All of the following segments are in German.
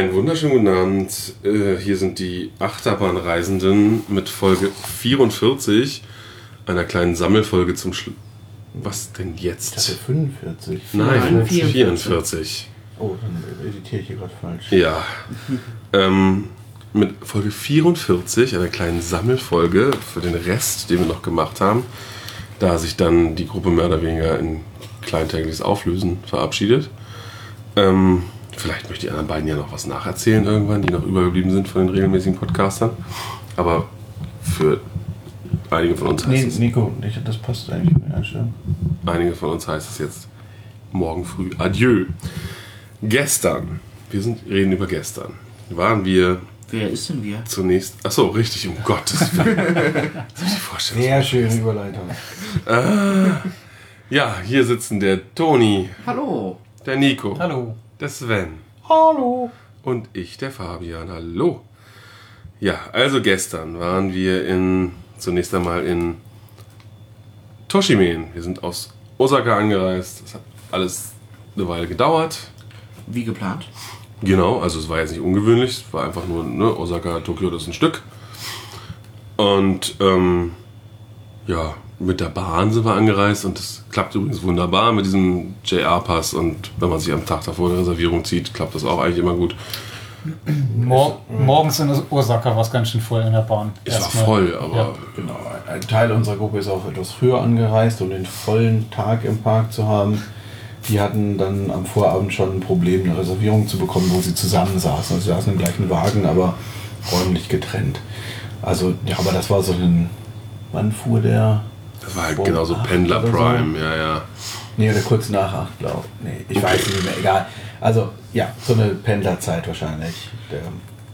Einen wunderschönen guten Abend. Äh, Hier sind die Achterbahnreisenden mit Folge 44, einer kleinen Sammelfolge zum Schluss. Was denn Das jetzt? ist 45. Nein, 44. 44. Oh, dann editiere ich hier gerade falsch. Ja. ähm, mit Folge 44, einer kleinen Sammelfolge für den Rest, den wir noch gemacht haben, da sich dann die Gruppe mehr oder weniger in kleintägliches Auflösen verabschiedet. Ähm, vielleicht möchte die anderen beiden ja noch was nacherzählen irgendwann, die noch übergeblieben sind von den regelmäßigen Podcastern. Aber für einige von uns heißt Nee, es, Nico, das passt eigentlich der Einstellung. einige von uns heißt es jetzt morgen früh Adieu. Gestern, wir sind, reden über gestern, waren wir Wer ist denn wir? zunächst. Achso, richtig, um Gottes Willen. Soll ich dir vorstellen? Sehr schöne Überleitung. Ja, hier sitzen der Toni, Hallo. der Nico, Hallo. Der Sven Hallo. und ich, der Fabian. Hallo. Ja, also gestern waren wir in zunächst einmal in Toshimen. Wir sind aus Osaka angereist. Das hat alles eine Weile gedauert. Wie geplant? Genau, also es war jetzt nicht ungewöhnlich, es war einfach nur ne, Osaka, Tokio, das ist ein Stück. Und ähm, ja, mit der Bahn sind wir angereist und das klappt übrigens wunderbar mit diesem JR-Pass und wenn man sich am Tag davor eine Reservierung zieht, klappt das auch eigentlich immer gut. Mor morgens in Osaka war es ganz schön voll in der Bahn. Es war voll, aber Ja. Genau, ein Teil unserer Gruppe ist auch etwas früher angereist, um den vollen Tag im Park zu haben. Die hatten dann am Vorabend schon ein Problem, eine Reservierung zu bekommen, wo sie zusammen saßen. Also sie saßen im gleichen Wagen, aber räumlich getrennt. Also, ja, aber das war so ein. Wann fuhr der? Das war halt Um genauso Pendler oder so. Prime, ja, ja. Nee, oder kurz nach acht, glaube ich. Nee, ich weiß nicht mehr, egal. Also, ja, so eine Pendlerzeit wahrscheinlich.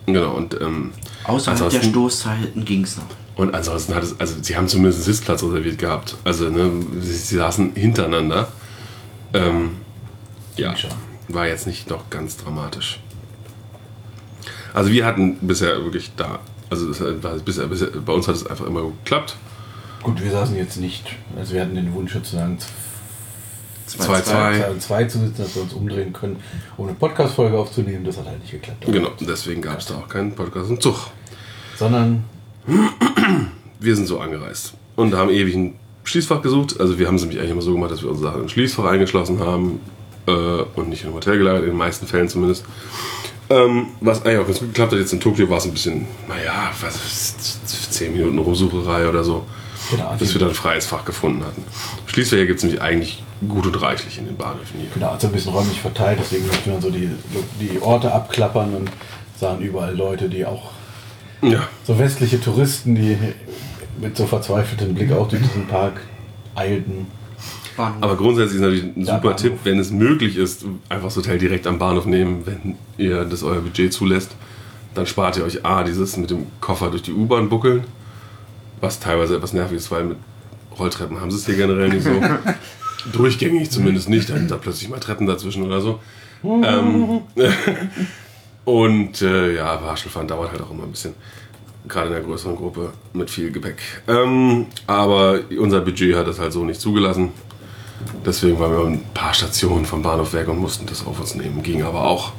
Genau, und ähm, Außerhalb der Stoßzeiten ging es noch. Und ansonsten hat es, also sie haben zumindest einen Sitzplatz reserviert gehabt. Also ne, sie, sie saßen hintereinander. Ähm, ja, schon. war jetzt nicht noch ganz dramatisch. Also wir hatten bisher wirklich da, also es war bisher, bisher, bei uns hat es einfach immer geklappt. Gut, wir saßen jetzt nicht, also wir hatten den Wunsch sozusagen Zwei, zwei. zwei und zwei zu sitzen, dass wir uns umdrehen können, um eine Podcast-Folge aufzunehmen. Das hat halt nicht geklappt. Genau, deswegen gab es da auch keinen Podcast im Zug. Sondern, Wir sind so angereist und haben ewig ein Schließfach gesucht. Also wir haben es nämlich eigentlich immer so gemacht, dass wir unsere Sachen im Schließfach eingeschlossen haben äh, und nicht im Hotel gelagert, in den meisten Fällen zumindest. Ähm, was eigentlich auch ganz gut geklappt hat, jetzt in Tokio war es ein bisschen, naja, was ist, 10 Minuten Rumsucherei oder so, genau, bis wir dann ein freies Fach gefunden hatten. Schließfächer gibt es nämlich eigentlich gut und reichlich in den Bahnhöfen hier. genau, also ein bisschen räumlich verteilt, deswegen mussten wir dann so die, die Orte abklappern und sahen überall Leute, die auch Ja, so westliche Touristen, die mit so verzweifeltem Blick auch durch diesen Park eilten. Bahnhof. aber grundsätzlich ist natürlich ein Ja, super Bahnhof. Tipp, wenn es möglich ist, einfach das Hotel direkt am Bahnhof nehmen, wenn ihr das euer Budget zulässt. Dann spart ihr euch A, dieses mit dem Koffer durch die U-Bahn buckeln, was teilweise etwas nervig ist, weil mit Rolltreppen haben sie es hier generell nicht so. Durchgängig zumindest nicht, dann sind da plötzlich mal Treppen dazwischen oder so. ähm, und äh, ja, Barschelfahren dauert halt auch immer ein bisschen. Gerade in der größeren Gruppe mit viel Gepäck. Ähm, aber unser Budget hat das halt so nicht zugelassen. Deswegen waren wir ein paar Stationen vom Bahnhof weg und mussten das auf uns nehmen. Ging aber auch.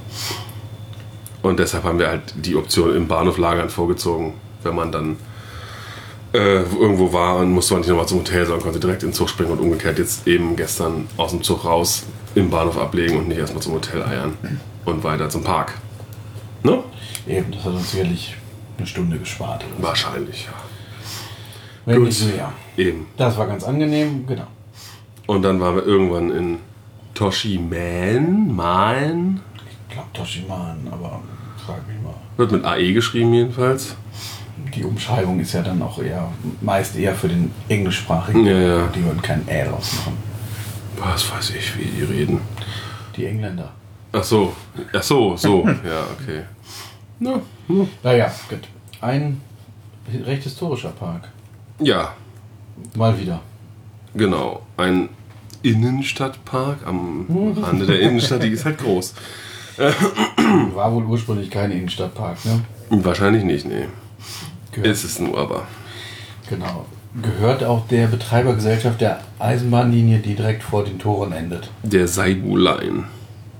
Und deshalb haben wir halt die Option im Bahnhof lagern vorgezogen, wenn man dann äh, irgendwo war und musste man nicht nochmal zum Hotel, sondern konnte direkt in den Zug springen und umgekehrt jetzt eben gestern aus dem Zug raus im Bahnhof ablegen und nicht erstmal zum Hotel eiern und weiter zum Park. Ne? Eben, das hat uns sicherlich eine Stunde gespart. oder so. Wahrscheinlich, ja. Wenn Gut. nicht mehr. Eben. Das war ganz angenehm, genau. Und dann waren wir irgendwann in Toshimen, Malen. Ich glaube Toshiman, aber frag mich mal. Wird mit AE geschrieben jedenfalls. Die Umschreibung ist ja dann auch eher meist eher für den englischsprachigen. Ja, ja. Die würden kein Ä rausmachen. Was weiß ich, wie die reden. Die Engländer. Ach so, ach so, so. Ja, okay. Ja, hm. Naja, gut. Ein recht historischer Park. ja Mal wieder. genau. Ein Innenstadtpark am Rande der Innenstadt, die ist halt groß. War wohl ursprünglich kein Innenstadtpark, ne? Wahrscheinlich nicht, nee. Gehört, Ist es nur aber. genau. Gehört auch der Betreibergesellschaft der Eisenbahnlinie, die direkt vor den Toren endet. Der Saibu Line.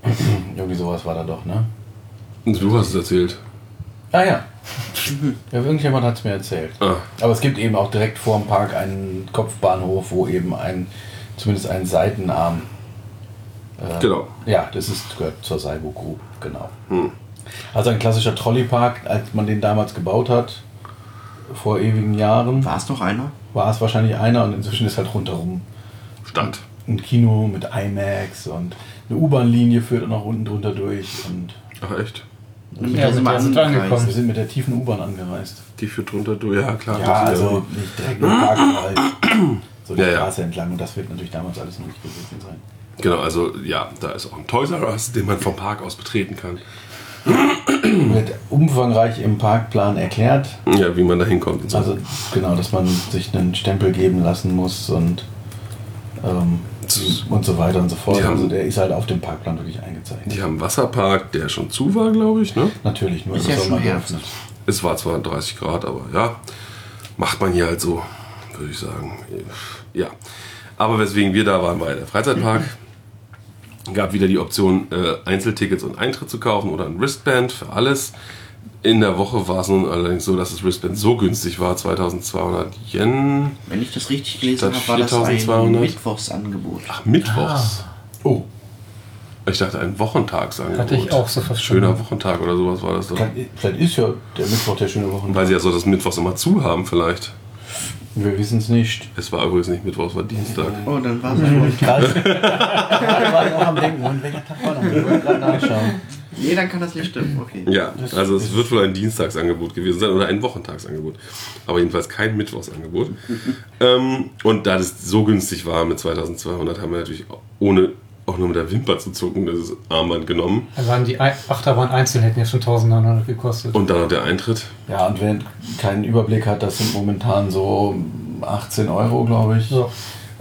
Irgendwie sowas war da doch, ne? Du hast es erzählt. Ah ja. ja irgendjemand hat es mir erzählt. Ah, Aber es gibt eben auch direkt vor dem Park einen Kopfbahnhof, wo eben ein, zumindest ein Seitenarm. Äh, genau. Ja, das ist, gehört zur Saibo Group, genau. Hm. Also ein klassischer Trolleypark, als man den damals gebaut hat, vor ewigen Jahren, War es noch einer? war es wahrscheinlich einer und inzwischen ist halt rundherum Stand. ein Kino mit IMAX und eine U-Bahn-Linie führt auch noch unten drunter durch und Ach echt? Und Ja, sind wir sind angekommen. wir sind mit der tiefen U-Bahn angereist. Die führt drunter durch. Ja, klar. Ja, also nicht direkt im Park, aber halt so die Ja, ja. Straße entlang und das wird natürlich damals alles möglich gewesen sein. Genau, also ja, da ist auch ein Toys R Us, den man vom Park aus betreten kann. Wird umfangreich im Parkplan erklärt. Ja, wie man da hinkommt so. Also genau, dass man sich einen Stempel geben lassen muss und, ähm, und so weiter und so fort. Die haben- also der ist halt auf dem Parkplan wirklich eingezeichnet. die haben einen Wasserpark, der schon zu war, glaube ich. Ne? Natürlich, nur Ist im ja Sommer schon geöffnet. Es war zwar 30 Grad, aber ja, macht man hier halt so, würde ich sagen. Ja. Aber weswegen wir da waren, war der Freizeitpark. Gab wieder die Option, äh, Einzeltickets und Eintritt zu kaufen oder ein Wristband für alles. In der Woche war es nun allerdings so, dass das Wristband so günstig war, 2200 Yen. Wenn ich das richtig gelesen habe, war das ein 4200? Mittwochsangebot. Ach, Mittwochs. Oh, Ich dachte, ein Wochentagsangebot. Hatte ich auch so verstanden. Schöner Wochentag oder sowas war das doch. vielleicht, ist ja der Mittwoch der schöne Wochen. Weil sie ja so das Mittwochs immer zu haben, vielleicht. Wir wissen es nicht. Es war übrigens nicht Mittwoch, es war Dienstag. Oh, dann war es schon. Gerade gerade war ich auch am Denken, und welcher Tag war noch? Ich wollte gerade nachschauen. Nee, dann kann das nicht stimmen. Okay. Ja, also es wird wohl ein Dienstagsangebot gewesen sein oder ein Wochentagsangebot. Aber jedenfalls kein Mittwochsangebot. ähm, und da das so günstig war mit 2200, haben wir natürlich ohne auch nur mit der Wimper zu zucken das Armband genommen. Da waren die Achterbahn einzeln hätten ja schon 1900 gekostet. Und dann der Eintritt. Ja, und wer keinen Überblick hat, das sind momentan so 18 Euro, glaube ich. So.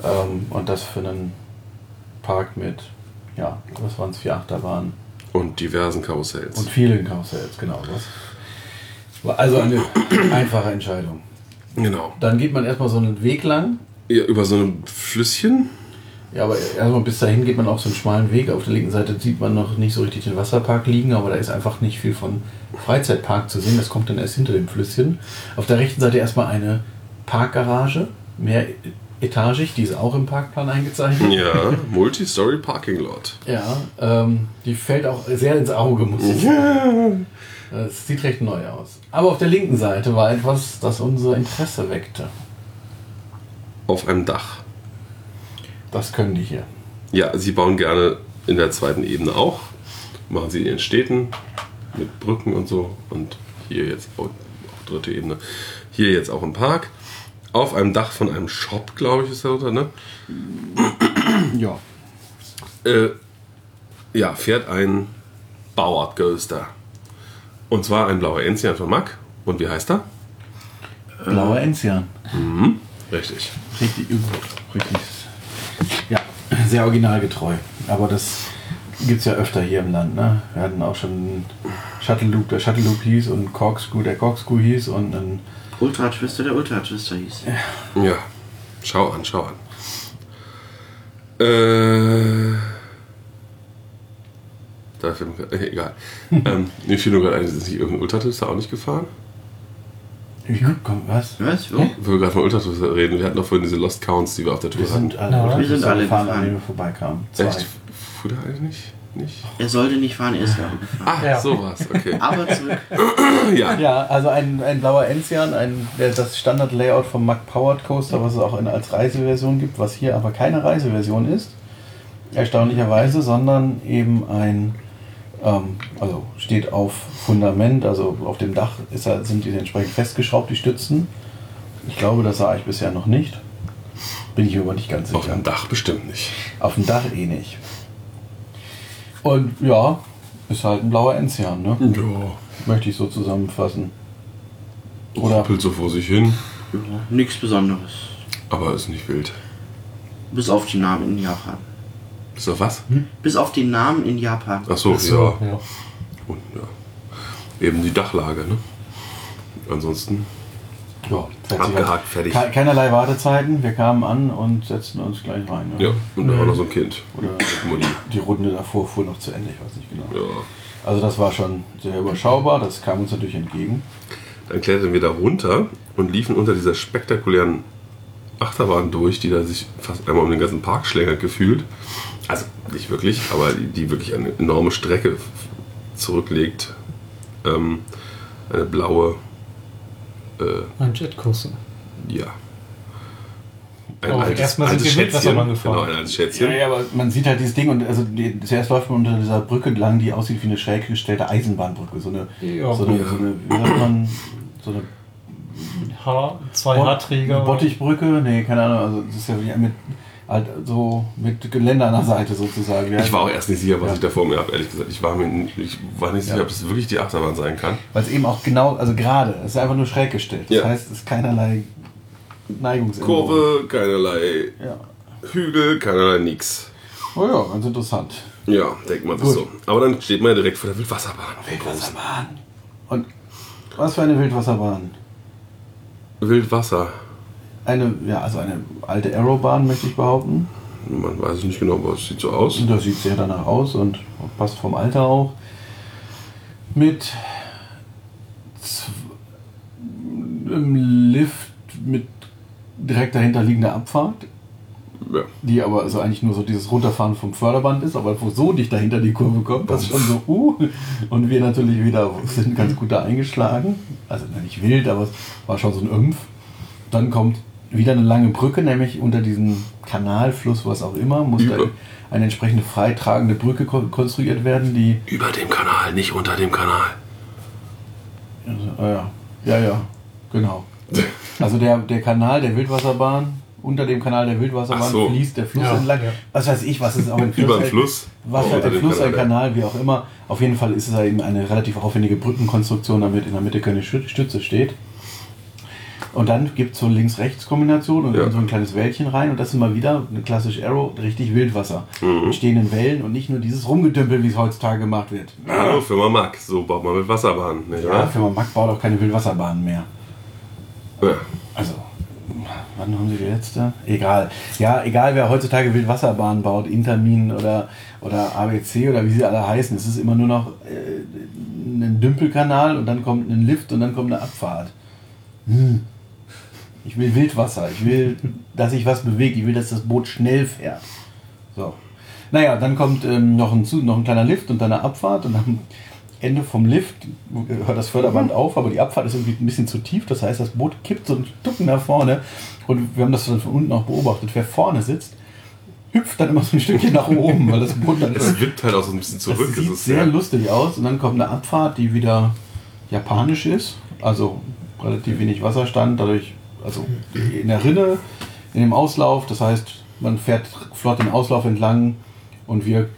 Ähm, und das für einen Park mit, ja, was waren es, vier Achterbahnen Und diversen Karussells. und vielen Karussells, genau. Das war also eine einfache Entscheidung. genau. Dann geht man erstmal so einen Weg lang. Ja, über so ein Flüsschen. Ja, aber erstmal bis dahin geht man auf so einen schmalen Weg. Auf der linken Seite sieht man noch nicht so richtig den Wasserpark liegen, aber da ist einfach nicht viel von Freizeitpark zu sehen. Das kommt dann erst hinter dem Flüsschen. Auf der rechten Seite erstmal eine Parkgarage, mehr etagig, die ist auch im Parkplan eingezeichnet. Ja, Multi-Story Parking Lot. Ja, ähm, die fällt auch sehr ins Auge, muss ich sagen. Das sieht recht neu aus. Aber auf der linken Seite war etwas, das unser Interesse weckte. Auf einem Dach. Das können die hier. Ja, sie bauen gerne in der zweiten Ebene auch. Machen sie in ihren Städten mit Brücken und so. Und hier jetzt auch, auch dritte Ebene. Hier jetzt auch im Park. Auf einem Dach von einem Shop, glaube ich, ist da unter, ne? Ja. Äh, ja, fährt ein Bauart Coaster. Und zwar ein blauer Enzian von Mack. Und wie heißt er? Blauer Enzian. Richtig. Richtig, richtig. Ja, sehr originalgetreu. Aber das gibt es ja öfter hier im Land. Ne? Wir hatten auch schon einen Shuttle Loop, der Shuttle Loop hieß und einen Corkscrew, der Corkscrew hieß und einen. Ultra Twister, der Ultra Twister hieß. Ja, schau an, schau an. Äh. Da fällt mir, egal. ähm, mir fiel nur gerade ein, ist nicht irgendein Ultratwister auch nicht gefahren? Ich, komm, was? Was? Wo? Wo wir gerade von Ultratwister reden, wir hatten doch vorhin diese Lost Counts, die wir auf der Tour Wir sind hatten. alle, Ja, wir sind alle gefahren, gefahren. wir vorbeikamen. Zwei. Echt? Fuhr der eigentlich nicht? nicht? Er sollte nicht fahren, er ist aber gefahren. Ah, Ja. so war's, okay. Aber zurück. ja. Ja, also ein, ein blauer Enzian, ein, das Standard-Layout vom Mack Powered Coaster, was es auch in, als Reiseversion gibt, was hier aber keine Reiseversion ist, erstaunlicherweise, sondern eben ein, ähm, also steht auf Fundament, also auf dem Dach ist, er- sind die entsprechend festgeschraubt, die Stützen. Ich glaube, das sah ich bisher noch nicht. Bin ich mir aber nicht ganz Auf sicher. dem Dach bestimmt nicht. Auf dem Dach eh nicht. Und ja, ist halt ein blauer Enzian, ne? Ja. Möchte ich so zusammenfassen. Oder Ruppelt so vor sich hin, Ja, Nichts Besonderes. aber ist nicht wild. Bis auf die Namen in Japan. Ist doch was? Bis auf den Namen in Japan. Ach so, Ach so, ja. ja. Und ja. Eben die Dachlage, ne? Ansonsten. ja, Abgehakt, fertig. Ke- Keinerlei Wartezeiten. Wir kamen an und setzten uns gleich rein. ne? Ja, und da war noch so ein Kind. Oder Mutti. die Runde davor fuhr noch zu Ende, ich weiß nicht genau. Ja. Also das war schon sehr überschaubar, das kam uns natürlich entgegen. Dann kletterten wir da runter und liefen unter dieser spektakulären Achterbahn durch, die da sich fast einmal um den ganzen Park schlängert gefühlt. Also nicht wirklich, aber die, die wirklich eine enorme Strecke zurücklegt. Ähm, eine blaue, äh, Ein Jetcoaster. ja. Ein Aber erstmal sind wir mit Wasserbahn gefahren. Genau, ein altes Schätzchen. Ja, ja, aber man sieht halt dieses Ding und also die, zuerst läuft man unter dieser Brücke lang, die aussieht wie eine schräg gestellte Eisenbahnbrücke. So eine, Ja. so eine, Ja. so eine wie sagt man, so eine Haar, zwei Bot- Haarträger. Bottich-Brücke? Nee, keine Ahnung, also das ist ja wie mit halt so mit Geländer an der Seite sozusagen. Ja. Ich war auch erst nicht sicher, was Ja. ich da vor mir habe, ehrlich gesagt. Ich war mir nicht, ich war nicht sicher, Ja. ob es wirklich die Achterbahn sein kann. Weil es eben auch genau, also gerade, es ist einfach nur schräg gestellt. Das heißt, es ist keinerlei Neigungsänderung. Kurve, keinerlei Ja. Hügel, keinerlei nix. Oh ja, ganz interessant. Ja, denkt man das so. Aber dann steht man ja direkt vor der Wildwasserbahn. Wildwasserbahn. Und was für eine Wildwasserbahn? Wildwasser. Eine, ja, also eine alte Aerobahn, möchte ich behaupten. Man weiß nicht genau, aber es sieht so aus. Das sieht sehr danach aus und passt vom Alter auch. Mit einem Lift mit direkt dahinter liegender Abfahrt, Ja. die aber also eigentlich nur so dieses Runterfahren vom Förderband ist, aber wo so dicht dahinter die Kurve kommt, das ist schon so, uh. Und wir natürlich wieder sind ganz gut da eingeschlagen. Also nicht wild, aber es war schon so ein Impf. Dann kommt wieder eine lange Brücke, nämlich unter diesem Kanalfluss, was auch immer, muss da Über. eine entsprechende freitragende Brücke kon- konstruiert werden, die. Über dem Kanal, nicht unter dem Kanal. Also, ah ja, ja, ja, genau. Also der, der Kanal der Wildwasserbahn, unter dem Kanal der Wildwasserbahn so. fließt der Fluss Ja, entlang. ja. Was weiß ich, was ist auch ein Fluss? Über den Fluss. Was unter ein dem Fluss, ein Kanal. Wie auch immer. Auf jeden Fall ist es eben eine relativ aufwendige Brückenkonstruktion, damit in der Mitte keine Stü- Stütze steht. Und dann gibt es so Links-Rechts-Kombination und Ja. so ein kleines Wäldchen rein und das ist mal wieder eine klassische Arrow, richtig Wildwasser. Mhm. Mit stehenden Wellen und nicht nur dieses Rumgedümpel, wie es heutzutage gemacht wird. Hallo, Firma Mack. So baut man mit Wasserbahn. Nicht Ja, wahr? Firma Mack baut auch keine Wildwasserbahnen mehr. Ja. Also, wann haben sie die letzte? Egal. Ja, egal wer heutzutage Wildwasserbahnen baut, Intermin oder, oder ABC oder wie sie alle heißen, es ist immer nur noch äh, ein Dümpelkanal und dann kommt ein Lift und dann kommt eine Abfahrt. Hm. Ich will Wildwasser, ich will, dass sich was bewegt, ich will, dass das Boot schnell fährt. So. Naja, dann kommt ähm, noch, ein, noch ein kleiner Lift und dann eine Abfahrt und am Ende vom Lift hört das Förderband auf, aber die Abfahrt ist irgendwie ein bisschen zu tief. Das heißt, das Boot kippt so ein Stück nach vorne und wir haben das dann von unten auch beobachtet. Wer vorne sitzt, hüpft dann immer so ein Stückchen nach oben, weil das Boot dann Es wippt halt auch so ein bisschen zurück. das sieht ist sehr lustig aus und dann kommt eine Abfahrt, die wieder japanisch ist, also relativ wenig Wasserstand, dadurch, also in der Rinne, in dem Auslauf, das heißt, man fährt flott den Auslauf entlang und wir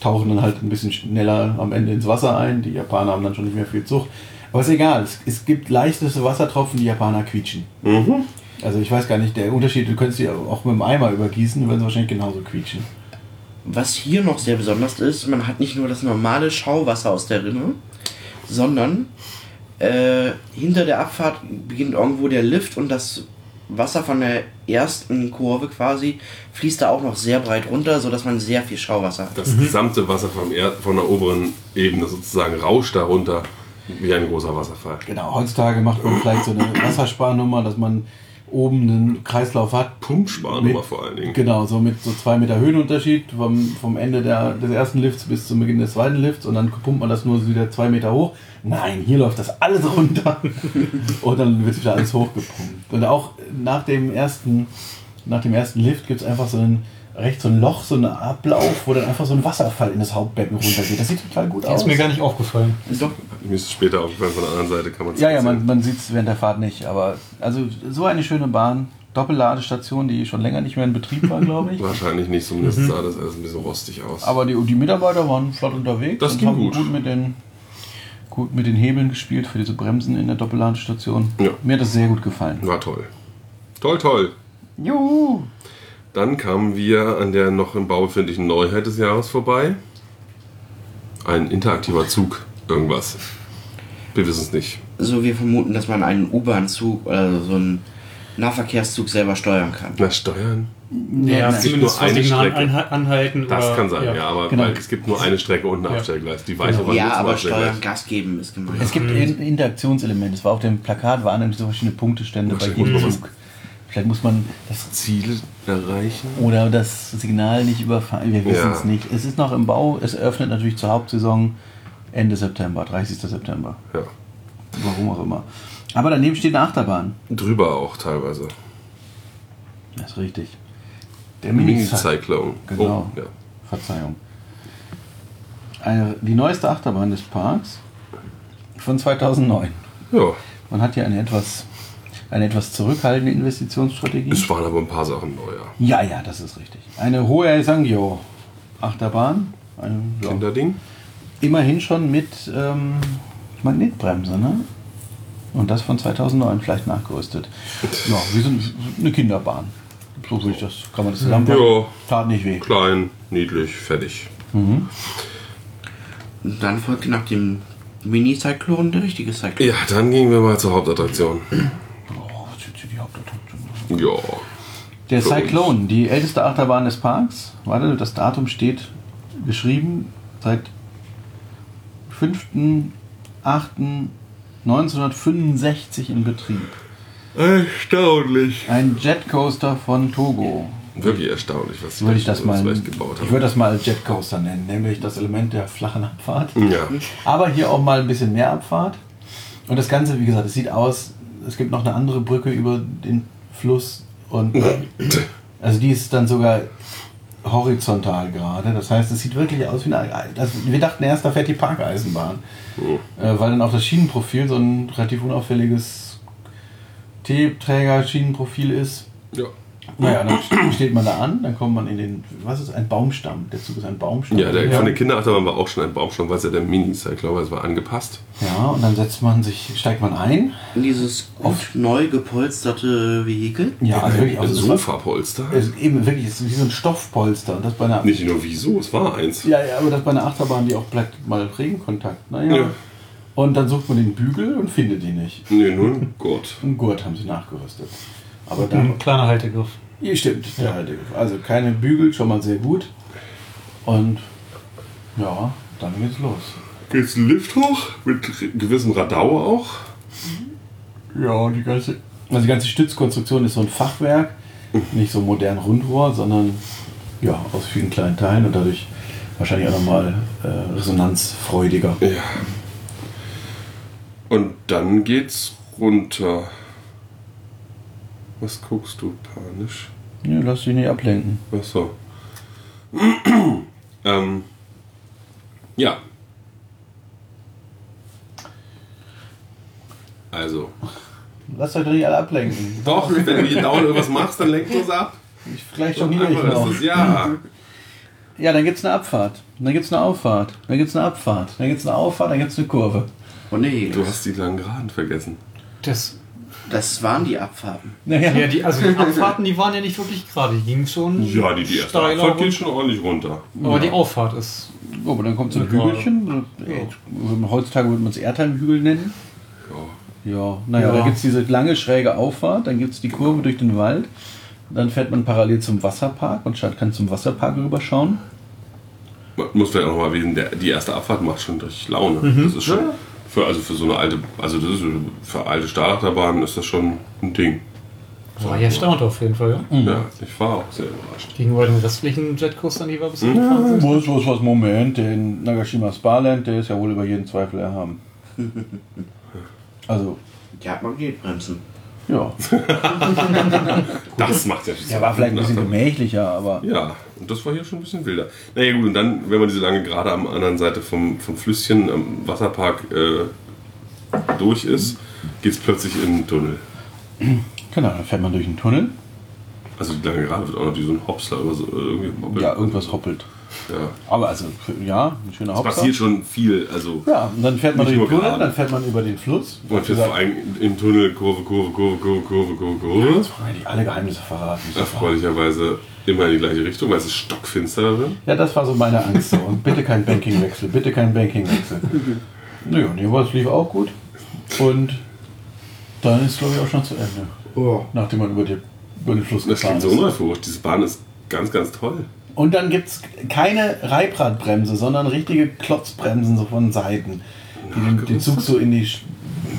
tauchen dann halt ein bisschen schneller am Ende ins Wasser ein. Die Japaner haben dann schon nicht mehr viel Zug. Aber ist egal, es, es gibt leichteste Wassertropfen, die Japaner quietschen. Mhm. Also ich weiß gar nicht, der Unterschied, du könntest die auch mit dem Eimer übergießen, dann würden sie wahrscheinlich genauso quietschen. Was hier noch sehr besonders ist, man hat nicht nur das normale Schauwasser aus der Rinne, sondern äh, hinter der Abfahrt beginnt irgendwo der Lift und das Wasser von der ersten Kurve quasi fließt da auch noch sehr breit runter, sodass man sehr viel Schauwasser hat. Das gesamte Wasser vom Erd, von der oberen Ebene sozusagen rauscht darunter wie ein großer Wasserfall. Genau, heutzutage macht man vielleicht so eine Wassersparnummer, dass man oben einen Kreislauf hat. Pumpsparnummer vor allen Dingen. Genau, so mit so zwei Meter Höhenunterschied vom, vom Ende der, des ersten Lifts bis zum Beginn des zweiten Lifts und dann pumpt man das nur wieder zwei Meter hoch. Nein, hier läuft das alles runter und dann wird wieder alles hochgepumpt. Und auch nach dem ersten, nach dem ersten Lift gibt es einfach so ein rechts so ein Loch, so einen Ablauf, wo dann einfach so ein Wasserfall in das Hauptbecken runtergeht. Das sieht total gut Das aus. ist mir gar nicht aufgefallen. Doch, Mir ist es später aufgefallen, von der anderen Seite kann man es Ja, ja, man, man sieht es während der Fahrt nicht. Aber also so eine schöne Bahn. Doppelladestation, die schon länger nicht mehr in Betrieb war, glaube ich. Wahrscheinlich nicht, zumindest sah das alles ein bisschen rostig aus. Aber die, die Mitarbeiter waren flott unterwegs Das und ging haben gut. gut. mit den gut mit den Hebeln gespielt für diese Bremsen in der Doppelladestation. Ja. Mir hat das sehr gut gefallen. War toll. Toll, toll. Juhu! Dann kamen wir an der noch im Bau befindlichen Neuheit des Jahres vorbei. Ein interaktiver Zug, irgendwas. Wir wissen es nicht. so wir vermuten, dass man einen U-Bahn-Zug oder so einen Nahverkehrszug selber steuern kann. Na, Steuern? Ja, es gibt zumindest nur eine Signal Strecke. anha- anhalten. Das oder, kann sein, ja, aber Genau. weil es gibt nur eine Strecke und ein Ja. Abstellgleis. Die weiche Genau. Ja, aber steuern, Gas geben ist gemeint. Es gibt ein Interaktionselement. Es war auf dem Plakat, waren dann so verschiedene Punktestände bei jedem Zug. Vielleicht muss man das Ziele erreichen. oder das Signal nicht überfahren. Wir wissen Ja. es nicht. Es ist noch im Bau. Es öffnet natürlich zur Hauptsaison Ende September, 30. September. Ja. Warum auch immer. Aber daneben steht eine Achterbahn. Drüber auch teilweise. Das ist richtig. Der Mini Mini-Cyclone. Genau. Oh, ja. Verzeihung. Eine, die neueste Achterbahn des Parks von 2009. ja, Man hat hier eine etwas, eine etwas zurückhaltende Investitionsstrategie. es waren aber ein paar Sachen neu, ja. Ja, ja, das ist richtig. Eine hohe Sangyo Achterbahn. Ein, ja, Kinderding. immerhin schon mit ähm, Magnetbremse, ne? Und das von 2009 vielleicht nachgerüstet. Ja, wir sind eine Kinderbahn. So würde ich das, kann man das zusammenfassen. Ja. Tat nicht weh. Klein, niedlich, fertig. Und dann folgte nach dem Mini-Cyclone der richtige Cyclone. Ja, dann gingen wir mal zur Hauptattraktion. Oh, was ist die Hauptattraktion? Ja. Der Für uns. Cyclone, die älteste Achterbahn des Parks. Warte, das Datum steht geschrieben seit 5.8.1965 in Betrieb. Erstaunlich. Ein Jetcoaster von Togo. Wirklich erstaunlich, was die Würde ich das mal, gebaut ich haben. würde das mal Jetcoaster nennen, nämlich das Element der flachen Abfahrt. Ja. Aber hier auch mal ein bisschen mehr Abfahrt. Und das Ganze, wie gesagt, es sieht aus, es gibt noch eine andere Brücke über den Fluss und also die ist dann sogar horizontal gerade. Das heißt, es sieht wirklich aus wie eine. Also wir dachten erst, da fährt die Parkeisenbahn. Äh, weil dann auch das Schienenprofil so ein relativ unauffälliges T-Träger-Schienenprofil ist. ja. Naja, dann steht man da an, dann kommt man in den. Was ist ein Baumstamm? Der Zug ist ein Baumstamm. Ja, der von der Kinderachterbahn war auch schon ein Baumstamm, weil es ja der Mini-Cycler war, es war angepasst. Ja, und dann setzt man sich, steigt man ein. In dieses gut neu gepolsterte Vehikel. Ja, also wirklich, ein also war- Sofapolster. Ist eben wirklich, es ist wie so ein Stoffpolster. Und das bei einer, Nicht nur wieso, es war eins. ja, ja, aber das bei einer Achterbahn, die auch bleibt mal Regenkontakt. Naja. Ja. Und dann sucht man den Bügel und findet ihn nicht. Nee, nur ein Gurt. Einen Gurt haben sie nachgerüstet. Aber da. Ein kleiner Haltegriff. Ja, stimmt. Ja. Also keine Bügel, schon mal sehr gut. Und ja, dann geht's los. Geht's einen Lift hoch? Mit gewissem Radau auch? Ja, die ganze. Also die ganze Stützkonstruktion ist so ein Fachwerk, nicht so modern Rundrohr, sondern ja, aus vielen kleinen Teilen und dadurch wahrscheinlich auch nochmal äh, resonanzfreudiger. Ja. Und dann geht's runter. Was guckst du panisch? Ja, lass dich nicht ablenken. Ach so. ähm, ja. Also. Lass euch doch nicht alle ablenken. Doch, wenn du hier dauernd irgendwas machst, dann lenkt uns ab. Ich vielleicht schon noch. das. Ja. Ja, dann gibt's eine Abfahrt. Dann gibt's eine Auffahrt. Dann gibt's eine Abfahrt. Dann gibt's eine Auffahrt, dann gibt's eine Kurve. Oh nee, Du hast die langen Geraden vergessen. Das, das waren die Abfahrten. Naja, ja, die, also die Abfahrten, die waren ja nicht wirklich gerade. Die gingen schon. Ja, die, die erste steiler Abfahrt geht runter. schon ordentlich runter. Aber die Auffahrt ist. oh, aber dann kommt so ein Ja. Hügelchen. So, Heutzutage würde man es Erdheim-Hügel nennen. Ja. Ja, naja, Ja. da gibt es diese lange schräge Auffahrt, dann gibt es die Kurve durch den Wald, dann fährt man parallel zum Wasserpark und schaut- kann zum Wasserpark rüberschauen. Man muss vielleicht auch noch mal erwähnen, der, die erste Abfahrt macht schon richtig Laune. Mhm. Das ist schon für, also für so eine alte, also das ist für alte Stahlachterbahnen ist das schon ein Ding. War ja erstaunt auf jeden Fall. Ja. Ja, ich war auch sehr überrascht. Gegenüber den restlichen Jetcoastern, die wir bisher Mhm. gefahren sind. Was, was, was, Moment, den Nagashima Sparland, der ist ja wohl über jeden Zweifel erhaben. Also, Der hat Magnetbremsen. Ja. Das macht ja Der war vielleicht ein bisschen gemächlicher, aber Ja, und das war hier schon ein bisschen wilder. Naja gut, und dann, wenn man diese lange Gerade am anderen Seite vom, vom Flüsschen am Wasserpark äh, durch ist, geht es plötzlich in einen Tunnel. genau, dann fährt man durch einen Tunnel. Also die lange Gerade wird auch noch wie so ein Hopsler oder so. äh, Irgendwie hoppelt. Ja, irgendwas hoppelt. Ja. Aber also, ja, ein schöner Es Hauptsache. passiert schon viel, also Ja, und dann fährt man durch den Tunnel, gerade. dann fährt man über den Fluss. man fährt vor allem im Tunnel Kurve, Kurve, Kurve, Kurve, Kurve, Kurve, Kurve. Jetzt wollen wir nicht alle Geheimnisse verraten. Erfreulicherweise immer in die gleiche Richtung, weil es ist stockfinster darin. Ja, das war so meine Angst. So. Und bitte kein Bankingwechsel, bitte kein Bankingwechsel. naja, nee, aber es lief auch gut. Und dann ist, glaube ich, auch schon zu Ende. Oh. nachdem man über, die, über den Fluss Das gefahren klingt so ist. unreifurcht. Diese Bahn ist ganz, ganz toll. Und dann gibt es keine Reibradbremse, sondern richtige Klotzbremsen so von Seiten, die den, den? Zug so in die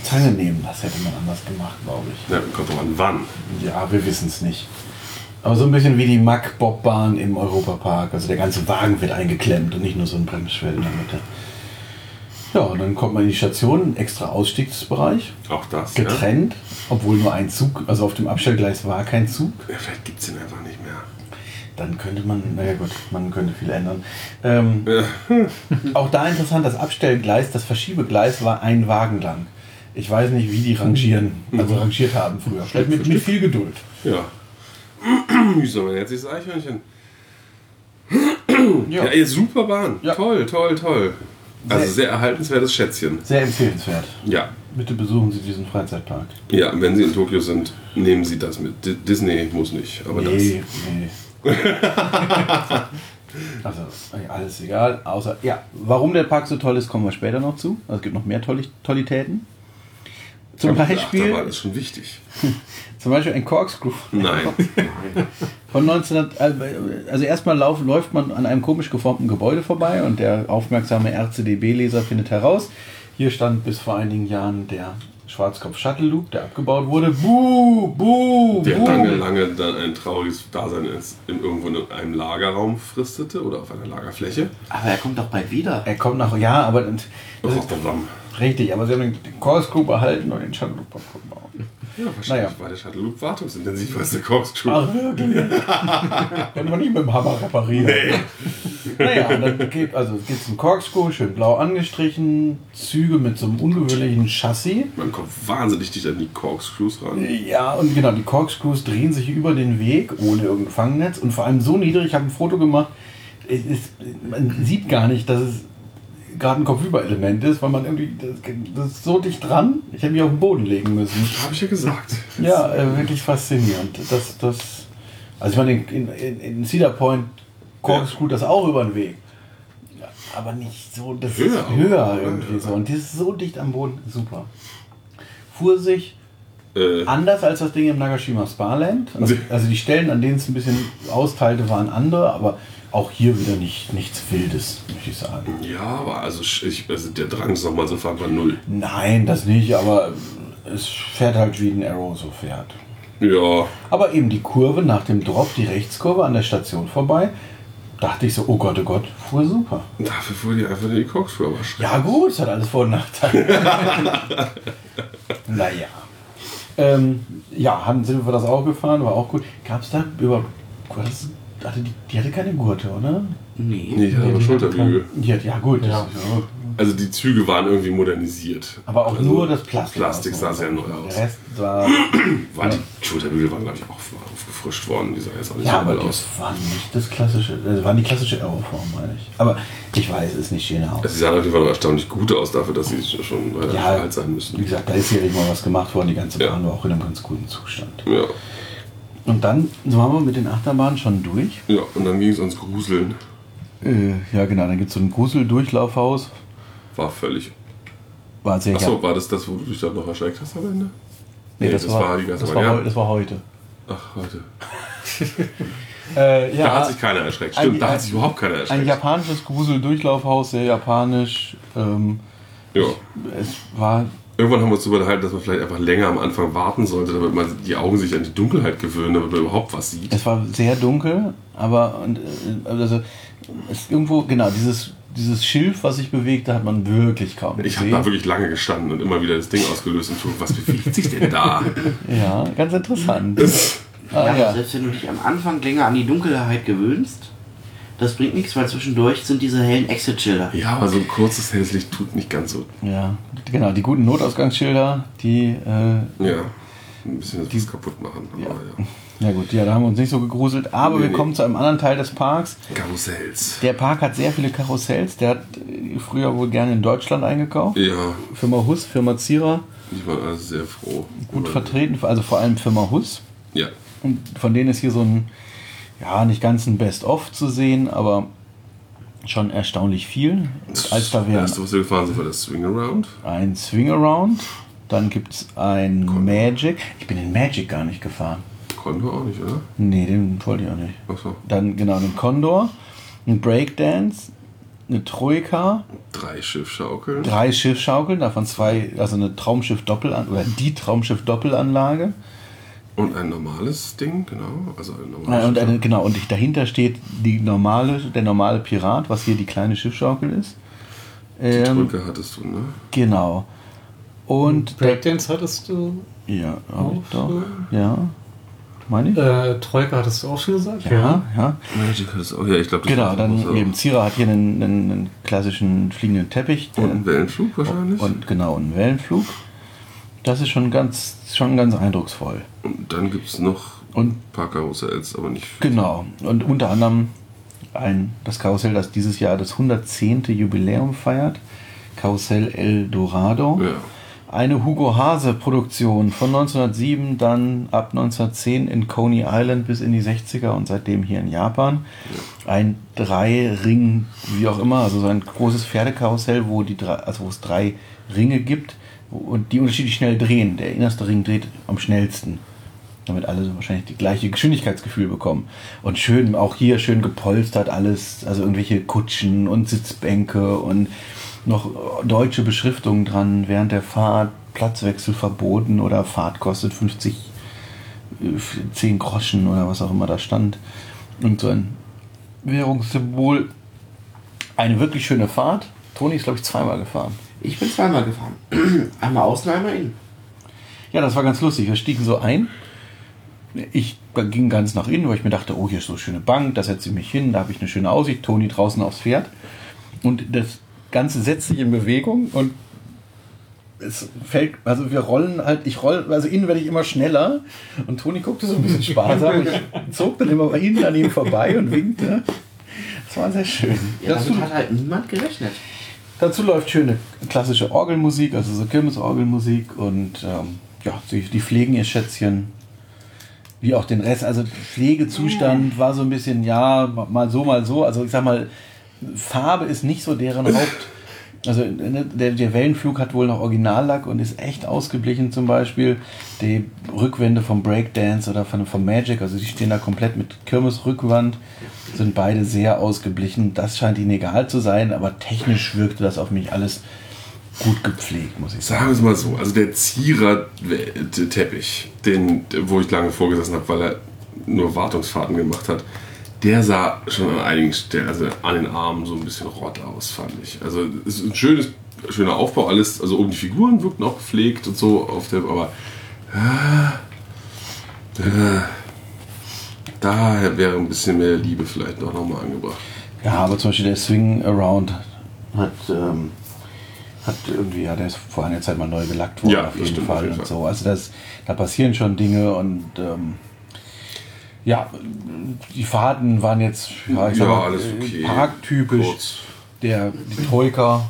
Zange nehmen. Das hätte man anders gemacht, glaube ich. Ja, kommt doch an, wann. Ja, wir wissen es nicht. Aber so ein bisschen wie die Mack-Bobbahn im Europapark. Also der ganze Wagen wird eingeklemmt und nicht nur so ein Bremsschwell in der Mitte. Ja, und dann kommt man in die Station, extra Ausstiegsbereich, Auch das. Ja? getrennt, obwohl nur ein Zug, also auf dem Abstellgleis war kein Zug. Ja, vielleicht gibt es ihn einfach nicht mehr. Dann könnte man, naja gut, man könnte viel ändern. Ähm, auch da interessant, das Abstellgleis, das Verschiebegleis war ein Wagen lang. Ich weiß nicht, wie die rangieren, also rangiert haben früher. Vielleicht mit, mit viel Geduld. ja. Mühsam, ein herzliches Eichhörnchen. Ja, Ja, super Bahn. Ja. Toll, toll, toll. Also Sehr- erhaltenswertes Schätzchen. sehr empfehlenswert. Ja. Bitte besuchen Sie diesen Freizeitpark. Ja, wenn Sie in Tokio sind, nehmen Sie das mit. Di- Disney muss nicht, aber nee, nee. also, alles egal. Außer, ja, warum der Park so toll ist, kommen wir später noch zu. Also, es gibt noch mehr Tolli Tollitäten. Zum das. Beispiel, Achterbahn ist schon wichtig. zum Beispiel ein Corkscrew. Nein. Von 1900, äh, also erstmal lauf, läuft man an einem komisch geformten Gebäude vorbei und der aufmerksame RCDB-Leser findet heraus, hier stand bis vor einigen Jahren der Schwarzkopf Shuttle Loop, der abgebaut wurde. Buh, buh, Der buh. lange, lange dann ein trauriges Dasein ist, in irgendwo in einem Lagerraum fristete oder auf einer Lagerfläche. Aber er kommt doch bald wieder. Er kommt nach, ja, aber das ist Rotterdam. richtig, aber sie haben den Corkscrew behalten und den Shuttle Loop abgebaut. Ja, wahrscheinlich Naja. war der Shuttle Loop wartungsintensiv als der Corkscrew. Ach, wirklich? Können wir nicht mit dem Hammer reparieren. Naja, und dann geht also es geht zum Corkscrew, schön blau angestrichen, Züge mit so einem ungewöhnlichen Chassis. Man kommt wahnsinnig dicht an die Corkscrews ran. Ja, und genau, die Corkscrews drehen sich über den Weg ohne irgendein Fangnetz und vor allem so niedrig, ich habe ein Foto gemacht, es ist, man sieht gar nicht, dass es gerade ein Kopfüberelement ist, weil man irgendwie, das, das ist so dicht dran, ich hätte mich auf den Boden legen müssen. Habe ich ja gesagt. Ja, äh, wirklich faszinierend. Das, das, also ich meine, in, in, in Cedar Point Corkscrew das auch über den Weg. Aber nicht so, das Höher ist höher irgendwie ja. so. Und die ist so dicht am Boden, super. Fuhr sich Äh, anders als das Ding im Nagashima Sparland. Also, also die Stellen, an denen es ein bisschen austeilte, waren andere, aber auch hier wieder nicht, nichts Wildes, möchte ich sagen. ja, aber also, ich, also der Drang, es nochmal zu fahren, war null. Nein, das nicht, aber es fährt halt wie ein Arrow so fährt. Ja, Aber eben die Kurve nach dem Drop, die Rechtskurve an der Station vorbei, dachte ich so, oh Gott, oh Gott, fuhr super. dafür fuhr die einfach in die aber schrecklich. Ja gut, es hat alles Vor- und Nachteile. naja. Ähm, ja, haben, sind wir das auch gefahren, war auch gut. Gab es da über... Das, hatte die, die hatte keine Gurte, oder? Nee. Nee, ich hatte aber Schulterbügel. Die hat, ja gut. Das, Ja. ja. Also die Züge waren irgendwie modernisiert. Aber auch also, nur das Plastik. Plastik sah sehr neu aus. Der Rest war... War die Schulterbügel waren, glaube ich, auch aufgefrischt worden. Die sah jetzt auch nicht Ja, so aber geil aus. das war nicht das klassische, das war die klassische Aeroform, meine ich. Aber ich weiß, es ist nicht schön aus. Also sie sahen auf jeden Fall erstaunlich gut aus dafür, dass sie schon relativ Ja, alt sein Wie müssen. gesagt, da ist hier nicht mal was gemacht worden. Die ganze Ja. Bahn war auch in einem ganz guten Zustand. Ja. Und dann waren wir mit den Achterbahnen schon durch. ja, und dann ging es uns gruseln. Äh, ja, genau. Dann gibt es so ein Grusel-Durchlaufhaus. War völlig. War sehr Achso, war das das, wo du dich dann noch erschreckt hast am Ende? Nee, das, war, die ganze das, war, ja. das war heute. Ach, heute. Äh, ja, Da hat sich keiner erschreckt. Stimmt, ein- da ein- hat sich überhaupt keiner ein erschreckt. japanisches Grusel-Durchlaufhaus, sehr japanisch. Ähm, Ja. es war Irgendwann haben wir uns darüber unterhalten, dass man vielleicht einfach länger am Anfang warten sollte, damit man die Augen sich an die Dunkelheit gewöhnen, damit man überhaupt was sieht. Es war sehr dunkel, aber und, äh, also es irgendwo genau dieses dieses Schilf, was sich bewegte, hat man wirklich kaum Ich habe gesehen. da wirklich lange gestanden und immer wieder das Ding ausgelöst und tue, was bewegt sich denn da? ja, ganz interessant. Ja, ah, ja. selbst wenn du dich am Anfang länger an die Dunkelheit gewöhnst, das bringt nichts, weil zwischendurch sind diese hellen Exit-Schilder. Ja, aber so ein kurzes helles Licht tut nicht ganz so. ja, genau, die guten Notausgangsschilder, die äh, Ja, ein bisschen das kaputt machen. Aber ja. ja gut, ja, da haben wir uns nicht so gegruselt, aber Nee, wir nee. kommen zu einem anderen Teil des Parks. Karussells. Der Park hat sehr viele Karussells, der hat früher wohl gerne in Deutschland eingekauft. Ja, Firma Huss, Firma Zierer, ich war also sehr froh. gut vertreten, also vor allem Firma Huss. Ja, Und von denen ist hier so ein, ja, nicht ganz ein Best-of zu sehen, aber schon erstaunlich viel. Als da das wäre erste, was wir gefahren sind, war das Swing Around. ein Swing Around. Dann gibt es ein Magic. Ich bin den Magic gar nicht gefahren. Condor auch nicht, oder? Nee, den wollte ich auch nicht. Achso. Dann genau einen Condor, ein Breakdance, eine Troika, Drei Schiffschaukeln. drei Schiffschaukeln, davon zwei, also eine Traumschiff-Doppelanlage, oder die Traumschiff-Doppelanlage. Und ein normales Ding, genau. Also ein Ja, normales und eine, genau, und dahinter steht die normale, der normale Pirat, was hier die kleine Schiffschaukel ist. Die Ähm, Drücke hattest du, ne? genau. Und der, Breakdance hattest du. ja, Auch doch. so? Ja. Meine ich? Äh, Troika hattest du auch schon gesagt? ja, ja. Magic hattest du auch, ja, ich glaube, das Genau, dann eben Zira hat hier einen, einen, einen klassischen fliegenden Teppich. Und einen Wellenflug wahrscheinlich. Und genau, einen Wellenflug. Das ist schon ganz, schon ganz eindrucksvoll. Und dann gibt es noch Und ein paar Karussells, aber nicht viel. genau, und unter anderem ein, das Karussell, das dieses Jahr das 110. Jubiläum feiert. Karussell El Dorado. Ja. Eine Hugo Hase Produktion von 1907, dann ab 1910 in Coney Island bis in die 60er und seitdem hier in Japan. Ein Drei-Ring, wie auch immer, also so ein großes Pferdekarussell, wo, die drei, also wo es drei Ringe gibt und die unterschiedlich schnell drehen. Der innerste Ring dreht am schnellsten, damit alle so wahrscheinlich die gleiche Geschwindigkeitsgefühl bekommen. Und schön, auch hier schön gepolstert alles, also irgendwelche Kutschen und Sitzbänke und noch deutsche Beschriftungen dran während der Fahrt, Platzwechsel verboten oder Fahrt kostet 50, äh, 10 Groschen oder was auch immer da stand. Und so ein Währungssymbol. Eine wirklich schöne Fahrt. Toni ist, glaube ich, zweimal gefahren. Ich bin zweimal gefahren. einmal außen, einmal innen. Ja, das war ganz lustig. Wir stiegen so ein. Ich ging ganz nach innen, weil ich mir dachte, oh, hier ist so eine schöne Bank, da setze ich mich hin, da habe ich eine schöne Aussicht, Toni draußen aufs Pferd. Und das Ganze setzt sich in Bewegung und es fällt, also wir rollen halt, ich roll, also innen werde ich immer schneller und Toni guckte so ein bisschen sparsam. Ich zog dann immer mal innen an ihm vorbei und winkte. Das war sehr schön. Ja, Dazu, damit hat halt niemand gerechnet. Dazu läuft schöne klassische Orgelmusik, also so Kirmesorgelmusik und ähm, ja, die, die pflegen ihr Schätzchen. Wie auch den Rest. Also Pflegezustand war so ein bisschen, ja, mal so, mal so. Also ich sag mal, Farbe ist nicht so deren Haupt. Also ne, der, der Wellenflug hat wohl noch Originallack und ist echt ausgeblichen zum Beispiel. Die Rückwände vom Breakdance oder von, vom Magic, also die stehen da komplett mit Kirmesrückwand, sind beide sehr ausgeblichen. Das scheint ihnen egal zu sein, aber technisch wirkte das auf mich alles gut gepflegt, muss ich sagen. Sagen wir es mal so, also der Zierer-Teppich, den, wo ich lange vorgesessen habe, weil er nur Wartungsfahrten gemacht hat, der sah schon an einigen Stellen, also an den Armen so ein bisschen rott aus, fand ich. Also es ist ein schönes, schöner Aufbau, alles, also oben die Figuren wirkten auch gepflegt und so auf der, aber äh, äh, da wäre ein bisschen mehr Liebe vielleicht noch nochmal angebracht. Ja, aber zum Beispiel der Swing Around hat, ähm, hat irgendwie, ja, der ist vor einer Zeit mal neu gelackt worden, Ja, auf jeden stimmt, Fall auf jeden und Fall. so. Also das, da passieren schon Dinge und ähm, ja, die Fahrten waren jetzt, ja, ich sag Ja, mal, alles äh, okay. parktypisch. Kurz. Der, die Troika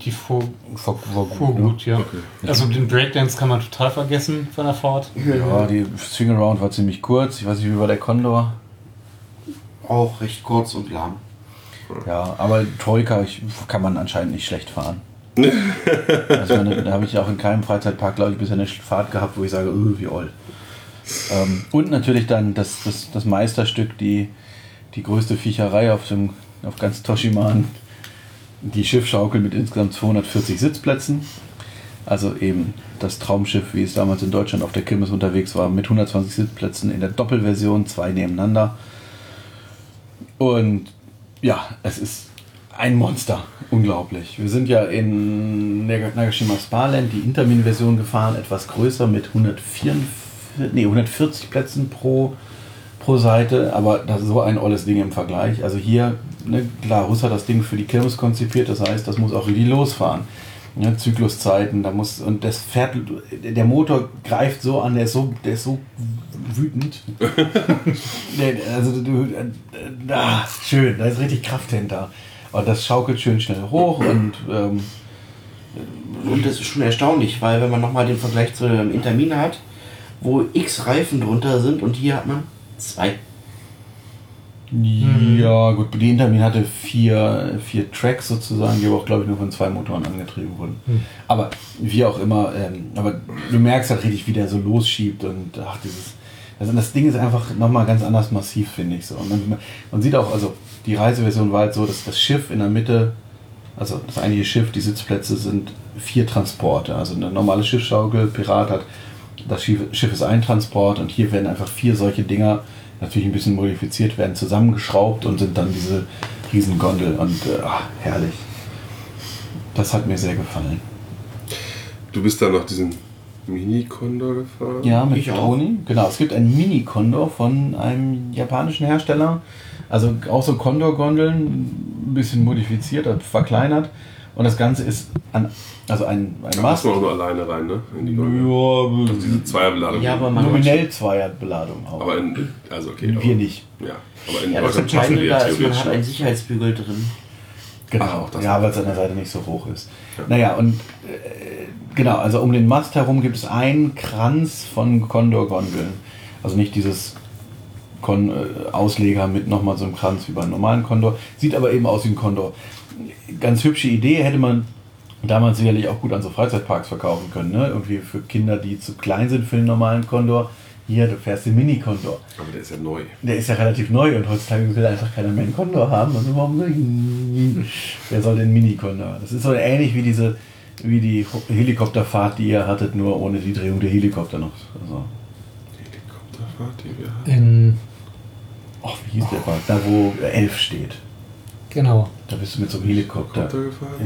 Die fuhr, war fuhr gut. ne? gut, ja. Okay. Also den Breakdance kann man total vergessen von der Fahrt. Ja, die Swing Around war ziemlich kurz. Ich weiß nicht, wie war der Condor? Auch recht kurz und lahm. Ja, aber Troika ich, kann man anscheinend nicht schlecht fahren. also da habe ich auch in keinem Freizeitpark, glaube ich, bisher eine Fahrt gehabt, wo ich sage, öh, wie oll. Ähm, und natürlich dann das, das, das Meisterstück, die, die größte Viecherei auf, dem, auf ganz Toshiman, die Schiffschaukel mit insgesamt 240 Sitzplätzen. Also eben das Traumschiff, wie es damals in Deutschland auf der Kirmes unterwegs war, mit 120 Sitzplätzen in der Doppelversion, zwei nebeneinander. Und ja, es ist ein Monster. Unglaublich. Wir sind ja in Nag- Nagashima Sparland die Intermin-Version gefahren, etwas größer mit 144, nee, 140 Plätzen pro, pro Seite, aber das ist so ein olles Ding im Vergleich. Also hier, ne, klar, Russ hat das Ding für die Kirmes konzipiert, das heißt, das muss auch richtig losfahren. Ne, Zykluszeiten, da muss, und das fährt, der Motor greift so an, der ist so, der ist so wütend. Also du, ah, schön, da ist richtig Kraft hinter. Und das schaukelt schön schnell hoch und ähm, Und das ist schon erstaunlich, weil wenn man nochmal den Vergleich zu dem Intermin hat, wo x Reifen drunter sind und hier hat man zwei. Ja, gut, die Intermin hatte vier, vier Tracks sozusagen, die aber auch, glaube ich, nur von zwei Motoren angetrieben wurden. Aber wie auch immer, ähm, aber du merkst halt richtig, wie der so losschiebt und ach, dieses. Also das Ding ist einfach nochmal ganz anders massiv, finde ich so. Und man, man sieht auch, also die Reiseversion war halt so, dass das Schiff in der Mitte, also das eigentliche Schiff, die Sitzplätze sind vier Transporte. Also eine normale Schiffsschaukel, Pirat hat, das Schiff, ist ein Transport und hier werden einfach vier solche Dinger natürlich ein bisschen modifiziert, werden zusammengeschraubt und sind dann diese Riesengondel und äh, ach, herrlich. Das hat mir sehr gefallen. Du bist dann noch diesen Mini-Condor gefahren? Ja, mit Ich. Toni. Genau, es gibt ein Mini-Condor von einem japanischen Hersteller. Also auch so Condor-Gondeln, ein bisschen modifiziert, verkleinert. Und das Ganze ist an, also ein, ein Da Mast. passt man auch nur alleine rein, ne? In die. Ja, Also diese Zweierbeladung. Ja, aber man- nominell Zweierbeladung auch. Aber in, also okay. Wir aber, nicht. Ja, aber in Ja, das Entscheidende da ist, man hat einen. Sicherheitsbügel drin. Genau, Ach, auch das ja, weil es an der Seite nicht so hoch ist. Ja. Naja, und äh, genau, also um den Mast herum gibt es einen Kranz von Condor-Gondeln. Also nicht dieses Kon äh, Ausleger mit nochmal so einem Kranz wie beim normalen Condor. Sieht aber eben aus wie ein Condor. Ganz hübsche Idee, hätte man damals sicherlich auch gut an so Freizeitparks verkaufen können. Ne? Irgendwie für Kinder, die zu klein sind für den normalen Condor. Hier, du fährst den Mini-Condor. Aber der ist ja neu. Der ist ja relativ neu und heutzutage will einfach keiner mehr einen Condor haben. Also warum Wer soll den Mini-Condor? Das ist so ähnlich wie diese wie die Helikopterfahrt, die ihr hattet, nur ohne die Drehung der Helikopter noch. Also, Helikopterfahrt, die wir hatten. In, ach, wie hieß der Park? Da, wo 11 steht. Genau. Da bist du mit so einem Helikopter.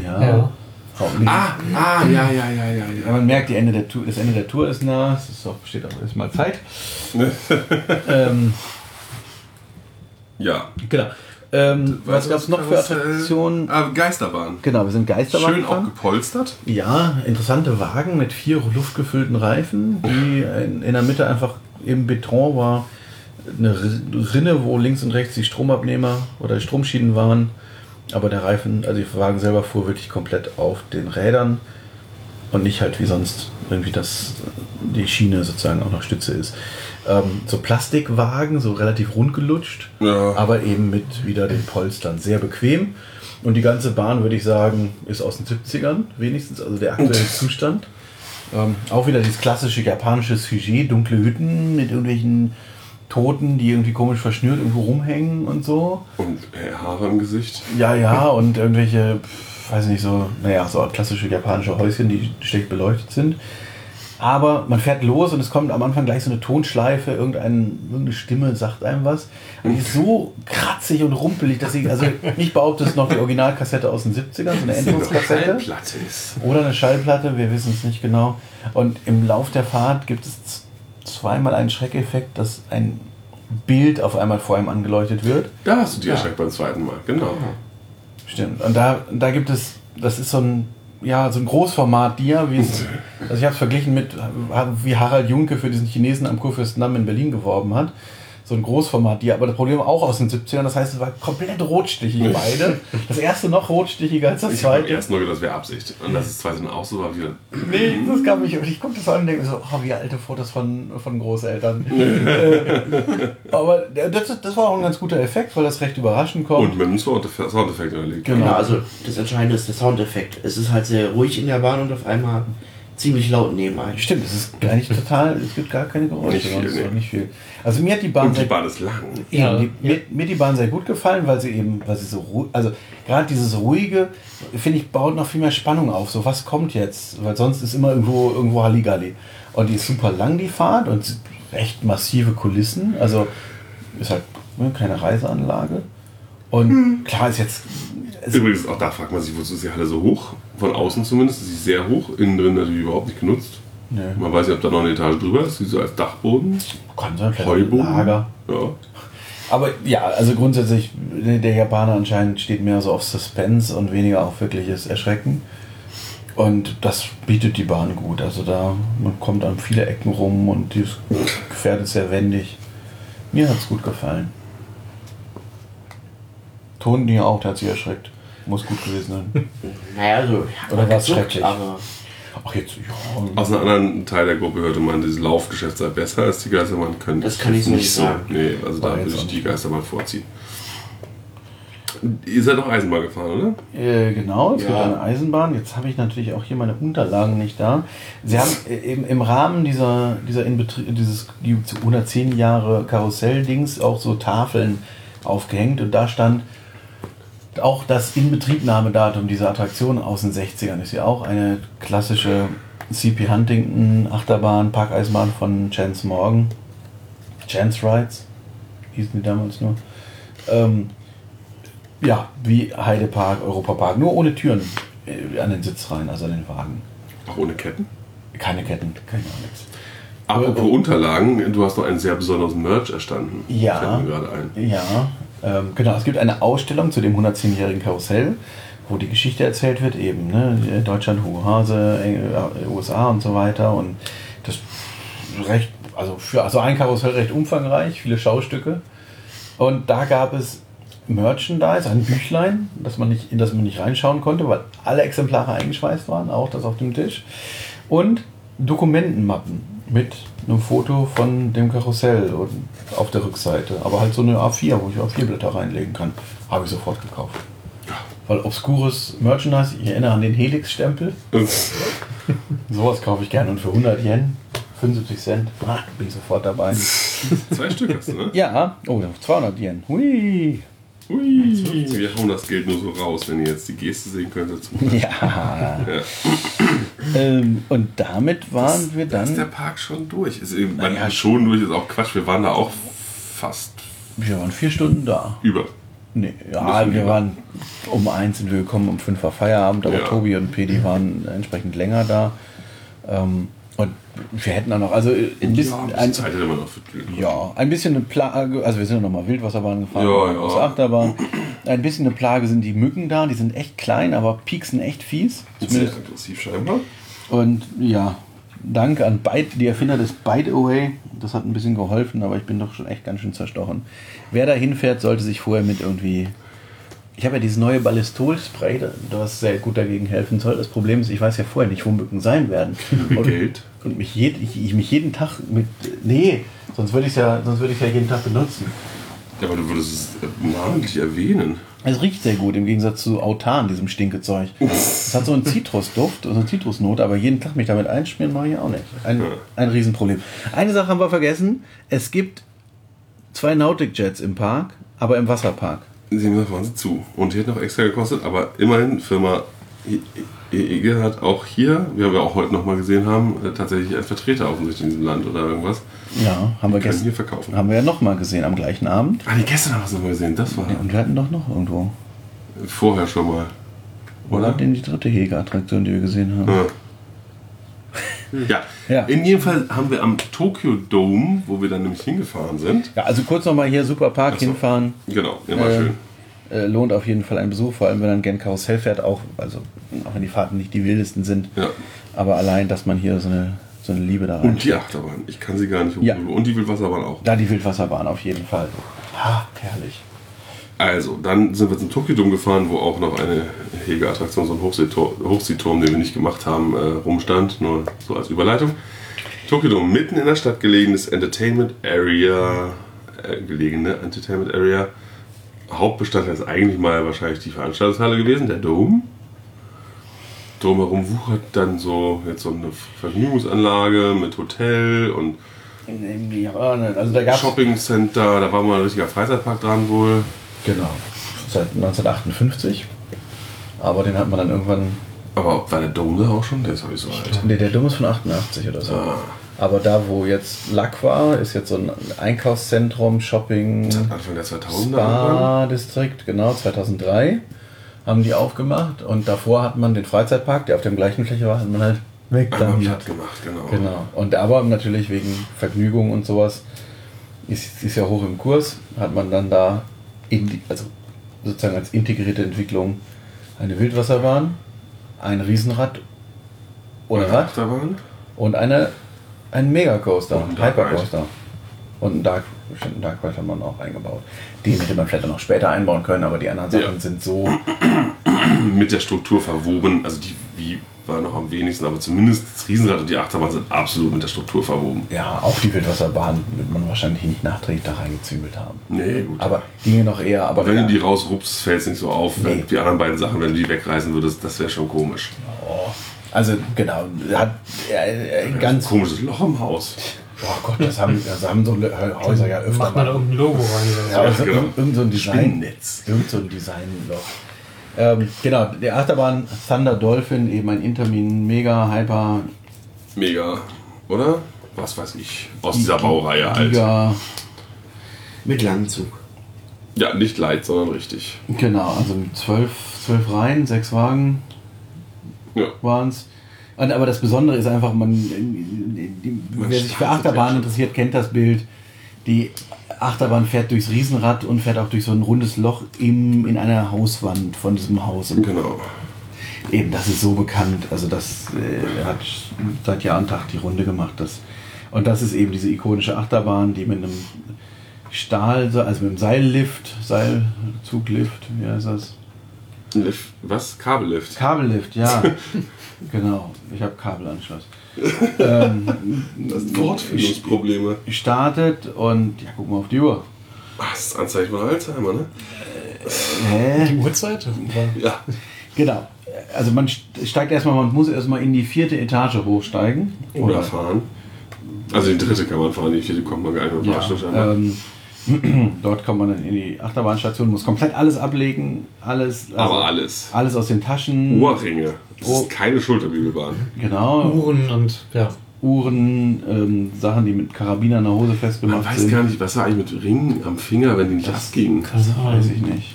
Ja. Ja. Auch. Ah, ah, ja, ja, ja, ja, Ja, man merkt, die Ende der Tour, das Ende der Tour ist nah. Es ist auch, besteht auch erstmal Zeit. ähm, Ja. genau. Ähm, was gab es noch für Karussell? Attraktionen? Ah, Geisterbahn. Genau, wir sind Geisterbahn Schön auch gefahren. gepolstert. Ja, interessante Wagen mit vier luftgefüllten Reifen, die in, in der Mitte einfach im Beton war. Eine Rinne, wo links und rechts die Stromabnehmer oder die Stromschienen waren. Aber der Reifen, also der Wagen selber fuhr wirklich komplett auf den Rädern und nicht halt wie sonst irgendwie, dass die Schiene sozusagen auch noch Stütze ist. Ähm, so Plastikwagen, so relativ rund gelutscht, Ja. aber eben mit wieder den Polstern. Sehr bequem. Und die ganze Bahn, würde ich sagen, ist aus den 70ern wenigstens, also der aktuelle Zustand. Ähm, auch wieder dieses klassische japanische Sujet, dunkle Hütten mit irgendwelchen Toten, die irgendwie komisch verschnürt irgendwo rumhängen und so. Und äh, Haare im Gesicht. Ja, ja, und irgendwelche, pf, weiß nicht, so, naja, so klassische japanische Häuschen, die schlecht beleuchtet sind. Aber man fährt los und es kommt am Anfang gleich so eine Tonschleife, irgendein, irgendeine Stimme sagt einem was. Und die ist so kratzig und rumpelig, dass ich, also ich behaupte, es ist noch die Originalkassette aus den 70ern, so eine ist. Oder eine Schallplatte, wir wissen es nicht genau. Und im Lauf der Fahrt gibt es zweimal einen Schreckeffekt, dass ein Bild auf einmal vor einem angeleuchtet wird. Da hast du die erschreckt beim zweiten Mal, genau. Stimmt. Und da, da gibt es, das ist so ein, ja, so ein Großformat-Dia, wie es, also ich habe es verglichen mit, wie Harald Junke für diesen Chinesen am Kurfürstendamm in Berlin geworben hat. So ein Großformat-Dia, aber das Problem auch aus den 70ern, das heißt, es war komplett rotstichig beide. Das erste noch rotstichiger als das Ich zweite. erst nur gedacht, das wäre Absicht. Und das ist zweite dann auch so, war wieder. Nee, das gab mich. Und ich gucke das an und denke so, oh, wie alte Fotos von, von Großeltern. äh, aber das, das war auch ein ganz guter Effekt, weil das recht überraschend kommt. Und mit einem Soundeffekt Soundeffekt überlegt. Genau. Genau, also das Entscheidende ist der Soundeffekt. Es ist halt sehr ruhig in der Bahn und auf einmal ziemlich laut neben einem. Stimmt, es ist eigentlich total, es gibt gar keine Geräusche. Nicht viel, sonst nee. auch nicht viel. Also mir hat die Bahn, Und die sehr, Bahn ist lang. ja, Ja. die, mir, mir hat die Bahn sehr gut gefallen, weil sie eben, weil sie so ruhig, also gerade dieses ruhige, finde ich, baut noch viel mehr Spannung auf. So, was kommt jetzt? Weil sonst ist immer irgendwo, irgendwo Halligalli. Und die ist super lang, die Fahrt, und recht massive Kulissen. Also ist halt ne, keine Reiseanlage. Und klar ist jetzt, es, Übrigens, auch da fragt man sich, wozu ist die Halle so hoch? Von außen zumindest ist sie sehr hoch, innen drin natürlich überhaupt nicht genutzt. Nö. Man weiß nicht, ob da noch eine Etage drüber ist, wie so als Dachboden. kann sein, Heuboden. Lager. Ja. Aber ja, also grundsätzlich, der Japaner anscheinend steht mehr so auf Suspense und weniger auf wirkliches Erschrecken. Und das bietet die Bahn gut. Also da, man kommt an viele Ecken rum und dieses Gefährt ist sehr wendig. Mir hat es gut gefallen. Ton dir auch, der hat sich erschreckt. Muss gut gewesen sein. Naja, also ich hab Oder war's gezuckt, schrecklich? Aber Ach, jetzt, ja. Aus einem anderen Teil der Gruppe hörte man, dieses Laufgeschäft sei besser als die Geisterbahn. Könnte Das kann ich so nicht so. sagen. Nee, also War da würde ich die nicht. Geisterbahn vorziehen. Ihr seid doch Eisenbahn gefahren, oder? Äh, genau, es gibt Ja. eine Eisenbahn. Jetzt habe ich natürlich auch hier meine Unterlagen nicht da. Sie haben äh, im, im Rahmen dieser, dieser Inbetrie dieses die zu 110 Jahre Karussell-Dings auch so Tafeln aufgehängt und da stand auch das Inbetriebnahmedatum dieser Attraktion aus den 60ern. Ist ja auch eine klassische CP Huntington Achterbahn, Parkeisenbahn von Chance Morgan. Chance Rides hießen die damals nur. Ähm, ja, wie Heidepark, Europapark, nur ohne Türen äh, an den Sitzreihen, also an den Wagen. Auch ohne Ketten? Keine Ketten, keine nichts. Apropos Unterlagen, du hast noch ein sehr besonderes Merch erstanden. Ja. Fällt mir gerade ein. Ja, ähm, genau. Es gibt eine Ausstellung zu dem 110-jährigen Karussell, wo die Geschichte erzählt wird, eben ne? Deutschland, Hugo Hase, äh, USA und so weiter. Und das recht, also für also ein Karussell recht umfangreich, viele Schaustücke. Und da gab es Merchandise, ein Büchlein, das man nicht, in das man nicht reinschauen konnte, weil alle Exemplare eingeschweißt waren, auch das auf dem Tisch. Und Dokumentenmappen mit einem Foto von dem Karussell auf der Rückseite. Aber halt so eine A4, wo ich A4-Blätter reinlegen kann. Habe ich sofort gekauft. Weil obskures Merchandise, ich erinnere an den Helix-Stempel. Sowas kaufe ich gerne. Und für 100 Yen, 75 Cent, ah, bin ich sofort dabei. Zwei Stück hast du, ne? Ja, oh, 200 Yen. Hui. Ui. Wir hauen das Geld nur so raus, wenn ihr jetzt die Geste sehen könntet. Ja. Ja. ähm, und damit waren wir Da ist der dann. Park schon durch. Ist eben, man Naja, schon durch ist auch Quatsch. Wir waren da auch fast Wir waren vier Stunden da. über. Nee, ja, wir lieber. waren um eins sind wir gekommen, um fünf war Feierabend, aber Ja. Tobi und Pedi waren entsprechend länger da. Ähm, und wir hätten dann noch, also ein bisschen, Ja, ein bisschen Zeit hätte man noch für ja, ein bisschen eine Plage, also wir sind ja nochmal Wildwasserbahn gefahren, Ja, ja. Achterbahn. Ein bisschen eine Plage sind die Mücken da, die sind echt klein, aber pieksen echt fies. Sehr aggressiv scheinbar. und ja, Dank an Bite, die Erfinder des Bite Away. Das hat ein bisschen geholfen, aber ich bin doch schon echt ganz schön zerstochen. Wer da hinfährt, sollte sich vorher mit irgendwie. Ich habe ja dieses neue Ballistol-Spray, da- das sehr gut dagegen helfen soll. Das Problem ist, ich weiß ja vorher nicht, wo Mücken sein werden. Geld? Und mich, jed, ich, ich mich jeden Tag mit. Nee, sonst würde ich ja, sonst würde ich ja jeden Tag benutzen. Ja, aber du würdest es äh, namentlich erwähnen. Es riecht sehr gut im Gegensatz zu Autan, diesem Stinkezeug. Es hat so einen Zitrusduft, so eine Zitrusnote, aber jeden Tag mich damit einschmieren mache ich auch nicht. Ein, ein Riesenproblem. Eine Sache haben wir vergessen. Es gibt zwei Nautic Jets im Park, aber im Wasserpark. Sie haben gesagt, waren sie zu. Und die hätten auch extra gekostet, aber immerhin, Firma EEG hat auch hier, wie wir auch heute nochmal gesehen haben, äh, tatsächlich einen Vertreter offensichtlich in diesem Land oder irgendwas. Ja, haben wir Können gestern. hier verkaufen. Haben wir ja nochmal gesehen am gleichen Abend. Ah, nee, gestern haben wir es nochmal gesehen. Das war Ja, und wir hatten doch noch irgendwo. vorher schon mal. Oder Oder? die dritte Hege-Attraktion, die wir gesehen haben. Ja. Ja. Ja. in jedem Fall haben wir am Tokyo Dome, wo wir dann nämlich hingefahren sind. Ja, also kurz nochmal hier Superpark so. hinfahren. Genau, immer Äh, schön. Äh, lohnt auf jeden Fall ein Besuch, vor allem wenn man gern Karussell fährt, auch, also auch wenn die Fahrten nicht die wildesten sind. Ja. Aber allein, dass man hier so eine, so eine Liebe da rein. Und die Achterbahn. Ich kann sie gar nicht Ja. Und die Wildwasserbahn auch. Da die Wildwasserbahn auf jeden Fall. Ah, herrlich. Also, dann sind wir zum Tokyo Dome gefahren, wo auch noch eine Hege-Attraktion, so ein Hochseeturm, den wir nicht gemacht haben, äh, rumstand. Nur so als Überleitung. Tokyo Dome, mitten in der Stadt gelegenes Entertainment Area, äh, gelegene Entertainment Area. Hauptbestandteil ist eigentlich mal wahrscheinlich die Veranstaltungshalle gewesen, der Dome. Drumherum wuchert dann so jetzt so eine Vergnügungsanlage mit Hotel und Ja, also da. Shopping Center, da war mal ein richtiger Freizeitpark dran wohl. Genau. Seit 1958. Aber den hat man dann irgendwann. Aber war der Dome da auch schon? Der ist sowieso alt. Nee, der Dom ist von 88 oder so. Ah. Aber da, wo jetzt Lack war, ist jetzt so ein Einkaufszentrum, Shopping, Anfang der 2000er. irgendwann. Spa-Distrikt, genau, 2003 haben die aufgemacht. Und davor hat man den Freizeitpark, der auf der gleichen Fläche war, hat man halt weg platt gemacht, genau. Genau. Und aber natürlich wegen Vergnügung und sowas ist, ist ja hoch im Kurs, hat man dann da in die, also sozusagen als integrierte Entwicklung eine Wildwasserbahn, ein Riesenrad ohne Eine Rad Achterbahn. und eine, ein Megacoaster, ein. Hypercoaster. Und ein Dark, ein Dark Ride hat man auch eingebaut. Den hätte man vielleicht auch noch später einbauen können, aber die anderen Sachen Ja. sind so. Mit der Struktur verwoben, also die, wie Wildwasserbahn noch am wenigsten, aber zumindest das Riesenrad und die Achterbahn sind absolut mit der Struktur verwoben. Ja, auch die Wildwasserbahn wird man wahrscheinlich nicht nachträglich da reingezügelt haben. Nee, gut. Aber ginge noch eher. Aber wenn ja, du die rausrupst, fällt es nicht so auf. Wenn Nee. die anderen beiden Sachen, wenn du die wegreißen würdest, das wäre schon komisch. Also genau, hat äh, äh, ganz. Komisches Loch im Haus. Oh Gott, das haben, das haben so Le- Häuser ja öfter Macht man mal. irgendein Logo rein. Ja, also genau. irgend, so ein Design. Spinnennetz. Irgend so ein Designloch. Ähm, genau, der Achterbahn Thunder Dolphin, eben ein Intermin Mega Hyper Mega, oder? Was weiß ich. Aus dieser Baureihe halt. Giga. Mit Langzug. Ja, nicht light, sondern richtig. Genau, also mit zwölf, zwölf Reihen, sechs Wagen Ja. waren es. Aber das Besondere ist einfach, man, Man wer sich für Achterbahnen interessiert, kennt das Bild. Die Achterbahn fährt durchs Riesenrad und fährt auch durch so ein rundes Loch im, in einer Hauswand von diesem Haus. Genau. Eben, das ist so bekannt. Also das äh, hat seit Jahr und Tag die Runde gemacht. Das, und das ist eben diese ikonische Achterbahn, die mit einem Stahl, also mit einem Seillift, Seilzuglift, wie heißt das? Lift, was? Kabellift. Kabellift, ja. genau, ich habe Kabelanschluss. ähm, Das Wortfindungsprobleme. startet und, ja, guck mal auf die Uhr. Das ist Anzeichen von Alzheimer, ne? Hä? Die Uhrzeit? Ja. Genau. Also man steigt erstmal, man muss erstmal in die vierte Etage hochsteigen. Oder fahren. Also die dritte kann man fahren, die vierte kommt man gar nicht mit dem Ja, scheinbar. ähm, dort kommt man dann in die Achterbahnstation, muss komplett alles ablegen, alles, also Aber alles. alles aus den Taschen, Ohrringe. Das Oh. ist keine Schulterbügelbahn. genau, Uhren und ja. Uhren, ähm, Sachen, die mit Karabiner an der Hose Man festgemacht weiß sind. gar nicht, was war eigentlich mit Ringen am Finger, wenn die nicht abgingen. Das weiß ich nicht.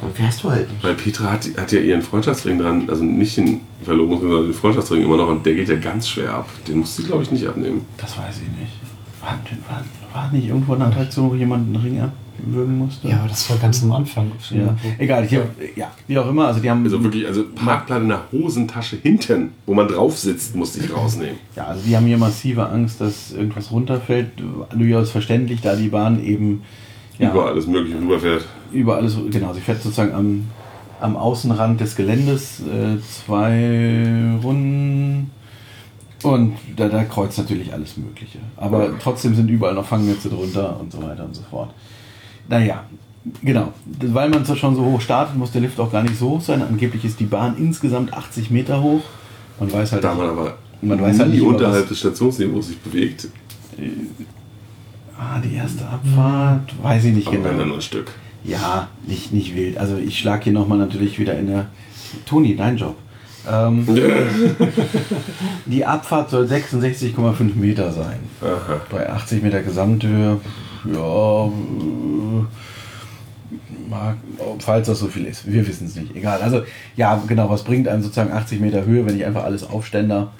Dann fährst du halt nicht. Weil Petra hat, hat ja ihren Freundschaftsring dran, also nicht den Verlobungsring, sondern den Freundschaftsring immer noch und der geht ja ganz schwer ab. Den muss sie, glaube ich, nicht abnehmen. Das weiß ich nicht. War, war, war nicht irgendwo eine Attraktion, wo jemand einen Ring abwürgen musste? Ja, aber das war ganz am Anfang. Ja. Egal, hier, ja, wie auch immer, also die haben Also wirklich, also Parkplatte in der Hosentasche hinten, wo man drauf sitzt, musste ich rausnehmen. Ja, also die haben hier massive Angst, dass irgendwas runterfällt. Durchaus verständlich, da die Bahn eben ja, Über alles Mögliche rüberfährt. über alles, genau, sie fährt sozusagen am, am Außenrand des Geländes äh, zwei Runden und da, da kreuzt natürlich alles Mögliche. Aber trotzdem sind überall noch Fangnetze drunter und so weiter und so fort. Naja, genau. Weil man so schon so hoch startet, muss der Lift auch gar nicht so hoch sein. Angeblich ist die Bahn insgesamt 80 Meter hoch. Man weiß halt Da man aber Man weiß halt nie nicht, unterhalb des Stationsniveaus sich bewegt, Ah, die erste Abfahrt, weiß ich nicht aber wenn dann genau. nur ein Stück. Ja, nicht, nicht wild. Also ich schlage hier nochmal natürlich wieder in der... Toni, dein Job. Ähm, die Abfahrt soll 66,5 Meter sein. Aha. Bei 80 Meter Gesamthöhe, ja, mag, falls das so viel ist. Wir wissen es nicht. Egal. Also, ja, genau, was bringt einem sozusagen 80 Meter Höhe, wenn ich einfach alles aufständer?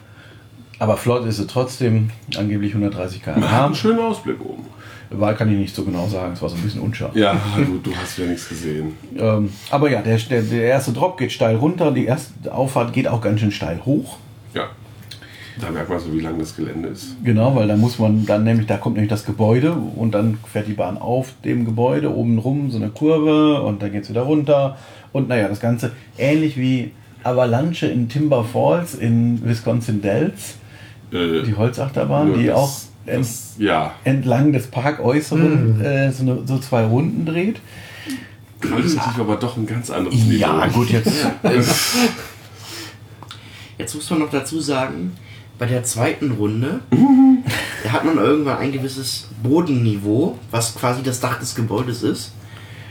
Aber flott ist sie trotzdem, angeblich 130 Man hat km/h. einen schönen Ausblick oben. Wahl kann ich nicht so genau sagen, es war so ein bisschen unscharf. Ja, gut, du hast ja nichts gesehen. Ähm, aber ja, der, der, der erste Drop geht steil runter, die erste Auffahrt geht auch ganz schön steil hoch. Ja. Da merkt man so, wie lang das Gelände ist. Genau, weil da muss man dann nämlich, da kommt nämlich das Gebäude und dann fährt die Bahn auf dem Gebäude oben rum so eine Kurve und dann geht es wieder runter. Und naja, das Ganze ähnlich wie Avalanche in Timber Falls in Wisconsin Dells, Äh, die Holzachterbahn, die auch das, ja, entlang des Parkäußeren äh, so, eine, so zwei Runden dreht. qualitativ aber doch ein ganz anderes Niveau. Ja, gut, jetzt. Jetzt muss man noch dazu sagen, bei der zweiten Runde, da hat man irgendwann ein gewisses Bodenniveau, was quasi das Dach des Gebäudes ist.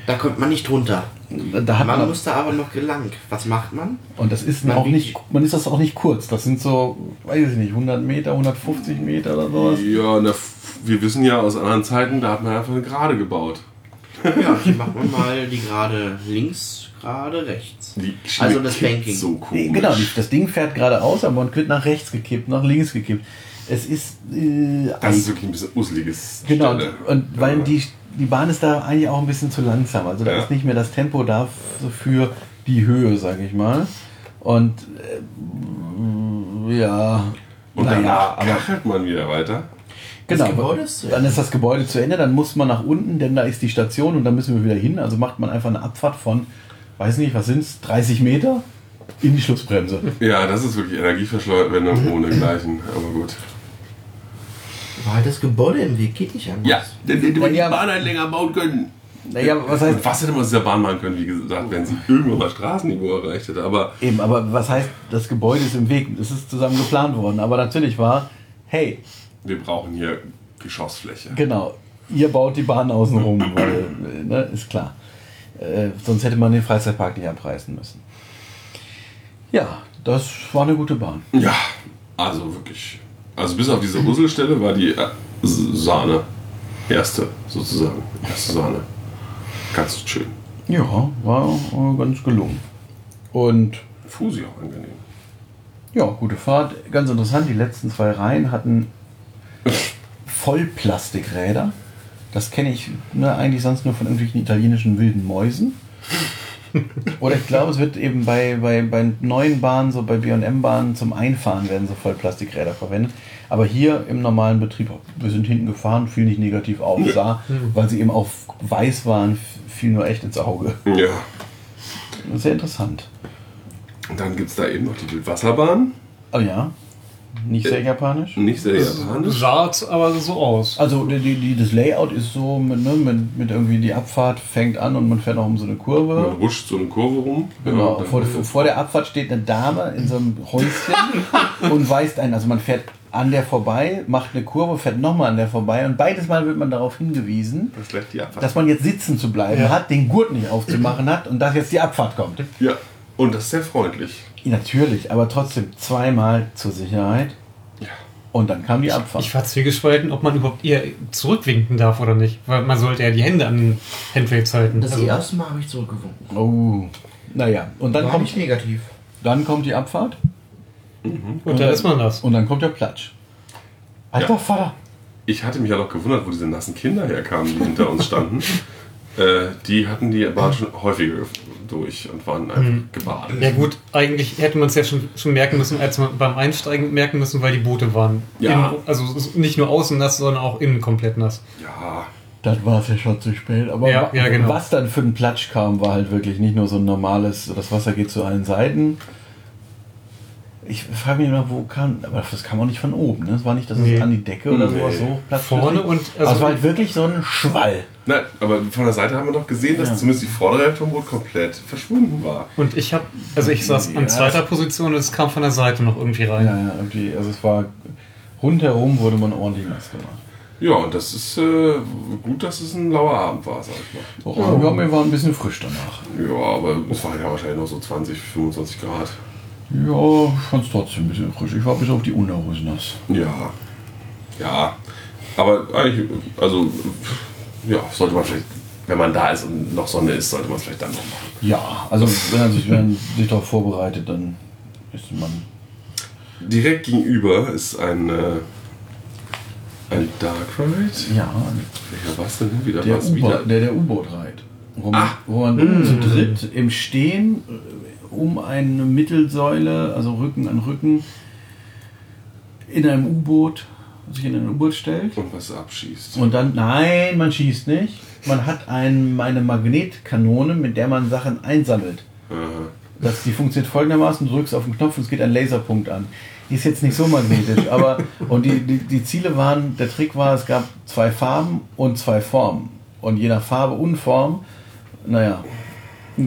Da kommt man nicht runter. Da hat Man man, muss da aber noch gelang. Was macht man? und das ist Man auch nicht, man ist das auch nicht kurz. Das sind so, weiß ich nicht, 100 Meter, 150 Meter oder sowas. Ja, na, wir wissen ja aus anderen Zeiten, da hat man einfach eine Gerade gebaut. Ja, hier macht man mal die gerade links, gerade rechts. Die Also das Banking. So komisch. Genau, die, das Ding fährt geradeaus, aber man wird nach rechts gekippt, nach links gekippt. Es ist. Äh, Das ist wirklich ein bisschen useliges genau, Stelle. und weil die, die Bahn ist da eigentlich auch ein bisschen zu langsam. Also da Ja. ist nicht mehr das Tempo da für die Höhe, sage ich mal. Und äh, ja. Und naja, danach aber kachelt man wieder weiter. genau. Ist dann ist das Gebäude zu Ende, dann muss man nach unten, denn da ist die Station und dann müssen wir wieder hin. Also macht man einfach eine Abfahrt von, weiß nicht, was sind es, 30 Meter? In die Schlussbremse. Ja, das ist wirklich Energieverschwendung ohne Gleichen. Aber gut. War halt das Gebäude im Weg, geht nicht anders. denn die Ja. Bahn halt länger bauen können. Naja, was heißt. Und was hätte man aus dieser Bahn machen können, wie gesagt, wenn sie irgendwann mal Straßenniveau erreicht hätte. Aber Eben, aber was heißt, das Gebäude ist im Weg? Es ist zusammen geplant worden. Aber natürlich war, hey, wir brauchen hier Geschossfläche. genau, ihr baut die Bahn außen rum, weil, ne, ist klar. Äh, sonst hätte man den Freizeitpark nicht abreißen müssen. Ja, das war eine gute Bahn. Ja, also wirklich. Also bis auf diese Rüsselstelle war die äh, Sahne. Erste, sozusagen. Erste Sahne. Ganz schön. Ja, war ganz gelungen. Und Fusi auch angenehm. ja, gute Fahrt. Ganz interessant, die letzten zwei Reihen hatten Vollplastikräder. Das kenne ich ne, eigentlich sonst nur von irgendwelchen italienischen wilden Mäusen. Oder ich glaube, es wird eben bei, bei, bei neuen Bahnen, so bei BM-Bahnen zum Einfahren werden so Vollplastikräder verwendet. Aber hier im normalen Betrieb, wir sind hinten gefahren, fiel nicht negativ auf. Sah, weil sie eben auch weiß waren, fiel nur echt ins Auge. Ja. Sehr interessant. Und dann gibt es da eben noch die Wildwasserbahn. Oh ja, nicht sehr japanisch. Nicht sehr japanisch. Sah aber so aus. Also die, die, das Layout ist so mit, ne, mit, mit irgendwie die Abfahrt fängt an und man fährt auch um so eine Kurve. Man rutscht so eine Kurve rum. Genau. Ja, vor, vor der Abfahrt steht eine Dame in so einem Häuschen und weist einen. Also man fährt an der vorbei, macht eine Kurve, fährt nochmal an der vorbei und beides Mal wird man darauf hingewiesen, Das dass man jetzt sitzen zu bleiben Ja. hat, den Gurt nicht aufzumachen hat und dass jetzt die Abfahrt kommt. ja. Und das ist sehr freundlich. Natürlich, aber trotzdem zweimal zur Sicherheit Ja. und dann kam die Abfahrt. Ich war zwiegespalten, ob man überhaupt eher zurückwinken darf oder nicht. Weil man sollte ja die Hände an den Handwaves halten. Das Also- erste Mal habe ich zurückgewunken. Oh, naja. Und dann War kommt, nicht negativ. dann kommt die Abfahrt und da ist man das. und dann kommt der Platsch. Alter Ja. Vater. Ich hatte mich ja noch gewundert, wo diese nassen Kinder herkamen, die hinter uns standen. Äh, die hatten die Bahn schon häufiger durch und waren einfach gebadet. Ja gut, eigentlich hätte man es ja schon, schon merken müssen, als man beim Einsteigen merken müssen, weil die Boote waren. Ja. Innen, also nicht nur außen nass, sondern auch innen komplett nass. Ja, Das war es ja schon zu spät. Aber Ja, ja, genau. was dann für einen Platsch kam, war halt wirklich nicht nur so ein normales, das Wasser geht zu allen Seiten. Ich frage mich noch, wo kam, aber das kam auch nicht von oben. Ne? Das war nicht, dass Nee. es an die Decke oder Nee. sowas so Platz Vorne und- also also- es war halt wirklich so ein Schwall. Nein, aber von der Seite haben wir doch gesehen, dass Ja. zumindest die vordere Hälfte vom Boot komplett verschwunden war. Und ich habe, also ich saß Ja. an zweiter Position und es kam von der Seite noch irgendwie rein. Ja, ja, irgendwie, also es war rundherum wurde man ordentlich nass gemacht. Ja, und das ist äh, gut, dass es ein lauer Abend war, sag ich mal. Oh, ja, mir war ein bisschen frisch danach. Ja, aber es waren ja wahrscheinlich noch so 20, 25 Grad. Ja, ich fand es trotzdem ein bisschen frisch. Ich war bis auf die Unterhose nass. Ja. Ja. Aber eigentlich, also, ja, sollte man vielleicht, wenn man da ist und noch Sonne ist, sollte man es vielleicht dann noch machen. Ja, also wenn man sich, wenn man sich darauf vorbereitet, dann ist man Direkt gegenüber ist ein, äh, ein Dark Ride. Ja, Welcher war es denn wieder? der? U-Boot, der, der U-Boot reit. Wo man, Ah. wo man zu dritt im Stehen äh, um eine Mittelsäule, also Rücken an Rücken, in einem U-Boot, sich in ein U-Boot stellt. Und was abschießt. Und dann, nein, man schießt nicht. Man hat ein, eine Magnetkanone, mit der man Sachen einsammelt. Aha. Das, die funktioniert folgendermaßen, du drückst auf den Knopf und es geht ein Laserpunkt an. Die ist jetzt nicht so magnetisch, aber und die, die, die Ziele waren, der Trick war, es gab zwei Farben und zwei Formen. Und je nach Farbe und Form, naja,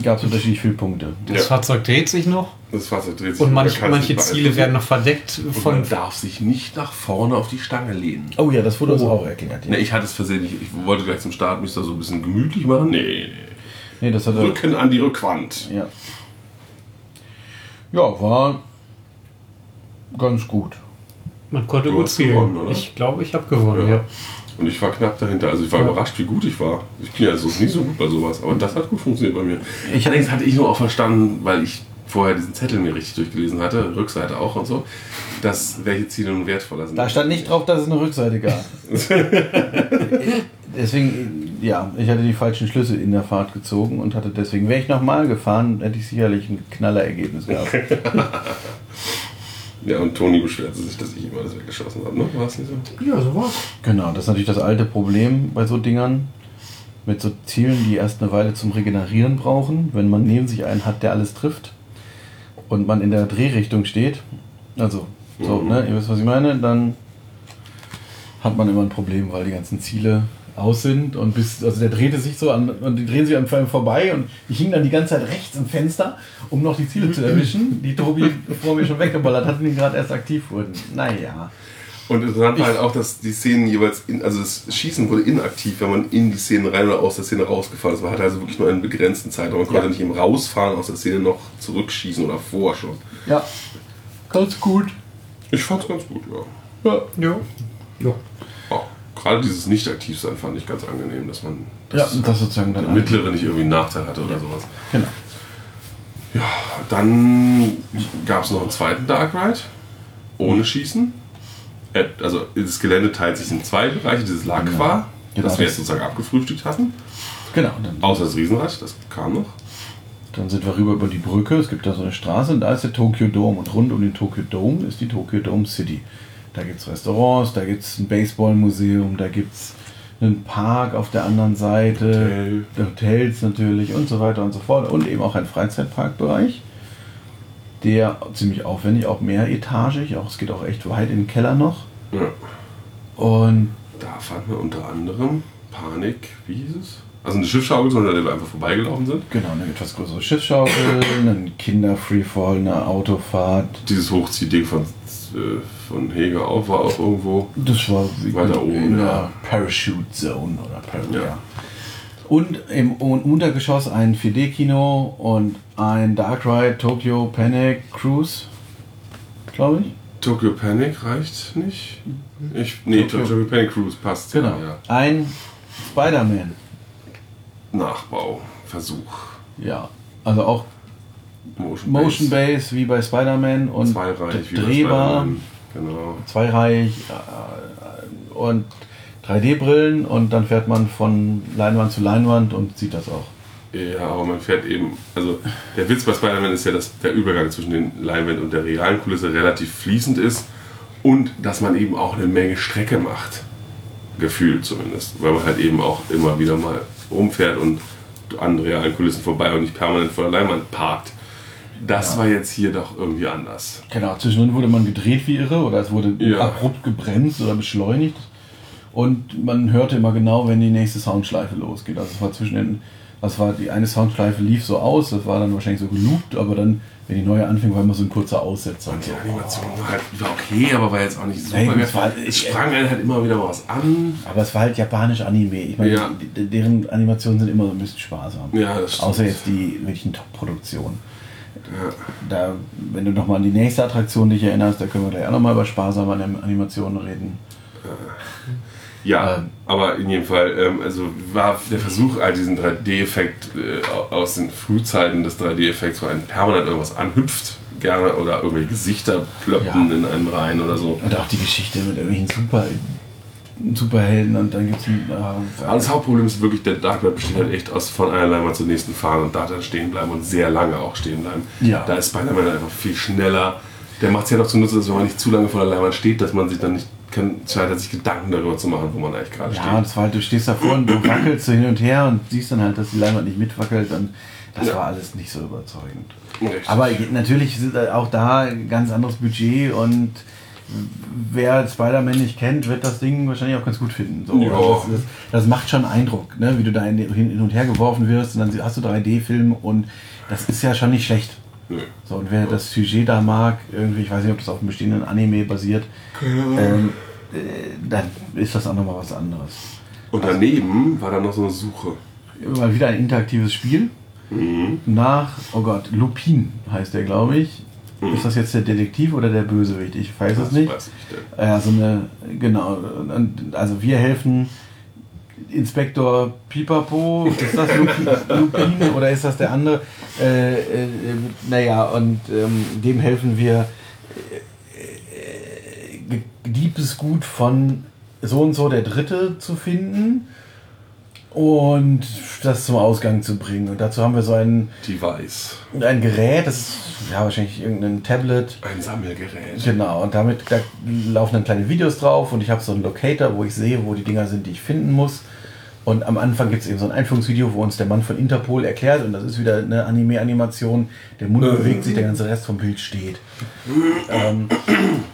gab es unterschiedlich viele Punkte. Das Ja. Fahrzeug dreht sich noch Das Fahrzeug dreht sich. und man manch, manche Ziele werden noch verdeckt Und von. man darf sich nicht nach vorne auf die Stange lehnen. Oh ja, das wurde uns auch erklärt. Ne, ich hatte es versehentlich. Ich wollte gleich zum Start mich da so ein bisschen gemütlich machen. Nee, Nee, das hat nee. er. Rücken an die Rückwand. Ja. Ja, war ganz gut. Man konnte Du gut hast zielen. gewonnen, oder? Ich glaube, ich habe gewonnen, Ja. ja. Und ich war knapp dahinter. Also ich war überrascht, wie gut ich war. Ich bin ja so nie so gut bei sowas. Aber das hat gut funktioniert bei mir. Ich- Allerdings hatte ich nur auch verstanden, weil ich vorher diesen Zettel mir richtig durchgelesen hatte, Rückseite auch und so, dass welche Ziele nun wertvoller sind. Da stand nicht drauf, dass es eine Rückseite gab. deswegen, ja, ich hatte die falschen Schlüsse in der Fahrt gezogen und hatte deswegen, wäre ich nochmal gefahren, hätte ich sicherlich ein Knallerergebnis gehabt. Ja, und Toni beschwerte sich, dass ich ihm alles weggeschossen habe. Ne? War es nicht so? Ja, so war's. Genau, das ist natürlich das alte Problem bei so Dingern. Mit so Zielen, die erst eine Weile zum Regenerieren brauchen, wenn man neben sich einen hat, der alles trifft. Und man in der Drehrichtung steht, also so, Mhm. ne, ihr wisst, was ich meine, dann hat man immer ein Problem, weil die ganzen Ziele aus sind und bis, also der drehte sich so an und die drehen sich an einem vorbei und ich hing dann die ganze Zeit rechts im Fenster, um noch die Ziele zu erwischen, die Tobi vor mir schon weggeballert hat und die gerade erst aktiv wurden. Naja. Und interessant war halt auch, dass die Szenen jeweils, in, also das Schießen wurde inaktiv, wenn man in die Szene rein oder aus der Szene rausgefahren ist. Man hatte also wirklich nur einen begrenzten Zeitraum. Man konnte Ja. nicht im Rausfahren aus der Szene noch zurückschießen oder vor schon. Ja, ganz gut. Ich fand's ganz gut, ja. Ja. Ja. Ja. Auch gerade dieses Nicht-Aktiv-Sein fand ich ganz angenehm, dass man Ja, das, und das sozusagen dann der Mittlere nicht irgendwie einen Nachteil hatte oder sowas. Genau. Dann gab es noch einen zweiten Dark Ride ohne Schießen. Also das Gelände teilt sich in zwei Bereiche. Dieses Lacqua, Genau. das wir jetzt sozusagen abgefrühstückt hatten. Genau. Außer das Riesenrad, das kam noch. dann sind wir rüber über die Brücke. Es gibt da so eine Straße und da ist der Tokyo Dome. Und rund um den Tokyo Dome ist die Tokyo Dome City. Da gibt es Restaurants, da gibt es ein Baseballmuseum, da gibt es einen Park auf der anderen Seite, Hotel. Hotels natürlich und so weiter und so fort. Und eben auch ein Freizeitparkbereich, der ziemlich aufwendig, auch mehretagig, auch, es geht auch echt weit in den Keller noch. Ja. Und Da fanden wir unter anderem Panik, wie hieß es? Also eine Schiffsschaukel, sondern der wir einfach vorbeigelaufen sind. genau, eine etwas größere Schiffsschaukel, ein Kinder-Freefall, eine Autofahrt. Dieses Hochziehding von, äh, von Heger auf war auch irgendwo. Das war wie Weiter oben, in der ja. Parachute Zone oder Par Ja. Und im Un- Untergeschoss ein 4D-Kino und ein Dark Ride Tokyo Panic Cruise, glaube ich. Tokyo Panic reicht nicht. Ich, nee, Tokyo- Tokyo, Panic Cruise passt. Genau. Ja. Ein Spider-Man. Nachbau, Versuch. Ja. Also auch Motion, Motion Base. Wie bei Spider-Man und bei drehbar. Genau. zweireihig äh, und 3D-Brillen und dann fährt man von Leinwand zu Leinwand und sieht das auch. Ja, aber man fährt eben, also der Witz bei Spider-Man ist ja, dass der Übergang zwischen den Leinwänden und der realen Kulisse relativ fließend ist und dass man eben auch eine Menge Strecke macht. Gefühlt zumindest. Weil man halt eben auch immer wieder mal rumfährt und an realen Kulissen vorbei und nicht permanent vor der Leinwand parkt. Das war jetzt hier doch irgendwie anders. Genau, zwischendrin wurde man gedreht wie irre oder es wurde Ja. abrupt gebremst oder beschleunigt. Und man hörte immer genau, wenn die nächste Soundschleife losgeht. Also es war zwischen den, das war die eine Soundschleife lief so aus, das war dann wahrscheinlich so geloopt, aber dann, wenn die neue anfing, war immer so ein kurzer Aussetzer. Und Die so. Animation war halt war okay, aber war jetzt auch nicht super. Geil. es war- es sprang einen halt immer wieder mal was an. Aber es war halt japanisch Anime. Ich meine, Ja. deren Animationen sind immer so ein bisschen sparsam. Ja, das stimmt. Außer jetzt die wirklichen Top-Produktionen. Ja. Da, wenn du nochmal an die nächste Attraktion dich erinnerst, da können wir gleich auch nochmal über sparsame Animationen reden. Ja, Ähm. aber in jedem Fall, ähm, also war der Versuch, all diesen 3D-Effekt äh, aus den Frühzeiten des 3D-Effekts, wo ein permanent irgendwas anhüpft, gerne oder irgendwelche Gesichter plöppen Ja. in einen rein oder so. Und auch die Geschichte mit irgendwelchen Super, Superhelden und dann gibt es ein. Äh, Aber das Hauptproblem ist wirklich, der Dark Web besteht halt echt aus von einer Leinwand zur nächsten fahren und da dann stehen bleiben und sehr lange auch stehen bleiben. Ja. Da ist Spider-Man einfach viel schneller. Der macht es ja noch zunutze, dass wenn man nicht zu lange vor der Leinwand steht, dass man sich dann nicht kann, scheitert, sich Gedanken darüber zu machen, wo man eigentlich gerade ja, steht. das war halt, du stehst davor und du wackelst so hin und her und siehst dann halt, dass die Leinwand nicht mitwackelt und das Ja. war alles nicht so überzeugend. Richtig. Aber natürlich ist auch da ein ganz anderes Budget und wer Spider-Man nicht kennt, wird das Ding wahrscheinlich auch ganz gut finden. So, Ja. das, das, das macht schon Eindruck, ne? wie du da hin hin und her geworfen wirst und dann hast du 3D-Film und das ist ja schon nicht schlecht. Nö. So, und wer das Sujet da mag, irgendwie, ich weiß nicht, ob das auf einem bestehenden Anime basiert, ähm, äh, dann ist das auch nochmal was anderes. Und daneben war dann noch so eine Suche. Mal wieder ein interaktives Spiel nach, oh Gott, Lupin heißt der, glaube ich. Ist das jetzt der Detektiv oder der Bösewicht? Ich weiß es nicht. Weiß ich denn. Ja, so eine, genau. Also wir helfen Inspektor Pipapo, ist das Lupin, oder ist das der andere? Äh, äh, naja, und ähm, dem helfen wir äh, äh, Diebesgut von so und so der Dritte zu finden und das zum Ausgang zu bringen. Und dazu haben wir so ein, Device. ein Gerät, das ist ja wahrscheinlich irgendein Tablet. Ein Sammelgerät. Genau, und damit da laufen dann kleine Videos drauf und ich habe so einen Locator, wo ich sehe, wo die Dinger sind, die ich finden muss. Und am Anfang gibt es eben so ein Einführungsvideo, wo uns der Mann von Interpol erklärt, und das ist wieder eine Anime-Animation, der Mund bewegt sich, der ganze Rest vom Bild steht. ähm,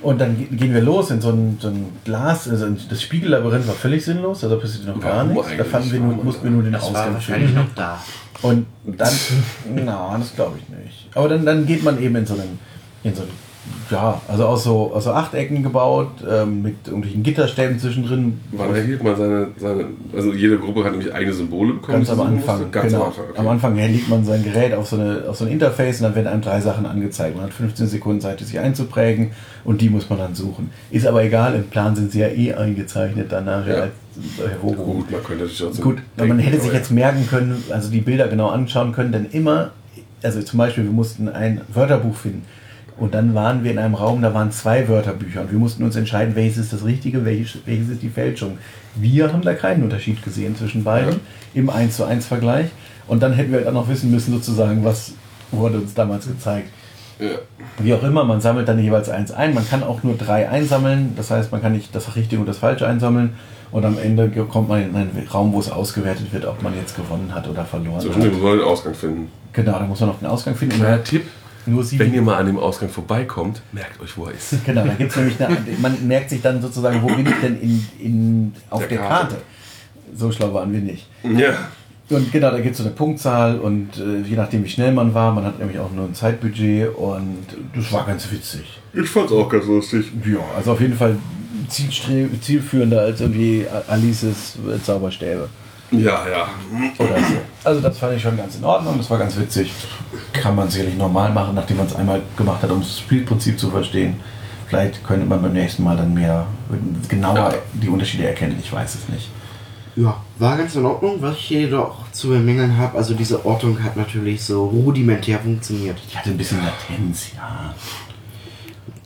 und dann ge- gehen wir los in so ein, so ein Glas, also das Spiegellabyrinth war völlig sinnlos, also passierte noch gar Warum nichts. Da fanden wir nur, mussten wir nur den Das war Ausgang wahrscheinlich finden. noch da. Und dann, na, das glaube ich nicht. Aber dann, dann geht man eben in so einen, in so einen, ja, also aus so, aus so Achtecken gebaut, ähm, mit irgendwelchen Gitterstäben zwischendrin. Wann erhielt man seine, seine. Also jede Gruppe hat nämlich eigene Symbole bekommen. Ganz am Anfang? Ganz genau. am Anfang. Okay. Am Anfang legt man sein Gerät auf so, eine, auf so ein Interface und dann werden einem drei Sachen angezeigt. Man hat 15 Sekunden Zeit, sich einzuprägen und die muss man dann suchen. Ist aber egal, im Plan sind sie ja eh eingezeichnet dann nachher Ja. hervorgehoben. Gut, man könnte natürlich auch so Gut, aber man denken, hätte sich jetzt merken können, also die Bilder genau anschauen können, denn immer, also zum Beispiel, wir mussten ein Wörterbuch finden. Und dann waren wir in einem Raum, da waren zwei Wörterbücher und wir mussten uns entscheiden, welches ist das Richtige, welches, welches ist die Fälschung. Wir haben da keinen Unterschied gesehen zwischen beiden im 1 zu 1 Vergleich. Und dann hätten wir dann noch wissen müssen, sozusagen, was wurde uns damals gezeigt. Ja. Wie auch immer, man sammelt dann jeweils eins ein. Man kann auch nur drei einsammeln. Das heißt, man kann nicht das Richtige und das Falsche einsammeln. Und am Ende kommt man in einen Raum, wo es ausgewertet wird, ob man jetzt gewonnen hat oder verloren Zwischendurch hat. muss man den Ausgang finden. Genau, da muss man noch den Ausgang finden. Kleiner Tipp: Nur sieben. Wenn ihr mal an dem Ausgang vorbeikommt, merkt euch, wo er ist. Genau, da gibt es nämlich eine, man merkt sich dann sozusagen, wo bin ich denn in, in, auf Der der, Karte. Karte. So schlau waren wir nicht. Ja. Und genau, da gibt es so eine Punktzahl und äh, je nachdem, wie schnell man war, man hat nämlich auch nur ein Zeitbudget und das war ganz witzig. Ich fand's auch ganz lustig. Ja, also auf jeden Fall zielführender als irgendwie Alices Zauberstäbe Ja, ja. oder so. Also das fand ich schon ganz in Ordnung, das war ganz witzig. Kann man sicherlich normal machen, nachdem man es einmal gemacht hat, um das Spielprinzip zu verstehen. Vielleicht könnte man beim nächsten Mal dann mehr genauer die Unterschiede erkennen, ich weiß es nicht. Ja, war ganz in Ordnung. Was ich jedoch zu bemängeln habe, also diese Ortung hat natürlich so rudimentär funktioniert. Die hatte ein bisschen Latenz, ja.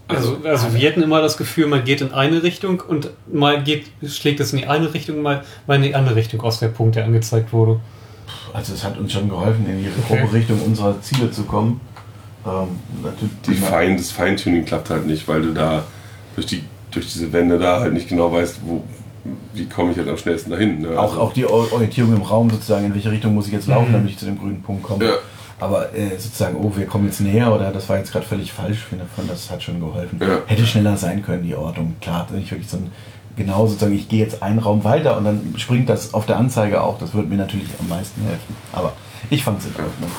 Also, also wir hatten immer das Gefühl, man geht in eine Richtung und mal geht, schlägt es in die eine Richtung, mal, mal in die andere Richtung aus der Punkt, der angezeigt wurde. Also es hat uns schon geholfen, in die Okay. grobe Richtung unserer Ziele zu kommen. Ähm, natürlich- Die Fein, das Feintuning klappt halt nicht, weil du da durch, die, durch diese Wände da halt nicht genau weißt, wo, wie komme ich halt am schnellsten dahin. Ne? Auch, Also- auch die Or- Orientierung im Raum sozusagen, in welche Richtung muss ich jetzt laufen, damit ich zu dem grünen Punkt komme. Ja. Aber äh, sozusagen, oh, wir kommen jetzt näher oder das war jetzt gerade völlig falsch, finde von das hat schon geholfen. Ja. Hätte schneller sein können, die Ordnung. Klar, nicht wirklich so ein, genau sozusagen, ich gehe jetzt einen Raum weiter und dann springt das auf der Anzeige auch. Das würde mir natürlich am meisten helfen. Aber ich fand es in Ordnung.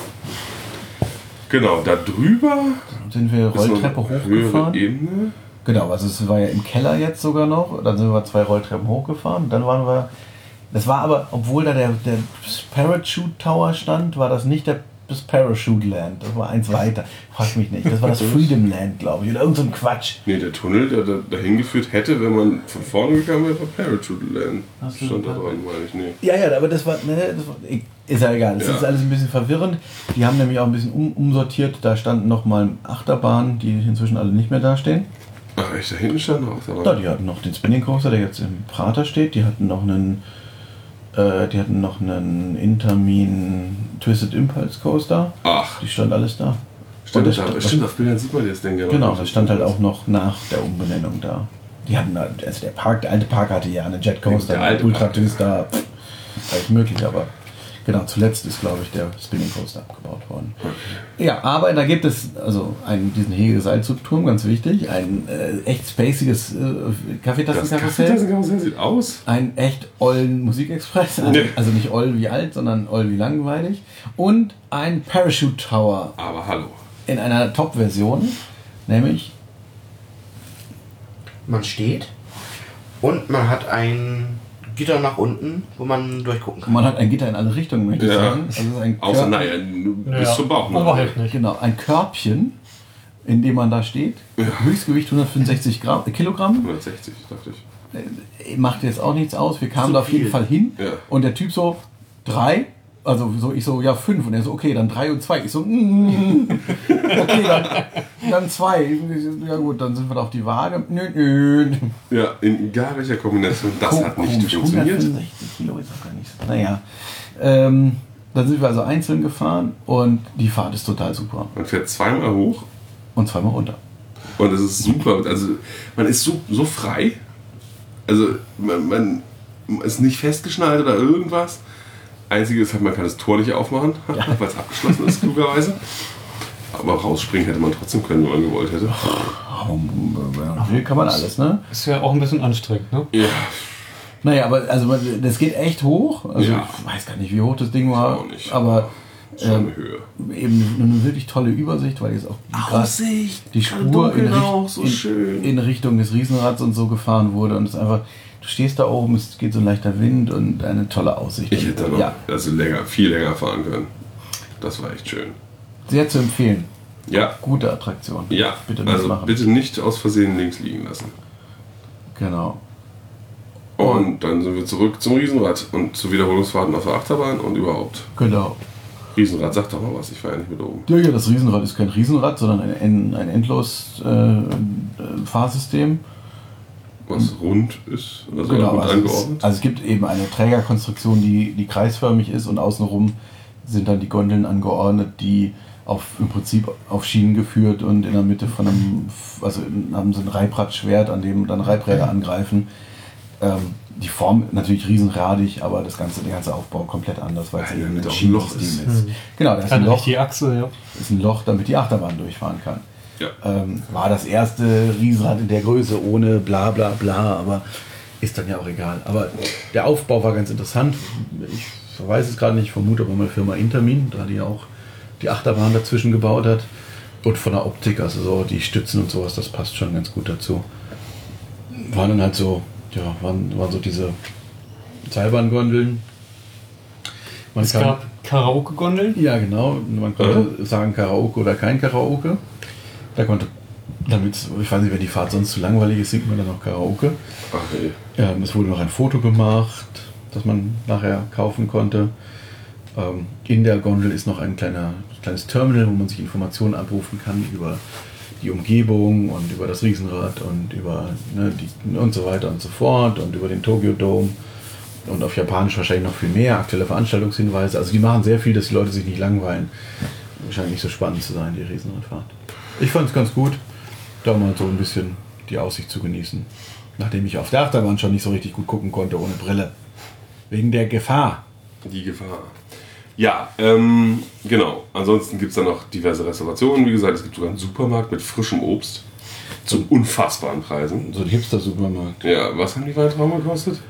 Genau, da drüber Dann sind wir Rolltreppe hochgefahren. Ebene. Genau, also es war ja im Keller jetzt sogar noch. Dann sind wir zwei Rolltreppen hochgefahren. Dann waren wir. Das war aber, obwohl da der, der Parachute Tower stand, war das nicht der, das Parachute Land. Das war eins weiter. Frag mich nicht. Das war das Freedom Land, glaube ich. Oder irgend so ein Quatsch. Nee, der Tunnel, der da, dahin geführt hätte, wenn man von vorne gegangen wäre, war Parachute Land. Du Stand da dran, meine ich, nee. Ja, ja, aber das war. Ne, das war ist ja egal. Das Ja. ist alles ein bisschen verwirrend. Die haben nämlich auch ein bisschen um, umsortiert. Da standen nochmal Achterbahnen, die inzwischen alle nicht mehr dastehen. Ach echt, da hinten stand noch. Da Ja, die hatten noch den Spinning Coaster, der jetzt im Prater steht. Die hatten noch einen, äh, die hatten noch einen Intermin Twisted Impulse Coaster. Ach, Die stand alles da. das da, stand- stimmt, auf Bildern sieht man das Ding ja noch Genau, das stand halt auch noch nach der Umbenennung da. Die hatten halt, also der Park, der alte Park hatte ja eine Jet Coaster, Der alte Ultra. Twister, alles möglich, aber genau, zuletzt ist, glaube ich, der Spinning Coaster abgebaut worden. Ja, aber da gibt es also einen, diesen Hege-Seilzugturm, ganz wichtig, ein äh, echt spaciges äh, Das Kaffeetassenkarussell. Kaffeetassen sieht aus. Ein echt ollen Musikexpress, also, Nee. also nicht oll wie alt, sondern oll wie langweilig. Und ein Parachute Tower Aber hallo. in einer Top-Version, nämlich Man steht und man hat ein Gitter nach unten, wo man durchgucken kann. man hat ein Gitter in alle Richtungen, möchte ich Ja. sagen. Also ein Außer, du bist Naja, zum Bauch. ne? Oberhalb nicht. Genau, ein Körbchen, in dem man da steht. Höchstgewicht 165 Gramm, äh, Kilogramm. 160, dachte ich. Äh, Macht jetzt auch nichts aus. Wir kamen Zu da auf jeden. Fall hin. Ja. Und der Typ so, drei. Also so, ich so, ja, fünf. Und er so, okay, dann drei und zwei. Ich so, mm, okay, dann, dann zwei. Ja gut, dann sind wir auf die Waage. Nö, nö. Ja, in gar welcher Kombination, das Ko- hat nicht komisch, funktioniert. 165 Kilo ist auch gar nicht so. Naja. Ähm, dann sind wir also einzeln gefahren und die Fahrt ist total super. Man fährt zweimal hoch Und zweimal runter. und es ist super. Also man ist so, so frei. Also man, man ist nicht festgeschnallt oder irgendwas. Einzige ist halt, man kann das Tor nicht aufmachen, weil es abgeschlossen ist, klugerweise. Aber rausspringen hätte man trotzdem können, wenn man gewollt hätte. Hier kann man alles, ne? Ist ja auch ein bisschen anstrengend, ne? Ja, Naja, aber also das geht echt hoch. Also Ja. ich weiß gar nicht, wie hoch das Ding war. auch nicht. Aber ähm, eine Höhe. eben eine wirklich tolle Übersicht, weil jetzt auch Aussicht! die Spur in, Richt- auch, so in, schön. in Richtung des Riesenrads und so gefahren wurde. Und es ist einfach, du stehst da oben, es geht so ein leichter Wind und eine tolle Aussicht. Ich hätte da noch ja, also länger, viel länger fahren können. Das war echt schön. sehr zu empfehlen. Ja, Gute Attraktion. ja. Bitte nicht also machen. bitte nicht aus Versehen links liegen lassen. Genau. Und dann sind wir zurück zum Riesenrad und zu Wiederholungsfahrten auf der Achterbahn und überhaupt. Genau. Riesenrad, sag doch mal was, ich war ja nicht mit oben. Ja, ja, das Riesenrad ist kein Riesenrad, sondern ein, ein, ein endlos äh, äh, Fahrsystem. Was rund ist, also Genau, gut also es, angeordnet. also es gibt eben eine Trägerkonstruktion, die, die kreisförmig ist und außenrum sind dann die Gondeln angeordnet, die auf, im Prinzip auf Schienen geführt und in der Mitte von einem, also haben so ein Reibradschwert, an dem dann Reibräder angreifen. Ähm, die Form natürlich riesenradig, aber das ganze, der ganze Aufbau komplett anders, weil es Ja, eben ein Schienensystem ist. ist. Genau, da ist ein Loch, die Achse, ja. ist ein Loch, damit die Achterbahn durchfahren kann. Ja. Ähm, war das erste Riesenrad in der Größe ohne bla bla bla, aber ist dann ja auch egal. Aber der Aufbau war ganz interessant. Ich weiß es gerade nicht, ich vermute aber mal Firma Intermin, da die auch die Achterbahn dazwischen gebaut hat. Und von der Optik, also so die Stützen und sowas, das passt schon ganz gut dazu. Waren dann halt so, ja, waren, waren so diese Seilbahngondeln. Man Es gab Karaoke-Gondeln. ja, genau. Man konnte sagen Karaoke oder kein Karaoke. Da konnte, damit, ich weiß nicht, wenn die Fahrt sonst zu langweilig ist, singt man dann noch Karaoke. Nee. Ähm, es wurde noch ein Foto gemacht, das man nachher kaufen konnte. Ähm, in der Gondel ist noch ein kleiner, kleines Terminal, wo man sich Informationen abrufen kann über die Umgebung und über das Riesenrad und über ne, die, und so weiter und so fort und über den Tokyo Dome und auf Japanisch wahrscheinlich noch viel mehr aktuelle Veranstaltungshinweise. Also die machen sehr viel, dass die Leute sich nicht langweilen. Scheint nicht so spannend zu sein, die Riesenradfahrt. Ich fand es ganz gut, da mal so ein bisschen die Aussicht zu genießen. Nachdem ich auf der Achterbahn schon nicht so richtig gut gucken konnte ohne Brille. Wegen der Gefahr. Die Gefahr. Ja, ähm, genau. Ansonsten gibt es da noch diverse Restaurationen. Wie gesagt, es gibt sogar einen Supermarkt mit frischem Obst zu unfassbaren Preisen. So ein Hipster-Supermarkt. Ja, was haben die Weintrauben gekostet?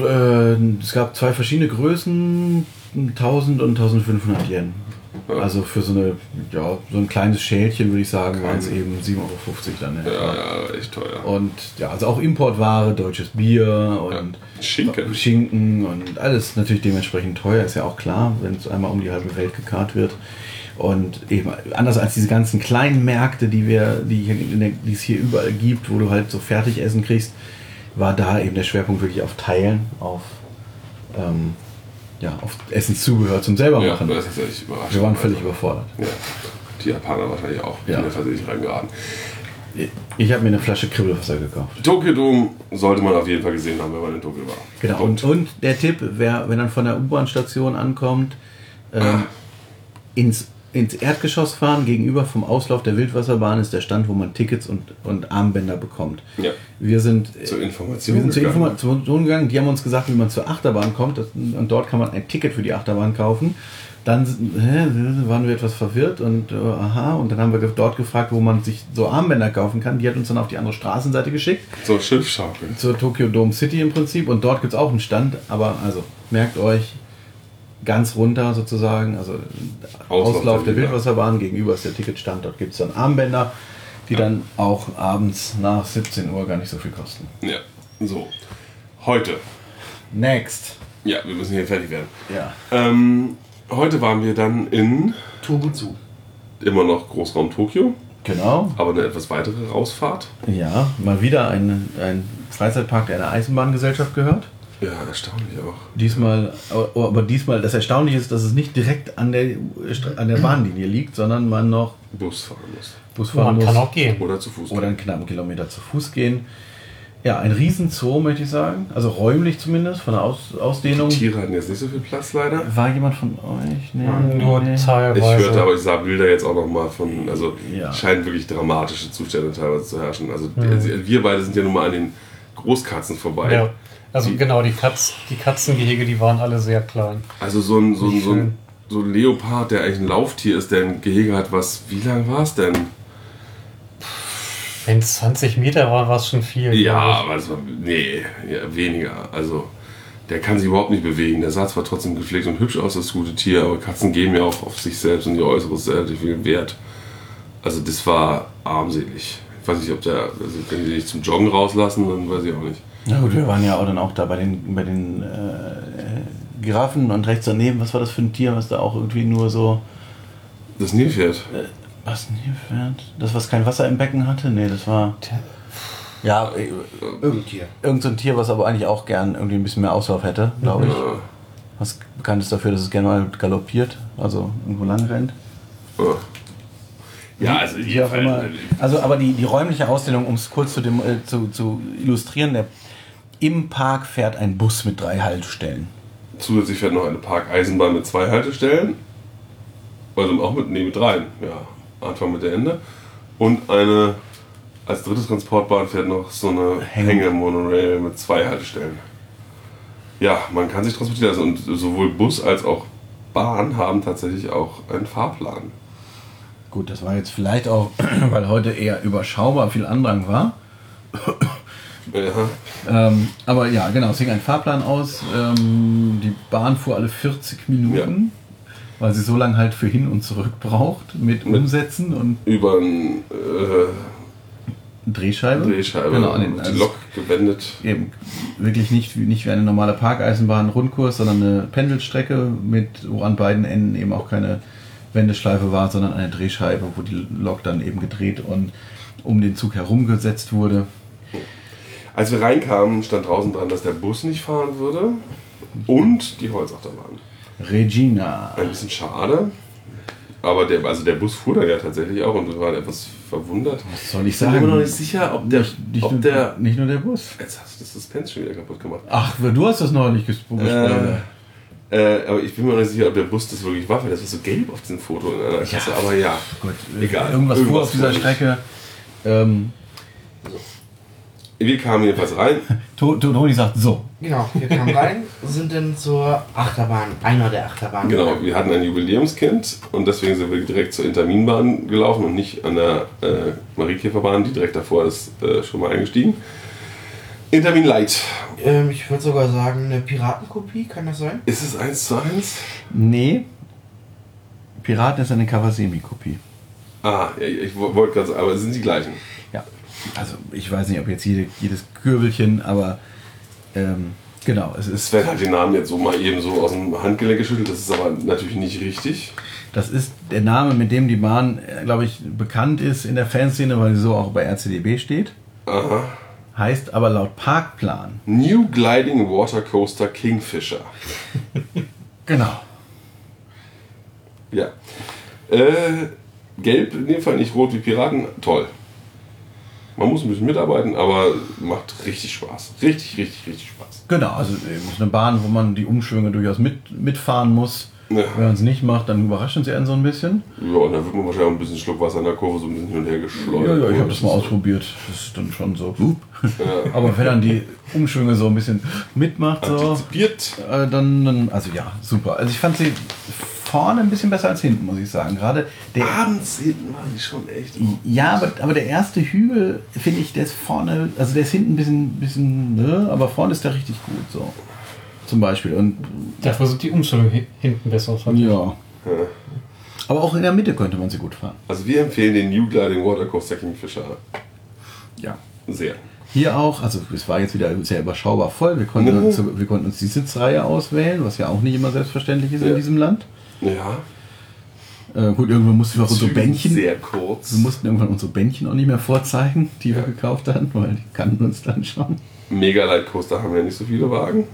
Äh, es gab zwei verschiedene Größen, 1000 und 1500 Yen. Ja. Also für so, eine, ja, so ein kleines Schälchen würde ich sagen, waren es eben 7,50 Euro dann. Ja, etwa. ja, echt teuer. Und ja, also auch Importware, deutsches Bier und Schinken. Schinken und alles natürlich dementsprechend teuer, ist ja auch klar, wenn es einmal um die halbe Welt gekarrt wird. Und eben anders als diese ganzen kleinen Märkte, die wir, die, die es hier überall gibt, wo du halt so Fertigessen kriegst, war da eben der Schwerpunkt wirklich auf Teilen, auf, ähm, ja, auf Essenszubehör zum selber Ja, machen. das ist echt überraschend. wir waren völlig Also, überfordert. Ja, die Japaner wahrscheinlich auch. Ja. Ja. versehentlich reingeraten. Ich habe mir eine Flasche Kribbelwasser gekauft. Tokyo Dome sollte man auf jeden Fall gesehen haben, wenn man in Tokio war. Genau. Und, und der Tipp, wer, wenn er von der U-Bahn-Station ankommt, ähm, ins, ins Erdgeschoss fahren, gegenüber vom Auslauf der Wildwasserbahn ist der Stand, wo man Tickets und, und Armbänder bekommt. Ja. Wir sind, Zur wir Information. sind zur gegangen. Information gegangen, die haben uns gesagt, wie man zur Achterbahn kommt und dort kann man ein Ticket für die Achterbahn kaufen. Dann sind- hä, waren wir etwas verwirrt und äh, aha, und dann haben wir dort gefragt, wo man sich so Armbänder kaufen kann. Die hat uns dann auf die andere Straßenseite geschickt So, Schiffschaukel. zur Tokyo Dome City im Prinzip und dort gibt es auch einen Stand, aber also merkt euch ganz runter sozusagen, also Auslauf Auslauf, der. Wildwasserbahn gegenüber ist der Ticketstand, dort gibt es dann Armbänder, die dann auch abends nach 17 Uhr gar nicht so viel kosten. Ja. So. Heute. Next. Ja, wir müssen hier fertig werden. Ja. Ähm, heute waren wir dann in Tobuzu. immer noch Großraum Tokio, Genau. aber eine etwas weitere Rausfahrt. Ja, mal wieder ein, ein Freizeitpark, der einer Eisenbahngesellschaft gehört. Ja, erstaunlich auch. Diesmal, aber aber diesmal, das Erstaunliche ist, dass es nicht direkt an der, an der Bahnlinie liegt, sondern man noch Bus fahren muss. Bus fahren Man muss. kann auch gehen. Oder zu Fuß. oder einen knappen Kilometer zu Fuß gehen. Ja, ein Riesenzoo, möchte ich sagen. Also räumlich zumindest, von der Aus Ausdehnung. Tiere hatten jetzt nicht so viel Platz leider. War jemand von euch? Nee, Nur nee. Ich teilweise. hörte, aber ich sah Bilder jetzt auch noch mal von, also Ja. scheinen wirklich dramatische Zustände teilweise zu herrschen. Also die- wir beide sind ja nun mal an den Großkatzen vorbei. Ja. Also Die- genau, die, Katz, die Katzengehege, die waren alle sehr klein. Also so ein, so, ein, so, ein, so ein Leopard, der eigentlich ein Lauftier ist, der ein Gehege hat, was, wie lang war es denn? Wenn es 20 Meter waren, war es schon viel. Ja, aber es war, nee, ja, weniger. Also, der kann sich überhaupt nicht bewegen. Der sah zwar trotzdem gepflegt und hübsch aus, das gute Tier, aber Katzen geben ja auch auf sich selbst und ihr Äußeres relativ viel Wert. Also, das war armselig. Ich weiß nicht, ob der, also, wenn die dich zum Joggen rauslassen, dann weiß ich auch nicht. Na gut, wir waren ja auch dann auch da bei den, bei den äh, Giraffen und rechts daneben, was war das für ein Tier, was da auch irgendwie nur so. Das Nilpferd. Äh, was Nilpferd? Das, was kein Wasser im Becken hatte? Nee, das war. Ja, Irgendein Tier. irgend so ein Tier, was aber eigentlich auch gern irgendwie ein bisschen mehr Auslauf hätte, glaube ich. Ja, Was bekannt ist dafür, dass es gerne mal galoppiert, also irgendwo lang rennt. ja. ja also, immer. Also, aber die, die räumliche Ausstellung, um es kurz zu, dem, äh, zu, zu illustrieren, der, im Park fährt ein Bus mit drei Haltestellen. Zusätzlich fährt noch eine Parkeisenbahn mit zwei Haltestellen. Also auch mit, nee, mit dreien. Ja, Anfang mit der Ende. Und eine, als drittes Transportbahn fährt noch so eine Hänge- Hänge-Monorail mit zwei Haltestellen. Ja, man kann sich transportieren lassen. Und sowohl Bus als auch Bahn haben tatsächlich auch einen Fahrplan. Gut, das war jetzt vielleicht auch, weil heute eher überschaubar viel Andrang war. Ja, Ähm, aber ja, genau, es hing ein Fahrplan aus. Ähm, die Bahn fuhr alle 40 Minuten, weil sie so lange halt für hin und zurück braucht mit Mit- Umsätzen und über eine äh, Drehscheibe. Drehscheibe Genau, an den, die also Lok gewendet. eben wirklich nicht, wie- nicht wie eine normale Parkeisenbahn Rundkurs, sondern eine Pendelstrecke, mit, wo an beiden Enden eben auch keine Wendeschleife war, sondern eine Drehscheibe, wo die Lok dann eben gedreht und um den Zug herumgesetzt wurde. Als wir reinkamen, stand draußen dran, dass der Bus nicht fahren würde und die Holzachterbahn. Regina. Ein bisschen schade. Aber der, also der Bus fuhr da ja tatsächlich auch und wir waren etwas verwundert. Was soll ich Ich bin sagen? mir noch nicht sicher, ob der. Nicht, nicht, ob nur, der nicht nur der Bus. jetzt hast du das Suspense schon wieder kaputt gemacht. Ach, du hast das neulich gesprochen. Äh, aber ich bin mir noch nicht sicher, ob der Bus das wirklich war, weil das war so gelb auf diesem Foto in einer Klasse. Aber ja, Gut, egal. Irgendwas, fuhr auf dieser. Strecke. Ähm, Wir kamen jedenfalls rein. To- To- Toni sagt so. Genau, wir kamen rein, sind dann zur Achterbahn, einer der Achterbahnen. Genau, wir hatten ein Jubiläumskind und deswegen sind wir direkt zur Interminbahn gelaufen und nicht an der äh, Mariekäferbahn, die direkt davor ist, äh, schon mal eingestiegen. Intermin Light. Ähm, ich würde sogar sagen, eine Piratenkopie, kann das sein? Ist es 1 zu 1? Nee. Piraten ist eine Kawasemi-Kopie. Ah, ja, ich wo- wollte gerade sagen, aber es sind die gleichen. Also ich weiß nicht, ob jetzt jede, jedes Kürbelchen, aber ähm, genau, es ist. Sven hat den Namen jetzt so mal eben so aus dem Handgelenk geschüttelt, das ist aber natürlich nicht richtig. Das ist der Name, mit dem die Bahn, glaube ich, bekannt ist in der Fanszene, weil sie so auch bei RCDB steht. Aha. Heißt aber laut Parkplan. New Gliding Water Coaster Kingfisher. Genau. Ja. Äh, gelb in dem Fall, nicht rot wie Piraten. Toll. Man muss ein bisschen mitarbeiten, aber macht richtig Spaß. Richtig, richtig, richtig Spaß. Genau, also es ist eine Bahn, wo man die Umschwünge durchaus mit, mitfahren muss. Ja. Wenn man es nicht macht, dann überraschen sie einen so ein bisschen. Ja, und dann wird man wahrscheinlich auch ein bisschen Schluck Wasser in der Kurve so ein bisschen hin und her geschleudert. Ja, ja, ich habe das mal ausprobiert. Das ist dann schon so. wupp. Aber wenn dann die Umschwünge so ein bisschen mitmacht, so, äh, dann, dann, also ja, super. Also ich fand sie vorne ein bisschen besser als hinten, muss ich sagen. Gerade der, Abends hinten war die schon echt. ja, aber, aber der erste Hügel, finde ich, der ist vorne, also der ist hinten ein bisschen, bisschen ne, aber vorne ist der richtig gut, so. Zum Beispiel. Und Dafür sind die Umstellungen hi- hinten besser. fand ich. ja. Aber auch in der Mitte könnte man sie gut fahren. Also wir empfehlen den New Gliding Water Coaster Kingfisher Ja. sehr. Hier auch, also es war jetzt wieder sehr überschaubar voll. Wir konnten, Mhm. uns, wir konnten uns die Sitzreihe auswählen, was ja auch nicht immer selbstverständlich ist Ja. in diesem Land. Ja. Äh, gut, irgendwann mussten wir auch unsere Bändchen, Sehr kurz. wir mussten irgendwann unsere Bändchen auch nicht mehr vorzeigen, die wir gekauft hatten, weil die kannten uns dann schon. Mega Light Coaster haben ja nicht so viele Wagen.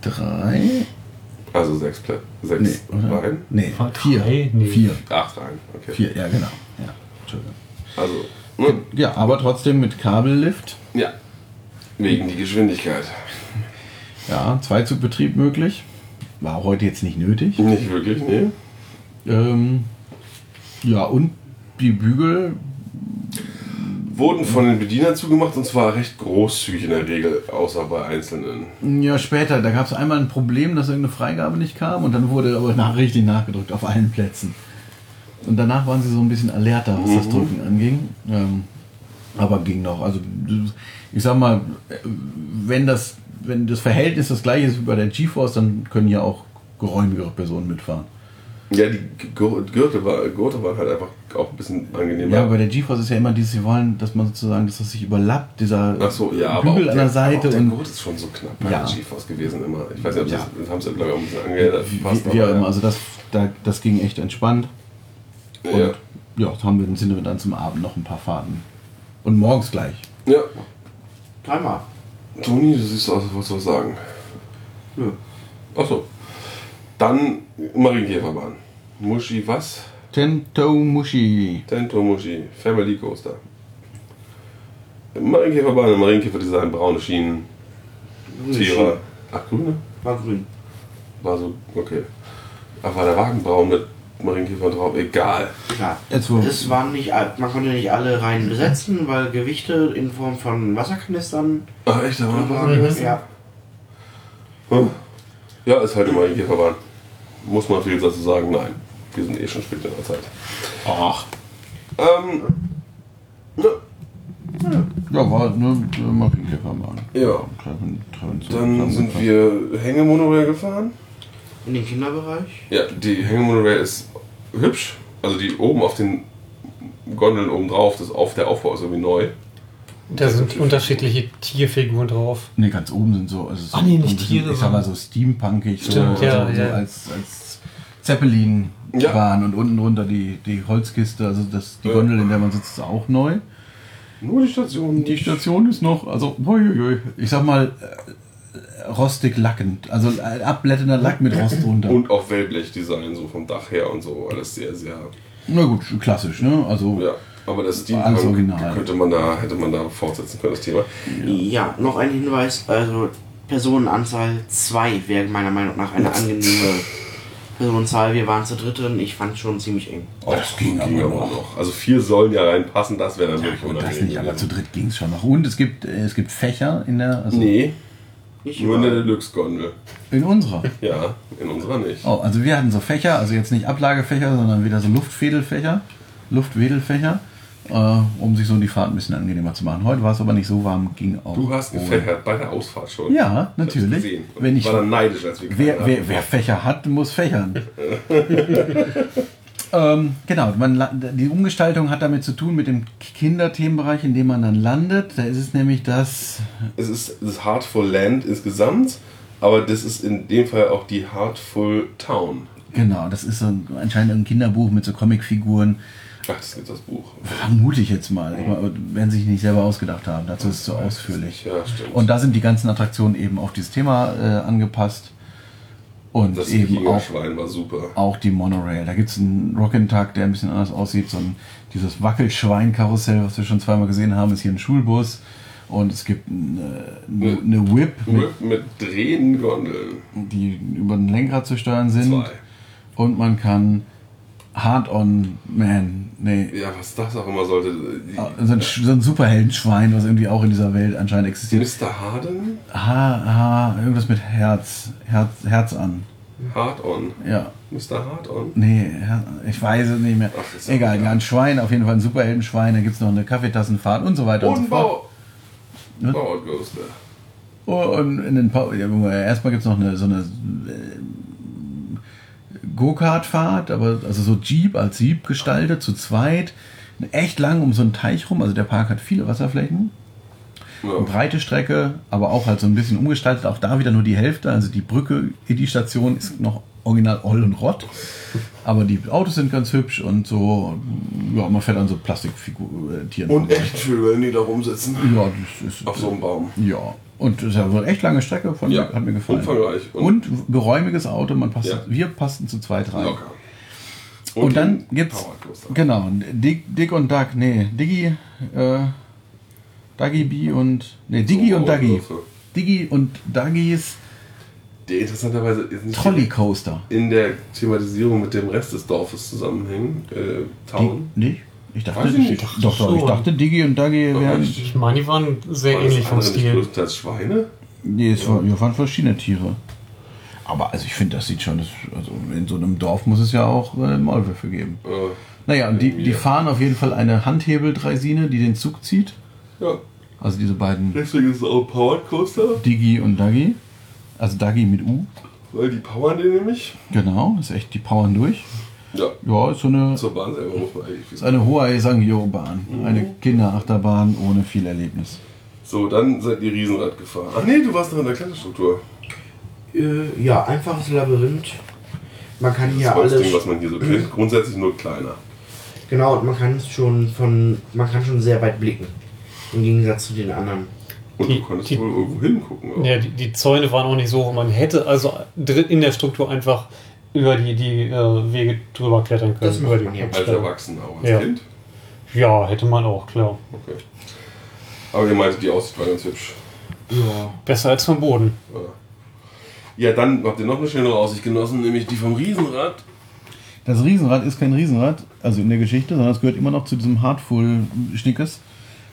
Drei? Also sechs Plätze. Sechs Nee? Reihen. Nee, vier. drei? Nee. Vier. Acht Reihen. Okay. Vier, ja genau. Ja, Entschuldigung. Also, ne? Ja, aber trotzdem mit Kabellift. ja. Wegen die Geschwindigkeit. Ja, Zweizugbetrieb möglich. War heute jetzt nicht nötig. Nicht wirklich, nee. Ähm, ja, und die Bügel wurden von den Bedienern zugemacht und zwar recht großzügig in der Regel, außer bei einzelnen. Ja, später, da gab es einmal ein Problem, dass irgendeine Freigabe nicht kam und dann wurde aber nach, richtig nachgedrückt auf allen Plätzen. Und danach waren sie so ein bisschen alerter, was das Drücken anging. Ähm, aber ging noch. Also ich sag mal, wenn das, wenn das Verhältnis das gleiche ist wie bei der GeForce, dann können ja auch geräumigere Personen mitfahren. Ja, die Gür- Gürtel, war, Gurte waren halt einfach auch ein bisschen angenehmer. Ja, bei der GeForce ist ja immer dieses, sie wollen, dass man sozusagen, dass das sich überlappt, dieser Ach so, ja, aber Bügel der, an der Seite aber der Gurt ist schon so knapp bei Ja. der GeForce gewesen immer. Ich weiß nicht, ob Ja. das, das haben sie glaube ich auch ein bisschen angepasst. wie, wie auch immer. Also das, da, das ging echt entspannt. Und ja. ja, haben wir, sind wir dann zum Abend noch ein paar Fahrten. Und morgens gleich. ja. Dreimal. Toni, du siehst aus, als wolltest du was sagen. Nö. Achso. Dann Marienkäferbahn. Muschi was? Tento Mushi. Tento Muschi. Family Coaster. Marienkäferbahn, Marienkäferdesign, braune Schienen, Tiere. Ach, grüne? War grün. War so, okay. Ach, war der Wagen braun mit Marienkäfer drauf? Egal. Wo, Es waren nicht, man konnte nicht alle Reihen besetzen, weil Gewichte in Form von Wasserkanistern. Ach, echt, da war ein Wagen? Mhm. Ja. Hm? Ja, ist halt immer ein Käferbahn. Muss man viel dazu sagen? Nein. Wir sind eh schon spät in der Zeit. Ach. Ähm. Ne, Ja, war ne, Marienkäferbahn. ja. Treffen, treffen Dann sind wir Hängemonorail gefahren. In den Kinderbereich. Ja, die Hängemonorail ist hübsch. Also die oben auf den Gondeln oben drauf, das auf der Aufbau ist irgendwie neu. Da sind unterschiedliche Tierfiguren drauf. Ne, ganz oben sind so. Also so Ah, nee, nicht so Tiere, Ich sag mal so steampunkig, so, Stimmt, ja, so, so ja. als, als Zeppelin Ja. und unten drunter die, die Holzkiste, also das, die Ja. Gondel, in der man sitzt, ist auch neu. Nur die Station. Die Station ist noch, also ich sag mal äh, rostig lackend, also abblättender Lack mit Rost drunter. Und auch Wellblechdesign, so vom Dach her und so. Alles sehr, sehr. Na gut, klassisch, ne? Also Ja. Aber das Alles Steampunk original. könnte man da, hätte man da fortsetzen können, das Thema. Ja, noch ein Hinweis, also Personenanzahl 2 wäre meiner Meinung nach eine angenehme Personenzahl. Wir waren zu dritt drin, ich fand schon ziemlich eng. oh, das ging, aber noch. Also vier sollen ja reinpassen, das wäre dann wirklich Und das unangenehm. nicht, aber zu dritt ging es schon noch. Und es gibt, äh, es gibt Fächer in der, also Nee, Nicht nur in der. Deluxe-Gondel. in unserer. Ja, in unserer nicht. Oh, also wir hatten so Fächer, also jetzt nicht Ablagefächer, sondern wieder so Luftfädelfächer, Luftwedelfächer, äh, um sich so die Fahrt ein bisschen angenehmer zu machen. Heute war es aber nicht so warm, ging auch. Du hast gefächert bei der Ausfahrt schon. Ja, Ich natürlich. gesehen. Wenn ich, war dann neidisch, als wir wer, wer, wer Fächer hat, muss fächern. ähm, genau, man, die Umgestaltung hat damit zu tun mit dem Kinderthemenbereich, in dem man dann landet. Da ist es nämlich das Es ist das Heartful Land insgesamt, aber das ist in dem Fall auch die Heartful Town. Genau, das ist so ein, anscheinend ein Kinderbuch mit so Comicfiguren. Ach, das gibt das Buch. Vermute ich jetzt mal. Aber Werden sich nicht selber ausgedacht haben. Dazu ist es zu ausführlich. Ja. Und da sind die ganzen Attraktionen eben auf dieses Thema äh, angepasst. Und das eben auch, war super. auch die Monorail. Da gibt es einen Rock'n'Tag, der ein bisschen anders aussieht. So ein, dieses Wackelschwein-Karussell, was wir schon zweimal gesehen haben, ist hier ein Schulbus. Und es gibt eine, eine, eine Whip, mit, Mit, mit drehenden Gondeln. die über ein Lenkrad zu steuern sind. Zwei. Und man kann Hard-on Man, nee, Ja, was das auch immer sollte. so ein, so ein Superheldenschwein, was irgendwie auch in dieser Welt anscheinend existiert. Mr. Harden? Ha, ha, irgendwas mit Herz, Herz, Herz an. Hard on. Ja, Mr. Hard on. nee, ich weiß es nicht mehr. Ach, Egal, ja, ein Schwein, auf jeden Fall ein Superheldenschwein, da gibt es noch eine Kaffeetassenfahrt und so weiter und, so Und fort. Bau. Bauer Ghoster. Oh, Und in den pa ja, erstmal gibt es noch eine, so eine äh, Go-Kart-Fahrt, aber also so Jeep als Jeep gestaltet, zu zweit. Echt lang um so einen Teich rum, also der Park hat viele Wasserflächen. Ja. Breite Strecke, aber auch halt so ein bisschen umgestaltet. Auch da wieder nur die Hälfte. Also die Brücke in die Station ist noch original Oll und Rott. Aber die Autos sind ganz hübsch und so. Ja, man fährt an so Plastikfigurtieren. Und echt schön, wenn die da rumsitzen. Ja, das ist. Auf so einem Baum. Ja. Und das ist ja eine echt lange Strecke, von, Ja, hat mir gefallen. umfangreich. Und, geräumiges Auto, man passt, Ja. wir passten zu zweit rein. Locker. Und, dann ein gibt's, genau, Dick, Dick und Doug, nee, Diggy, äh, Duggy B und, nee, Diggy So, und Duggy. Diggy und Duggys Der interessanterweise ist nicht in der Thematisierung mit dem Rest des Dorfes zusammenhängen. Äh, Town. Die, nicht? Ich dachte, Weiß ich nicht. doch, doch, ich dachte, Diggi und Dagi Doch, wären. Ich meine, die waren sehr das ähnlich vom Stil. größtenteils Schweine? Nee, es war, ja, waren verschiedene Tiere. Aber also ich finde, das sieht schon, das, also in so einem Dorf muss es ja auch äh, Maulwürfe geben. Äh, Naja, und die, die Ja. fahren auf jeden Fall eine Handhebel-Dreisine, die den Zug zieht. ja, Also diese beiden deswegen ist es auch ein Powered Coaster, Digi und Dagi. Also Dagi mit U. weil die powern den nämlich. Genau, ist echt, die powern durch. Ja, Ja, ist so eine, zur Bahn selber muss man eigentlich ist eine Huai Sangyo-Bahn. Eine Kinderachterbahn ohne viel Erlebnis. So, dann seid ihr Riesenrad gefahren. Ach nee, du warst noch in der Kletterstruktur. Äh, ja, einfaches Labyrinth. Man kann hier Das alles. Holzding, was man hier so kennt. Grundsätzlich nur kleiner. Genau, und man kann es schon von. Man kann schon sehr weit blicken. Im Gegensatz zu den anderen. Und Die- du konntest die- wohl irgendwo hingucken. auch. Ja, die, die Zäune waren auch nicht so hoch. Man hätte also in der Struktur einfach über die, die äh, Wege drüber klettern können. Das macht über die man ja. Als. Erwachsener, auch als Ja. Kind. Ja, hätte man auch, klar. Okay. Aber ihr meintet, die Aussicht war ganz hübsch. Ja. Besser als vom Boden. Ja, dann habt ihr noch eine schönere Aussicht genossen, nämlich die vom Riesenrad. Das Riesenrad ist kein Riesenrad, also in der Geschichte, sondern es gehört immer noch zu diesem Heartful-Schnickes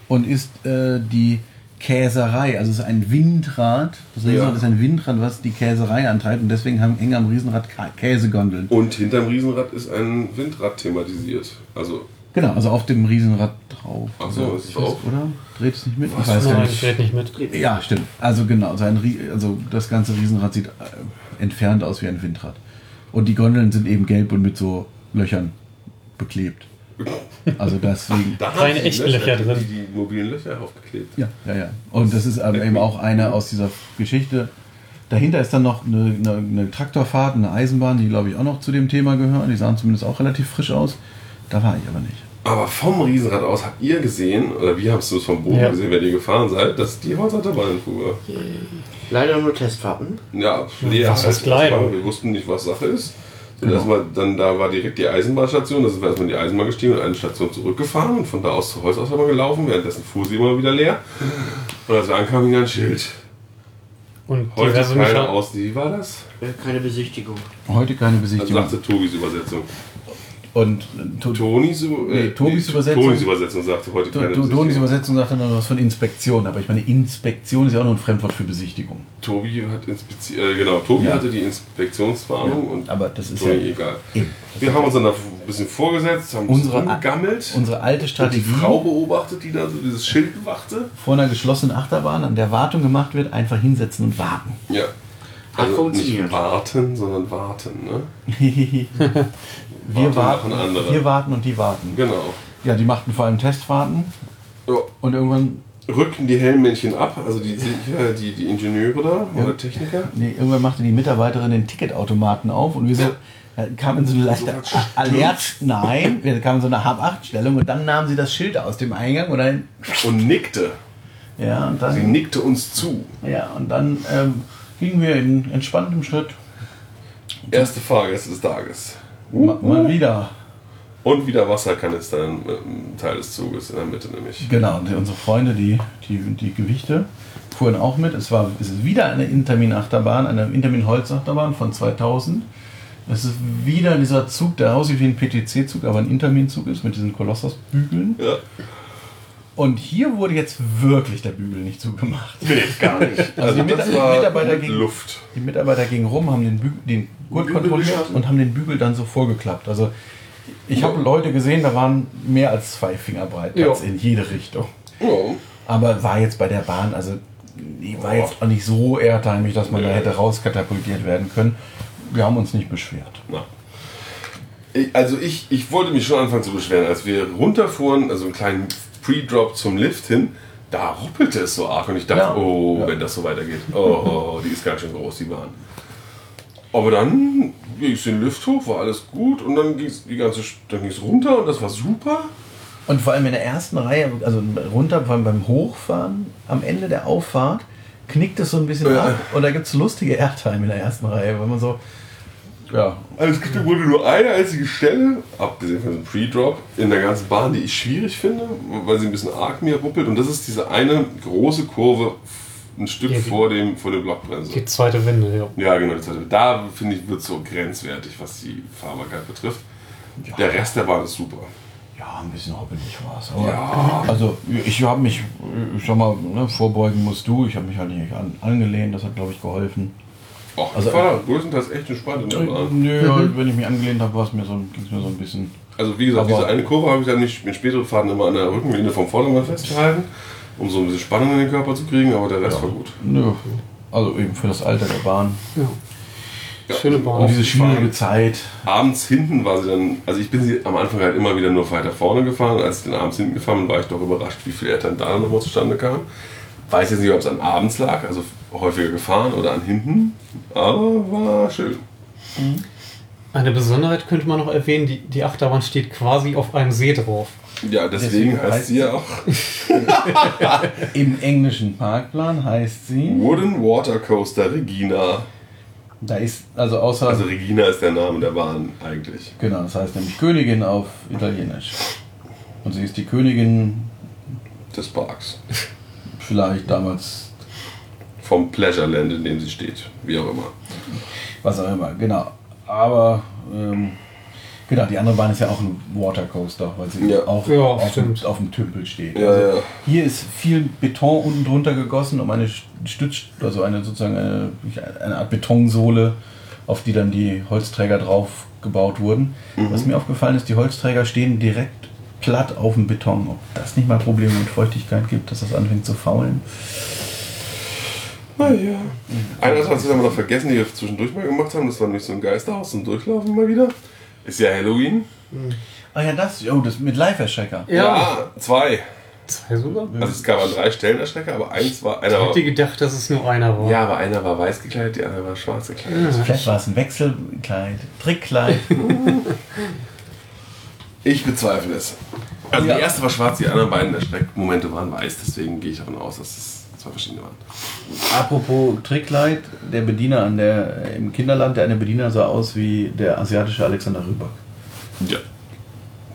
und ist äh, die Käserei. Also es ist ein Windrad. Das Riesenrad Ja. ist ein Windrad, was die Käserei antreibt und deswegen haben hängen am Riesenrad Käsegondeln. Und hinterm Riesenrad ist ein Windrad thematisiert. Also, Genau, also auf dem Riesenrad drauf. Ach so, ist es drauf? Oder? Dreht es nicht mit? Was? Ich weiß Nein, nicht. ich rede nicht mit. Ja, stimmt. Also genau, so ein, Rie- also das ganze Riesenrad sieht äh, entfernt aus wie ein Windrad. Und die Gondeln sind eben gelb und mit so Löchern beklebt. Also deswegen. da Keine echten Löcher drin. Die, die mobilen Löcher aufgeklebt. Ja, ja, ja. Und das ist aber eben auch eine aus dieser Geschichte. Dahinter ist dann noch eine, eine, eine Traktorfahrt, eine Eisenbahn, die glaube ich auch noch zu dem Thema gehören. Die sahen zumindest auch relativ frisch aus. Da war ich aber nicht. Aber vom Riesenrad aus habt ihr gesehen, oder wie hast du es vom Boden Ja. gesehen, wenn ihr gefahren seid, dass die Holzachterbahn fuhr? Leider nur Testfahrten. Ja, leer. Was heißt erstmal. leider? Wir wussten nicht, was Sache ist. Sind Genau. erstmal, dann da war direkt die Eisenbahnstation, da sind wir erstmal in die Eisenbahn gestiegen und eine Station zurückgefahren und von da aus zur Holzausfahrt gelaufen. Währenddessen fuhr sie immer wieder leer. Und als wir ankamen, hing ein Schild. Und Heute keine aus. Wie war das? Äh, Keine Besichtigung. Heute keine Dann Besichtigung. sagte Tobis Übersetzung. Und äh, to, Tonis, Über- Nee, Tobis nee, Übersetzung. Tonis Übersetzung sagte heute to, keine to, Tonis Besichtigung. Übersetzung sagt dann noch was von Inspektion, aber ich meine, Inspektion ist ja auch nur ein Fremdwort für Besichtigung. Tobi hat Inspezi äh, genau, Tobi Ja. hatte die Inspektionswarnung und Aber das ist Toni ja egal. eben. Wir haben uns dann da ein bisschen vorgesetzt, haben uns Unsere- umgegammelt. unsere alte und die Strategie Frau beobachtet, die da so dieses Schild bewachte. vor einer geschlossenen Achterbahn, an der Wartung gemacht wird, einfach hinsetzen und warten. Ja. Also funktioniert. nicht warten, sondern warten, ne? wir, Warten warten, wir warten und die warten. Genau. Ja, die machten vor allem Testfahrten Ja. und irgendwann, Rückten die Helmmännchen ab, also die, die, die Ingenieure da oder Techniker. nee, irgendwann machte die Mitarbeiterin den Ticketautomaten auf und wir so, kamen in so eine leichte So Alert, nein, wir kamen in so eine Hab-8-Stellung und dann nahm sie das Schild aus dem Eingang und dann, Und nickte. ja, und Sie dann, nickte uns zu. ja, und dann ähm, gingen wir in entspanntem Schritt Erste Fahrgäste des Tages. Ma- mal wieder. Und wieder Wasserkanister im, im Teil des Zuges in der Mitte nämlich. Genau, und unsere Freunde, die, die, die Gewichte, fuhren auch mit. Es war es ist wieder eine Intermin-Achterbahn, eine Intermin-Holzachterbahn von 2000. Es ist wieder dieser Zug, der aussieht wie ein PTC-Zug, aber ein Intermin-Zug ist mit diesen Kolossos-Bügeln. Ja. Und hier wurde jetzt wirklich der Bügel nicht zugemacht. Nee, gar nicht. Also die das Mit- war Mitarbeiter gegen- Luft. Die Mitarbeiter gingen rum, haben den, Bü den Gurt Bügel kontrolliert und haben den Bügel dann so vorgeklappt. Also ich habe Leute gesehen, da waren mehr als zwei Finger breit Ja. in jede Richtung. Ja. Aber war jetzt bei der Bahn, also die war jetzt auch nicht so airtimig, dass man da hätte rauskatapultiert werden können. Wir haben uns nicht beschwert. Ich, also ich, ich wollte mich schon anfangen zu beschweren, als wir runterfuhren, also einen kleinen Pre-Drop zum Lift hin, da ruppelte es so arg und ich dachte, Ja. oh, Ja. wenn das so weitergeht, oh, oh, die ist ganz schön groß, die Bahn. Aber dann ging es den Lift hoch, war alles gut und dann ging es die ganze, St- dann ging es runter und das war super. Und vor allem in der ersten Reihe, also runter vor allem beim Hochfahren, am Ende der Auffahrt, knickt es so ein bisschen Ja. ab. Und da gibt es lustige Airtime in der ersten Reihe, wenn man so. Ja, Also es gibt im Grunde nur eine einzige Stelle, abgesehen von dem Pre-Drop, in der ganzen Bahn, die ich schwierig finde, weil sie ein bisschen arg mir ruppelt. Und das ist diese eine große Kurve ein Stück Ja, die- vor dem, vor dem Blockbremse. Die zweite Winde, ja. Ja, genau. die zweite. Da finde ich, wird so grenzwertig, was die Fahrbarkeit betrifft. Der Rest der Bahn ist super. Ja, ein bisschen hoppelig war es. Ja. Also ich habe mich, ich sag mal, ne, vorbeugen musst du. Ich habe mich halt nicht an, angelehnt, das hat glaube ich geholfen. Ach, Also- also, war größtenteils echt entspannt in der Bahn. Nö, halt, wenn ich mich angelehnt habe, war es mir so, ging es mir so ein bisschen. Also wie gesagt, Aber- diese eine Kurve habe ich dann nicht mit späteren Fahrten immer an der Rückenlehne vom Vordermann festgehalten, um so ein bisschen Spannung in den Körper zu kriegen, aber der Rest war gut. Nö. Also eben für das Alter der Bahn. Ja. Schöne Bahn. Und diese schwierige Zeit. Abends hinten war sie dann, also ich bin sie am Anfang halt immer wieder nur weiter vorne gefahren. Als ich dann abends hinten gefahren bin, war ich doch überrascht, wie viel er dann da nochmal zustande kam. Weiß jetzt nicht, ob es an abends lag, also häufiger gefahren oder an hinten, aber war schön. Eine Besonderheit könnte man noch erwähnen, die, die Achterbahn steht quasi auf einem See drauf. Ja, deswegen Deswegen heißt heißt sie ja auch Im englischen Parkplan heißt sie. Wooden Water Coaster Regina. Da ist also außer. Also Regina ist der Name der Bahn eigentlich. genau, das heißt nämlich Königin auf Italienisch. Und sie ist die Königin Des Parks. vielleicht damals, Vom Pleasureland, in dem sie steht. Wie auch immer. was auch immer, genau. Aber ähm, genau, die andere Bahn ist ja auch ein Watercoaster, weil sie Ja. auch Ja, auf, dem, auf dem Tümpel steht. Ja, also ja. Hier ist viel Beton unten drunter gegossen, um eine Stütz, also eine sozusagen eine, eine Art Betonsohle, auf die dann die Holzträger drauf gebaut wurden. Mhm. Was mir aufgefallen ist, die Holzträger stehen direkt platt auf dem Beton. Ob das nicht mal Probleme mit Feuchtigkeit gibt, dass das anfängt zu faulen. Naja. Eine Sache, was wir noch vergessen, die wir zwischendurch mal gemacht haben, das war nämlich so ein Geisterhaus zum Durchlaufen mal wieder. Ist ja Halloween. Ah ja, das, oh, das mit Live-Erschrecker. Ja, zwei. Zwei sogar? Also es gab an drei Stellen Erschrecker, aber eins war einer Ich war, hätte gedacht, dass es nur einer war. Ja, aber einer war weiß gekleidet, die andere war schwarz gekleidet. Vielleicht war es ein Wechselkleid, Trickkleid. Ich bezweifle es. Also Ja. die erste war schwarz, die anderen beiden Erschreckmomente waren weiß, deswegen gehe ich davon aus, dass es zwei verschiedene waren. Apropos Trickkleid, der Bediener an der, im Kinderland, der eine Bediener sah aus wie der asiatische Alexander Rybak. Ja.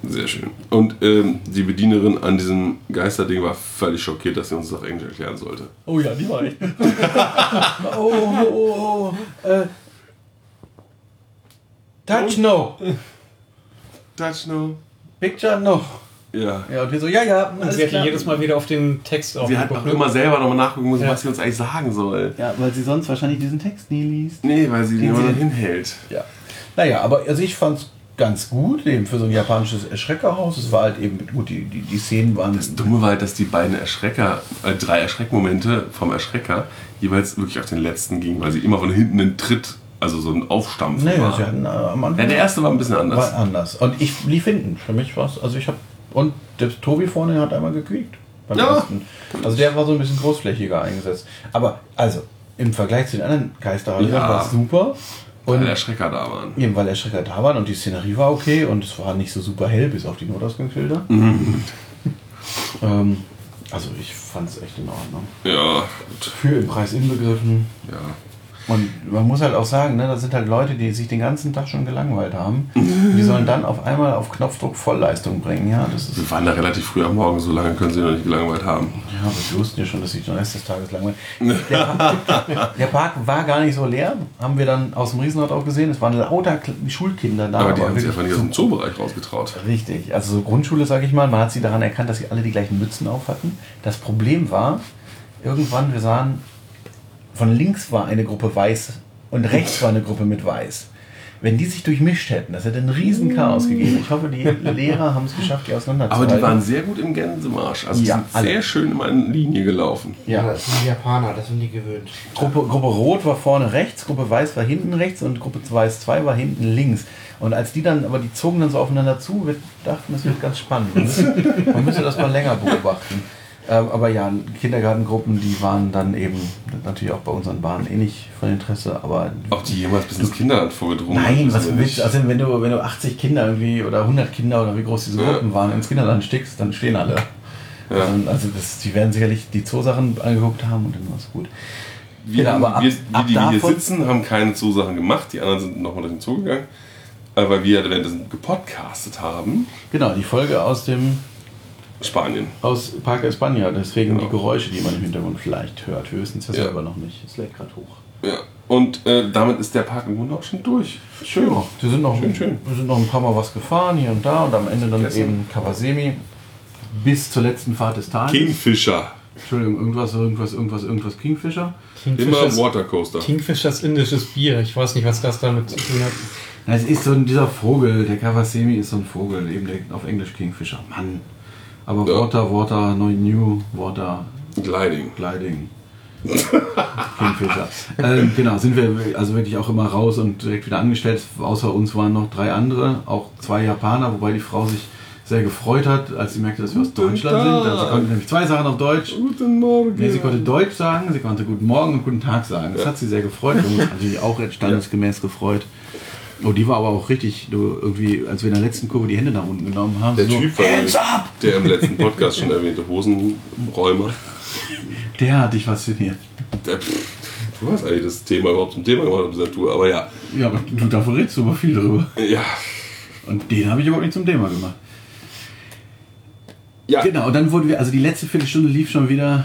Sehr schön. Und ähm, die Bedienerin an diesem Geisterding war völlig schockiert, dass sie uns das auf Englisch erklären sollte. Oh ja, die war ich. oh, oh, oh, oh. Äh. Touch no. Touch no. Picture no. Ja. Ja, und wir so, ja, ja. Und sie hat klar. jedes Mal wieder auf den Text Sie hat auch aufgeguckt, ne? immer selber nochmal nachgucken müssen, Ja. was sie uns eigentlich sagen soll. Ja, weil sie sonst wahrscheinlich diesen Text nie liest. Nee, weil sie den Den immer sie- hinhält. Ja. Naja, aber also ich fand's ganz gut, eben für so ein japanisches Erschreckerhaus. Es war halt eben, gut, die, die, die Szenen waren. Das Dumme war halt, dass die beiden Erschrecker, äh, drei Erschreckmomente vom Erschrecker jeweils wirklich auf den letzten gingen, weil sie immer von hinten einen Tritt, also so ein Aufstampfen Nee, war. sie hatten äh, am Anfang. Ja, der erste war ein bisschen anders. war anders. Und ich lief hinten. Für mich war es, also ich habe, und der Tobi vorne hat einmal gequiekt. Beim Ja. ersten. Also der war so ein bisschen großflächiger eingesetzt. Aber, also, im Vergleich zu den anderen Geisterhäusern Ja. war es super. weil Und Erschrecker da waren. eben weil Erschrecker da waren und die Szenerie war okay und es war nicht so super hell, bis auf die Notausgangsschilder. Mhm. ähm, also ich fand es echt in Ordnung. Ja, gut. Für im Preis inbegriffen. Ja. Und man muss halt auch sagen, ne, das sind halt Leute, die sich den ganzen Tag schon gelangweilt haben. Die sollen dann auf einmal auf Knopfdruck Vollleistung bringen. Ja, das ist, Wir waren da relativ früh am Morgen, so lange können sie noch nicht gelangweilt haben. ja aber sie wussten ja schon, dass sie den Rest des Tages langweilen. Der Park, der Park war gar nicht so leer. Haben wir dann aus dem Riesenrad auch gesehen. Es waren lauter Schulkinder da. Aber die haben sich einfach nicht aus dem Zoobereich rausgetraut. Richtig, also so Grundschule, sage ich mal, man hat sie daran erkannt, dass sie alle die gleichen Mützen auf hatten. Das Problem war, irgendwann, wir sahen, von links war eine Gruppe weiß und rechts war eine Gruppe mit weiß. Wenn die sich durchmischt hätten, das hätte ein riesen Chaos gegeben. Ich hoffe, die Lehrer haben es geschafft, die Aber auseinanderzuhalten. die waren sehr gut im Gänsemarsch. Also die Ja, sind alle. sehr schön immer in Linie gelaufen. Ja, ja. das sind die Japaner, das sind die gewöhnt. Gruppe, Gruppe Rot war vorne rechts, Gruppe Weiß war hinten rechts und Gruppe Weiß 2 war hinten links. Und als die dann, aber die zogen dann so aufeinander zu, wir dachten, das wird ganz spannend. Man müsste das mal länger beobachten. Ähm, aber ja, Kindergartengruppen, die waren dann eben natürlich auch bei unseren Bahnen eh nicht von Interesse, aber Ob die jemals bis ins Kinderland vorgedrungen Nein, was willst du? nicht. Also wenn du, wenn du 80 Kinder irgendwie oder 100 Kinder oder wie groß diese Ja. Gruppen waren ins Kinderland stickst, dann stehen alle. Ja. Also, also das, die werden sicherlich die Zoo-Sachen angeguckt haben und dann war es gut. Wir, Genau, aber ab- wir, die, die wir hier sitzen, haben keine Zoo-Sachen gemacht. Die anderen sind nochmal durch den Zoo gegangen. Weil wir währenddessen gepodcastet haben. Genau, die Folge aus dem Spanien. aus Parque España, deswegen Genau. die Geräusche, die man im Hintergrund vielleicht hört. Wir wissen es ja selber noch nicht. Es lädt gerade hoch. Ja. Und äh, damit ist der Park im Grunde auch schon durch. Schön. Ja, wir sind noch, Schön, schön. Wir sind noch ein paar Mal was gefahren, hier und da, und am Ende dann eben Kawasemi bis zur letzten Fahrt des Tages. Kingfisher. Entschuldigung, irgendwas, irgendwas, irgendwas, irgendwas Kingfisher. Immer Kingfishers, Watercoaster. Kingfishers indisches Bier. Ich weiß nicht, was das damit zu tun hat. Es ist so ein, dieser Vogel, der Kawasemi ist so ein Vogel, eben der, auf Englisch Kingfisher. Mann. Aber Ja. Water, Water, no New, Water, Gliding. Gliding. Kingfisher. ähm, genau, sind wir also wirklich auch immer raus und direkt wieder angestellt. Außer uns waren noch drei andere, auch zwei Japaner, wobei die Frau sich sehr gefreut hat, als sie merkte, dass wir aus Guten Deutschland sind. Tag. Also sie konnte nämlich zwei Sachen auf Deutsch. Guten Morgen. Nee, sie konnte Deutsch sagen, sie konnte Guten Morgen und Guten Tag sagen. Das Ja. hat sie sehr gefreut. Haben uns natürlich auch standesgemäß gefreut. Oh, die war aber auch richtig, du, irgendwie, als wir in der letzten Kurve die Hände nach unten genommen haben. Der so, Typ war Hands up! der im letzten Podcast schon erwähnte Hosenräumer. Der hat dich fasziniert. Der, du hast eigentlich das Thema überhaupt zum Thema gemacht auf dieser Tour, aber ja. Ja, aber du, davon redest du aber viel drüber. Ja. Und den habe ich überhaupt nicht zum Thema gemacht. Ja. Genau, und dann wurden wir, also die letzte Viertelstunde lief schon wieder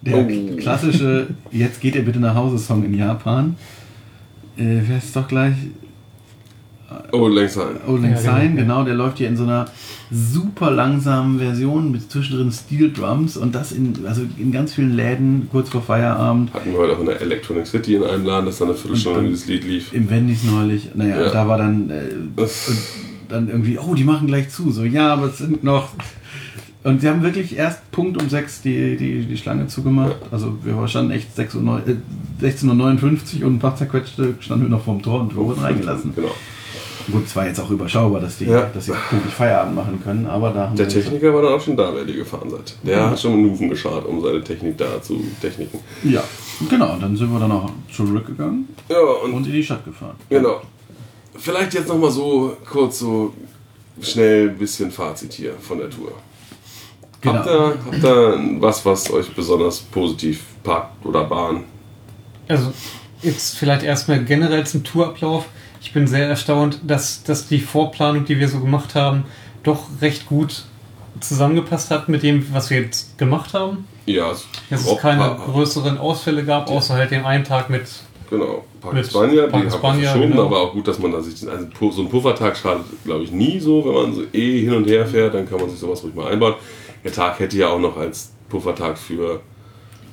der Oh. klassische Jetzt geht ihr bitte nach Hause Song in Japan. Äh, heißt es doch gleich? Oh, längst ein. Old Lang Ja, genau. Syne, genau, der läuft hier in so einer super langsamen Version mit zwischendrin Steel Drums und das in, also in ganz vielen Läden kurz vor Feierabend. Hatten wir heute auch in der Electronic City in einem Laden, dass da eine Viertelstunde dieses Lied lief. Im Wendy's neulich. Naja, Ja. da war dann, äh, dann irgendwie, oh, die machen gleich zu. So, ja, aber es sind noch. Und sie haben wirklich erst Punkt um 6 die, die, die Schlange zugemacht. Also wir standen echt 6 Uhr äh, 16.59 Uhr und ein paar zerquetschte standen wir noch vorm Tor und wir wurden reingelassen. Genau. Gut, es war jetzt auch überschaubar, dass die, Ja. dass sie pünktlich Feierabend machen können, aber da haben Der Techniker war dann auch schon da, wer die gefahren seid. Der hat schon einen Hufen geschart, um seine Technik da zu techniken. Ja, genau. Dann sind wir dann auch zurückgegangen Ja, und und in die Stadt gefahren. genau. Vielleicht jetzt nochmal so kurz so schnell ein bisschen Fazit hier von der Tour. Genau. Habt ihr, habt ihr was, was euch besonders positiv packt oder Bahn? Also jetzt vielleicht erstmal generell zum Tourablauf. Ich bin sehr erstaunt, dass, dass die Vorplanung, die wir so gemacht haben, doch recht gut zusammengepasst hat mit dem, was wir jetzt gemacht haben. Ja, es Dass es keine größeren Ausfälle gab, außer halt den einen Tag mit Genau, Spanier, die haben verschoben, genau. aber auch gut, dass man da sich, also so ein Puffertag schadet, glaube ich, nie so, wenn man so eh hin und her fährt, dann kann man sich sowas ruhig mal einbauen. Der Tag hätte ja auch noch als Puffertag für,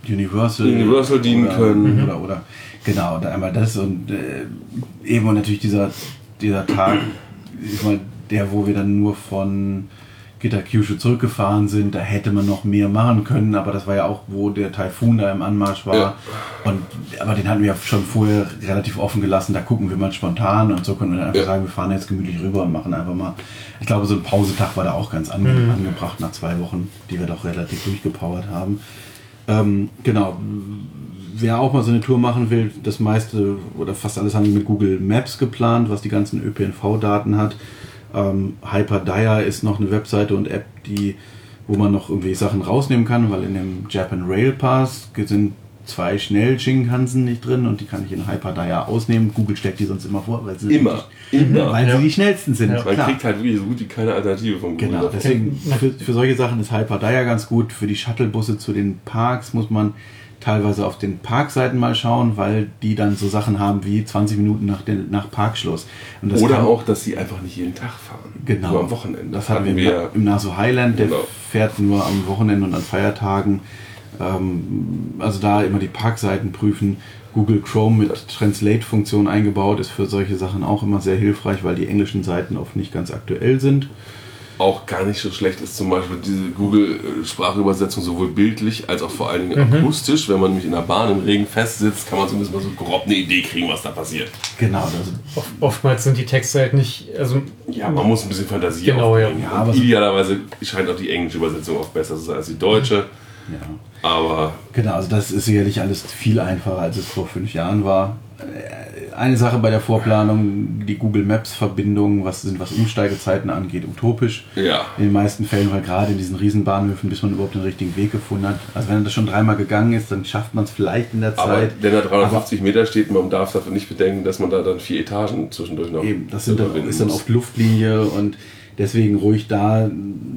Universal, Universal dienen oder, können. Oder, oder, genau, da einmal das und äh, eben und natürlich dieser, dieser Tag, ich meine, der, wo wir dann nur von Gitakyushu zurückgefahren sind, da hätte man noch mehr machen können, aber das war ja auch, wo der Taifun da im Anmarsch war. Ja. Und, aber den hatten wir ja schon vorher relativ offen gelassen, da gucken wir mal spontan und so können wir dann einfach Ja. sagen, wir fahren jetzt gemütlich rüber und machen einfach mal. Ich glaube, so ein Pausetag war da auch ganz ange angebracht nach zwei Wochen, die wir doch relativ durchgepowert haben. Ähm, genau. Wer auch mal so eine Tour machen will, das meiste oder fast alles haben wir mit Google Maps geplant, was die ganzen ÖPNV-Daten hat. Ähm, Hyperdire ist noch eine Webseite und App, die, wo man noch irgendwie Sachen rausnehmen kann, weil in dem Japan Rail Pass sind zwei schnell Shinkansen nicht drin und die kann ich in Hyperdire ausnehmen. Google steckt die sonst immer vor, weil sie, Immer. Immer. weil Ja. sie die schnellsten sind. Ja. man Klar. kriegt halt wirklich so gut wie keine Alternative vom Google. Genau, deswegen für, für solche Sachen ist Hyperdire ganz gut. Für die Shuttlebusse zu den Parks muss man teilweise auf den Parkseiten mal schauen, weil die dann so Sachen haben wie 20 Minuten nach, den, nach Parkschluss. Oder kann- auch, dass sie einfach nicht jeden Tag fahren. Genau. Nur am Wochenende. Das hatten wir im, im Naso Highland, der Genau. fährt nur am Wochenende und an Feiertagen. Ähm, also da immer die Parkseiten prüfen. Google Chrome mit Translate-Funktion eingebaut ist für solche Sachen auch immer sehr hilfreich, weil die englischen Seiten oft nicht ganz aktuell sind. Auch gar nicht so schlecht ist zum Beispiel diese Google-Sprachübersetzung sowohl bildlich als auch vor allen Dingen akustisch. Wenn man nämlich in der Bahn im Regen festsitzt, kann man zumindest mal so grob eine Idee kriegen, was da passiert. Genau, also oft, oftmals sind die Texte halt nicht, also Ja, man muss ein bisschen Fantasie Genau, ja. aufbringen. Ja, idealerweise scheint auch die englische Übersetzung auch besser zu sein als die deutsche. ja. Aber Genau, also das ist sicherlich alles viel einfacher, als es vor fünf Jahren war. Äh, Eine Sache bei der Vorplanung, die Google Maps Verbindungen, was sind was Umsteigezeiten angeht, utopisch. ja, In den meisten Fällen, weil gerade in diesen Riesenbahnhöfen, bis man überhaupt den richtigen Weg gefunden hat. Also wenn das schon dreimal gegangen ist, dann schafft man es vielleicht in der aber Zeit. wenn da 350 Meter steht, man darf dafür nicht bedenken, dass man da dann vier Etagen zwischendurch noch Eben, das sind dann, ist dann oft Luftlinie und deswegen ruhig da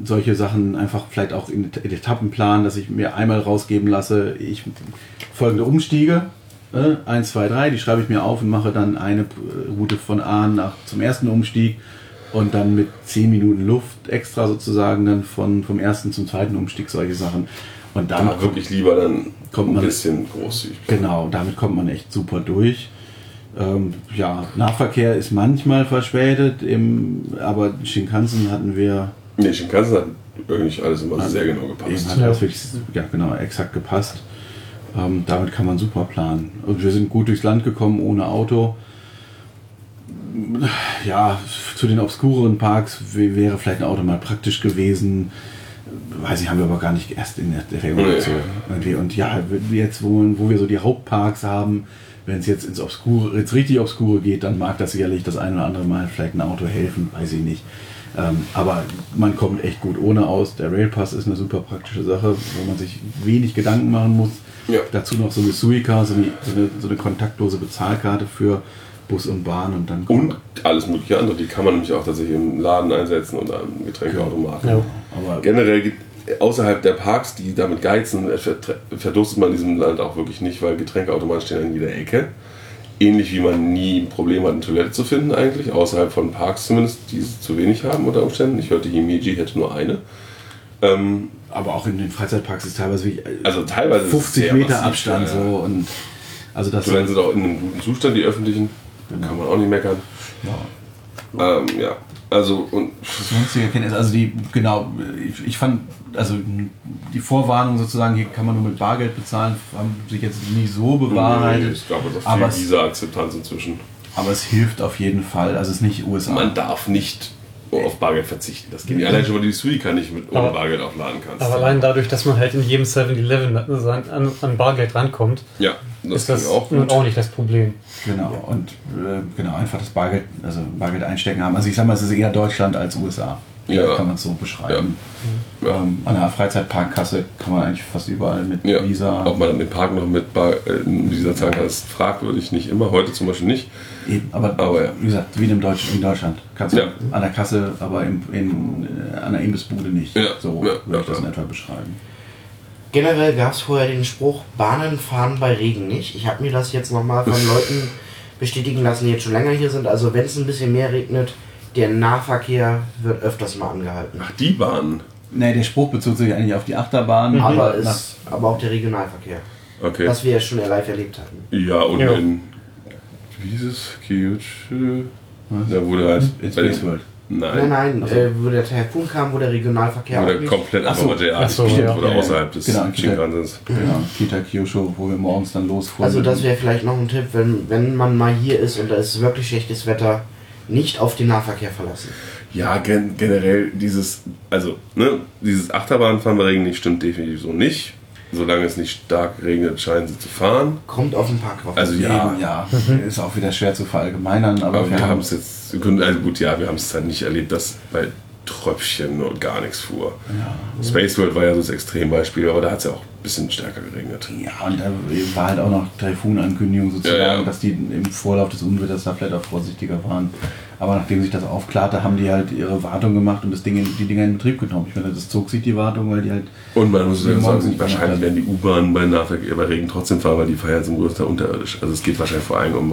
solche Sachen einfach vielleicht auch in Etappenplan, dass ich mir einmal rausgeben lasse, ich folgende Umstiege äh, 1, 2, 3, die schreibe ich mir auf und mache dann eine äh, Route von A nach zum ersten Umstieg und dann mit 10 Minuten Luft extra sozusagen dann von, vom ersten zum zweiten Umstieg solche Sachen. Und dann Da wirklich lieber dann Kommt ein man- bisschen großzügig. Genau, damit kommt man echt super durch. Ähm, ja, Nahverkehr ist manchmal verspätet, im, aber Shinkansen hatten wir Nee, Shinkansen hat eigentlich alles immer sehr genau eben gepasst. hat das wirklich ja, genau, exakt gepasst. Ähm, damit kann man super planen. Und wir sind gut durchs Land gekommen ohne Auto. Ja, zu den obskuren Parks wäre vielleicht ein Auto mal praktisch gewesen. Weiß ich, haben wir aber gar nicht erst in Erwägung Nee. gezogen. Irgendwie. Und ja, jetzt, wo, wo wir so die Hauptparks haben, wenn es jetzt ins Obskure, jetzt richtig Obskure geht, dann mag das sicherlich das ein oder andere Mal vielleicht ein Auto helfen, weiß ich nicht. Ähm, aber man kommt echt gut ohne aus. Der Railpass ist eine super praktische Sache, wo man sich wenig Gedanken machen muss. Ja. Dazu noch so eine Suica, so eine, so eine, so eine kontaktlose Bezahlkarte für Bus und Bahn und dann kommt Und alles mögliche andere, die kann man nämlich auch tatsächlich im Laden einsetzen und am Getränkeautomaten. Ja. aber Generell gibt- außerhalb der Parks, die damit geizen, verdurstet man in diesem Land auch wirklich nicht, weil Getränkeautomaten stehen an jeder Ecke. Ähnlich wie man nie ein Problem hat, eine Toilette zu finden eigentlich, außerhalb von Parks zumindest, die es zu wenig haben unter Umständen. Ich hörte, Himeji hätte nur eine. Ähm, aber auch in den Freizeitparks ist teilweise wirklich äh, also teilweise ist es 50 sehr Meter massiv, Abstand ja, so und also das Toiletten sind auch in einem guten Zustand, die öffentlichen. Da kann man auch nicht meckern. ja. Ähm, ja, also und also die, genau, ich, ich fand, also die Vorwarnung sozusagen, hier kann man nur mit Bargeld bezahlen, haben sich jetzt nicht so bewahrheitet. ich glaube, das aber, ist es, diese Akzeptanz inzwischen. aber es hilft auf jeden Fall, also es ist nicht USA. Man darf nicht auf Bargeld verzichten. Das geht nicht. Allein schon, weil du die Suica nicht mit ohne Aber- Bargeld aufladen kannst. Aber allein dadurch, dass man halt in jedem 7-Eleven an, an, Bargeld rankommt, ja, das, ist das auch nun gut. auch nicht das Problem. Genau, und äh, genau, einfach das Bargeld, also Bargeld einstecken haben. Also ich sag mal, es ist eher Deutschland als USA. Ja. Kann man es so beschreiben. Ja. Ähm, an der Freizeitparkkasse kann man eigentlich fast überall mit Ja, Visa. ob man dann den Park noch mit Bar, in dieser zahlen kann, ist fragwürdig. Nicht immer, heute zum Beispiel nicht. Eben, aber, Aber ja. wie gesagt, wie in, Deutsch, in Deutschland. Kannst du Ja. an der Kasse, aber in, in, äh, an der Imbissbude nicht. Ja, So ja, würde ich ja, das in etwa beschreiben. Generell gab es vorher den Spruch, Bahnen fahren bei Regen nicht. Ich habe mir das jetzt nochmal von Leuten bestätigen lassen, die jetzt schon länger hier sind. Also wenn es ein bisschen mehr regnet, der Nahverkehr wird öfters mal angehalten. Ach, die Bahn. Nee, der Spruch bezog sich eigentlich auf die Achterbahn, Aber, aber nach, ist, aber auch der Regionalverkehr, Okay. was wir ja schon live erlebt hatten. Ja, und Ja. in. Wie ist es? Kyushu? Da wurde halt. in Space World. Nein, Nein. nein, äh, wo der Taifun kam, wo der Regionalverkehr nicht. komplett Ach einfach so. Ach so, ja. ja. außerhalb des Genau, Shinkansens. Genau, Kita Kyosho, wo wir morgens dann losfuhren. Also das wäre vielleicht noch ein Tipp, wenn, wenn man mal hier ist und da ist wirklich schlechtes Wetter, nicht auf den Nahverkehr verlassen. Ja, gen generell dieses, also, ne, dieses Achterbahnfahren bei Regen nicht stimmt definitiv so nicht. Solange es nicht stark regnet, scheinen sie zu fahren. Kommt auf den Park drauf. Also ja, Eben, ja, ist auch wieder schwer zu verallgemeinern, aber, aber wir haben es jetzt, also gut, ja, wir haben es halt nicht erlebt, dass bei Tröpfchen und gar nichts fuhr. Space World war ja so das Extrembeispiel, aber da hat es ja auch ein bisschen stärker geregnet. Ja, und da war halt auch noch Taifun-Ankündigung sozusagen, Ja, ja. dass die im Vorlauf des Unwetters da vielleicht auch vorsichtiger waren. Aber nachdem sich das aufklarte, haben die halt ihre Wartung gemacht und das Ding in, die Dinger in Betrieb genommen. Ich meine, das zog sich die Wartung, weil die halt. Und man muss ja sagen, wahrscheinlich werden die U-Bahnen bei bei Regen trotzdem fahren, weil die fahren ja zum Großteil unterirdisch. Also es geht wahrscheinlich vor allem um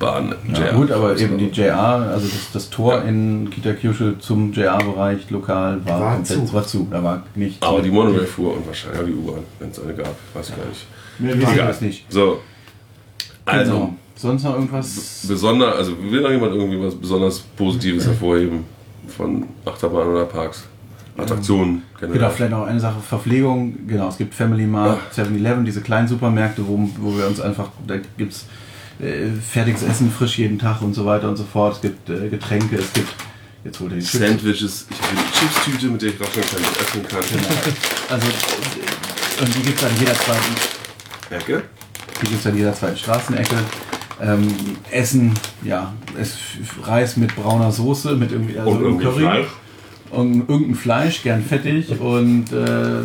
Regionalbahnen. Ja, gut, aber eben die JR, also das, das Tor in Kitakirche zum JR-Bereich lokal war, War komplett zu. war zu. Da war nicht. Aber die Monorail fuhr und wahrscheinlich auch die U-Bahn, wenn es eine gab. Weiß ich gar nicht. Wir wissen Egal. das nicht. So. Also, Genau. Sonst noch irgendwas? besonders, also will noch jemand irgendwie was besonders Positives hervorheben von Achterbahnen oder Parks? Attraktionen generell. Genau, vielleicht noch eine Sache, Verpflegung, genau, es gibt Family Mart, 7-Eleven, diese kleinen Supermärkte, wo, wo wir uns einfach, da gibt es äh, fertiges Essen frisch jeden Tag und so weiter und so fort, es gibt äh, Getränke, es gibt, jetzt holt ihr die Chips. Sandwiches, ich habe eine Chipstüte, mit der ich rascheln kann, essen kann. Also, äh, und die gibt es an jeder zweiten, Ecke. die gibt's an jeder zweiten Straßenecke. Ähm, Essen, ja, es, Reis mit brauner Soße, mit irgendwie, also Und irgendwie Curry. Fleisch. Und irgendein Fleisch, gern fettig und äh,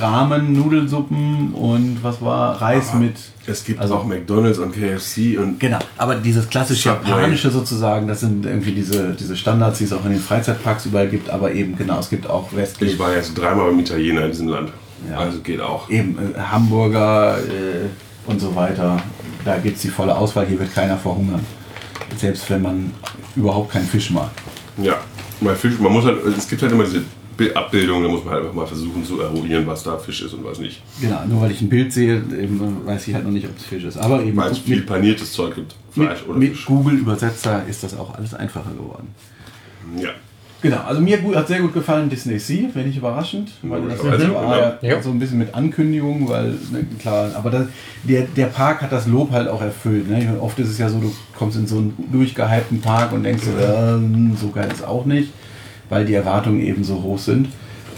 Ramen, Nudelsuppen und was war Reis mit. Es gibt Also- auch McDonalds und KFC und Genau, aber dieses klassisch Subway. japanische sozusagen, das sind irgendwie diese, diese Standards, die es auch in den Freizeitparks überall gibt, aber eben genau, es gibt auch westlich. ich war jetzt dreimal beim Italiener in diesem Land. Ja. Also geht auch. Eben äh, Hamburger, äh, und so weiter. Da gibt es die volle Auswahl, hier wird keiner verhungern. Selbst wenn man überhaupt keinen Fisch mag. Ja, bei Fisch, man muss halt, es gibt halt immer diese Bi- Abbildungen, da muss man halt einfach mal versuchen zu eruieren, was da Fisch ist und was nicht. Genau, nur weil ich ein Bild sehe, eben, weiß ich halt noch nicht, ob es Fisch ist. Aber eben Weil es viel mit, paniertes Zeug gibt. Fleisch mit, oder mit Fisch. Google-Übersetzer ist das auch alles einfacher geworden. Ja. Genau, also mir gut, hat sehr gut gefallen Disney Sea, wenn nicht überraschend, weil das Logischerweise, so, ah, ja, ja. so ein bisschen mit Ankündigung, weil ne, klar, aber das, der, der Park hat das Lob halt auch erfüllt. Ne? Ich meine, Oft ist es ja so, du kommst in so einen durchgehypten Park und denkst, ähm, so geil ist auch nicht, weil die Erwartungen eben so hoch sind.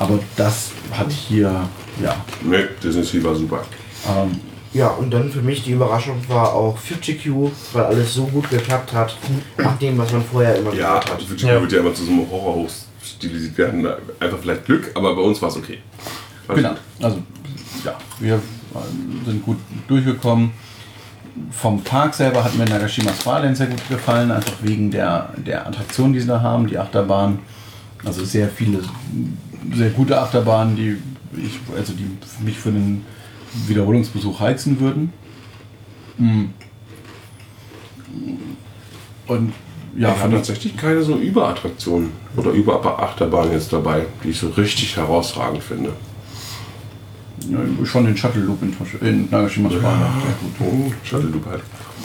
Aber das hat hier, ja, Ne, Disney Sea war super. ähm, Ja, und dann für mich die Überraschung war auch FutureQ, weil alles so gut geklappt hat, nach dem, was man vorher immer Ja, gehört hat. Fuji Ja. wird ja immer zu so einem Horror hoch stilisiert. Wir hatten einfach vielleicht Glück, aber bei uns war es okay. War Genau. Also, ja, wir ähm, sind gut durchgekommen. Vom Park selber hat mir Nagashima Sparland sehr gut gefallen, einfach wegen der, der Attraktion, die sie da haben, die Achterbahn. Also sehr viele, sehr gute Achterbahnen, die, ich, also die mich für einen Wiederholungsbesuch heizen würden. Mm. Und ja, Ja, ich habe tatsächlich keine so Überattraktionen oder Überachterbahn jetzt dabei, die ich so richtig herausragend finde. ja, schon den Shuttle Loop in, in Nagashima Sparland. Sehr gut. Oh, Shuttle Loop halt.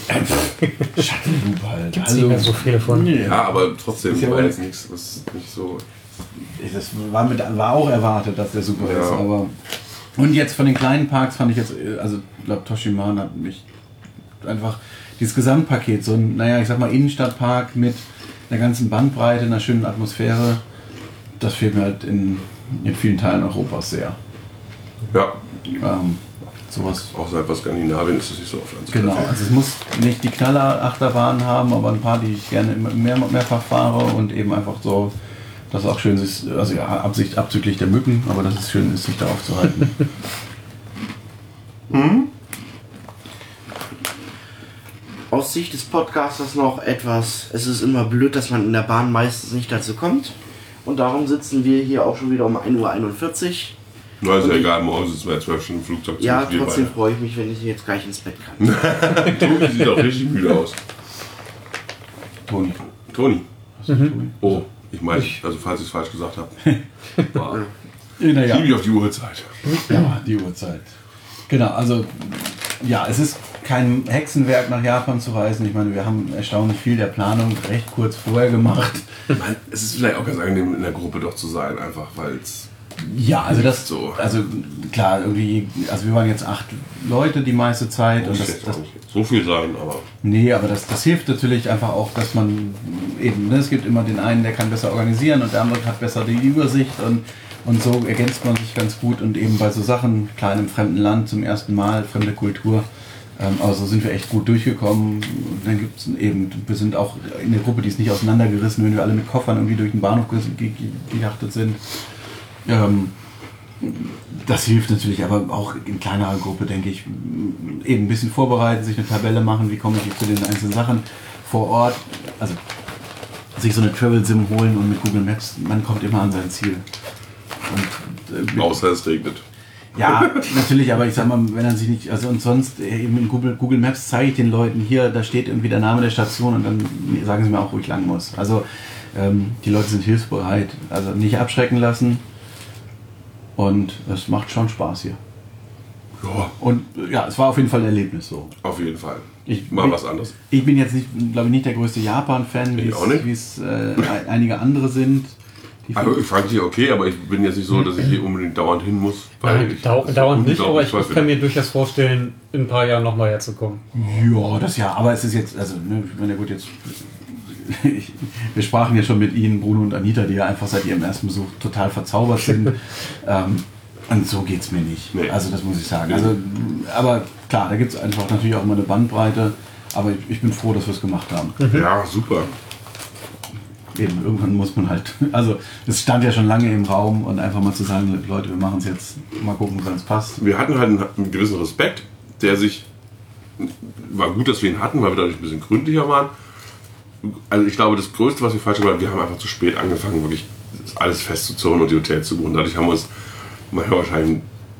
Shuttle Loop halt. Gibt es nicht mehr so viele von. Ja, aber trotzdem Ist ja war jetzt nichts, was nicht so. Das war, mit, war auch erwartet, dass der super Ja. ist, aber. Und jetzt von den kleinen Parks fand ich jetzt, also ich glaube, Toshiman hat mich einfach dieses Gesamtpaket, so ein, naja, ich sag mal, Innenstadtpark mit einer ganzen Bandbreite, einer schönen Atmosphäre, das fehlt mir halt in, in vielen Teilen Europas sehr. Ja, Ähm, sowas. außerhalb von Skandinavien ist es nicht so oft anzutreffen. Genau, also es muss nicht die Knaller-Achterbahn haben, aber ein paar, die ich gerne mehr, mehrfach fahre und eben einfach so, dass es auch schön ist, also ja, Absicht abzüglich der Mücken, aber dass es schön ist, sich da aufzuhalten. Aus Sicht des Podcasters noch etwas, es ist immer blöd, dass man in der Bahn meistens nicht dazu kommt. Und darum sitzen wir hier auch schon wieder um 1.41 Uhr. Na, ist ja ich- egal, morgen sitzen wir ja zwölf Stunden im Flugzeug. Ja, ziemlich wir trotzdem freue ich mich, wenn ich jetzt gleich ins Bett kann. Tobi sieht auch richtig müde aus. Toni. Toni. Ist Toni? Oh, ich meine, also falls ich es falsch gesagt habe. War. Naja, Ich auf die Uhrzeit. ja, die Uhrzeit. Genau, also ja, es ist kein Hexenwerk nach Japan zu reisen. Ich meine, wir haben erstaunlich viel der Planung recht kurz vorher gemacht. Man, es ist vielleicht auch ganz angenehm, in der Gruppe doch zu sein, einfach weil es. Ja, also das So. also klar, irgendwie, also wir waren jetzt acht Leute die meiste Zeit und Muss das, jetzt das nicht so viel sein, aber. Nee, aber das, das hilft natürlich einfach auch, dass man eben, ne, es gibt immer den einen, der kann besser organisieren und der andere hat besser die Übersicht und, und so ergänzt man sich ganz gut und eben bei so Sachen, klar in einem fremden Land zum ersten Mal, fremde Kultur, ähm, aber so sind wir echt gut durchgekommen. Und dann gibt es eben, wir sind auch in der Gruppe, die ist nicht auseinandergerissen, wenn wir alle mit Koffern irgendwie durch den Bahnhof ge- ge- gejachtet sind. Ähm, das hilft natürlich, aber auch in kleinerer Gruppe, denke ich, eben ein bisschen vorbereiten, sich eine Tabelle machen, wie komme ich zu den einzelnen Sachen vor Ort. Also sich so eine Travel Sim holen und mit Google Maps, man kommt immer an sein Ziel. Und, äh, Außer es regnet. ja, natürlich, aber ich sag mal, wenn er sich nicht, also und sonst äh, eben in Google, Google Maps zeige ich den Leuten hier, da steht irgendwie der Name der Station und dann sagen sie mir auch, wo ich lang muss. Also ähm, die Leute sind hilfsbereit, also nicht abschrecken lassen und es macht schon Spaß hier. Ja, Und ja, es war auf jeden Fall ein Erlebnis so. auf jeden Fall. Ich- Mal was anderes. Ich bin jetzt nicht, glaube ich, nicht der größte Japan-Fan, wie es- äh, ein- einige andere sind. Also ich Frankreich okay, aber ich bin jetzt nicht so, dass ich hier unbedingt dauernd hin muss. Weil Nein, ich, dau dauernd nicht, aber ich kann mir durchaus vorstellen, in ein paar Jahren nochmal herzukommen. Ja, das ja, aber es ist jetzt, also, ne, ich meine, gut, jetzt. Ich, wir sprachen ja schon mit Ihnen, Bruno und Anita, die ja einfach seit ihrem ersten Besuch total verzaubert sind. ähm, und so geht es mir nicht. Nee. Also, das muss ich sagen. Also, aber klar, da gibt es einfach natürlich auch immer eine Bandbreite. Aber ich, ich bin froh, dass wir es gemacht haben. Ja, super. Eben, irgendwann muss man halt. Also, es stand ja schon lange im Raum und einfach mal zu sagen, Leute, wir machen es jetzt, mal gucken, wann es passt. Wir hatten halt einen, einen gewissen Respekt, der sich. War gut, dass wir ihn hatten, weil wir dadurch ein bisschen gründlicher waren. Also ich glaube, das Größte, was wir falsch gemacht haben, wir haben einfach zu spät angefangen, wirklich alles festzuzurren und die Hotels zu buchen. Dadurch haben wir uns manchmal wahrscheinlich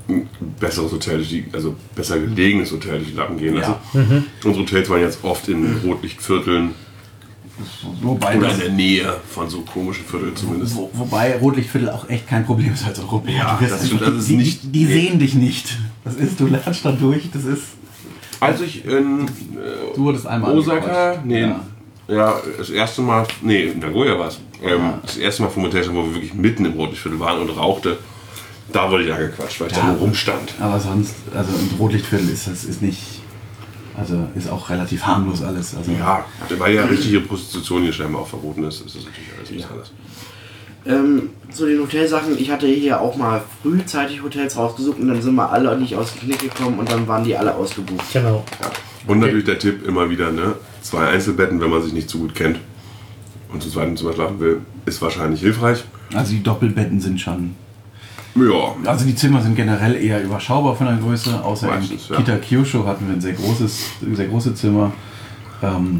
ein besseres Hotel, durch die, also besser gelegenes Hotel durch die Lappen gehen lassen. Ja. Unsere Hotels waren jetzt oft in Rotlichtvierteln Wobei, oder das, in der Nähe von so komischen Vierteln zumindest. wo, wobei Rotlichtviertel auch echt kein Problem ist als Europäer. Ja, Du das stimmt, das ist die, nicht- die, die sehen dich nicht. Das ist, du lernst da durch, das ist. Als ich in Du wurdest einmal Osaka, angequatscht. nee, Ja. Ja. das erste Mal, nee, in Nagoya war es. Ähm, Ja. Das erste Mal vom Hotel, wo wir wirklich mitten im Rotlichtviertel waren und rauchte, da wurde ich angequatscht, weil ich Ja. da nur rumstand. Aber sonst, also im Rotlichtviertel ist das ist nicht. Also ist auch relativ harmlos alles. Also Ja, weil ja richtige Prostitution hier scheinbar auch verboten ist, ist das natürlich alles nicht alles. Ähm, zu den Hotelsachen, ich hatte hier auch mal frühzeitig Hotels rausgesucht und dann sind wir alle nicht aus dem Knick gekommen und dann waren die alle ausgebucht. Genau. Ja. Und natürlich der Tipp immer wieder, ne? Zwei Einzelbetten, wenn man sich nicht so gut kennt und zu zweit Zimmer schlafen will, ist wahrscheinlich hilfreich. Also die Doppelbetten sind schon. Ja, Also die Zimmer sind generell eher überschaubar von der Größe, außer Meistens, in ja. Kita Kyushu hatten wir ein sehr großes, sehr große Zimmer. Ähm,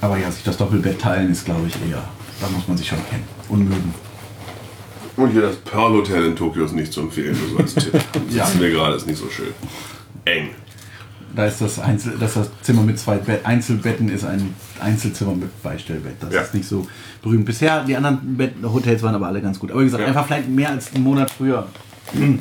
aber ja, sich das Doppelbett teilen ist, glaube ich, eher. Da muss man sich schon kennen und mögen. Und hier das Pearl Hotel in Tokio ist nicht zu empfehlen, so als Tipp. Ja. Sitzen wir gerade, ist nicht so schön. Eng. Da ist das, Einzel, dass das Zimmer mit zwei Bett, Einzelbetten ist ein Einzelzimmer mit Beistellbett. Das Ja. ist nicht so berühmt. Bisher, die anderen Bett Hotels waren aber alle ganz gut. Aber wie gesagt, Ja. einfach vielleicht mehr als einen Monat früher.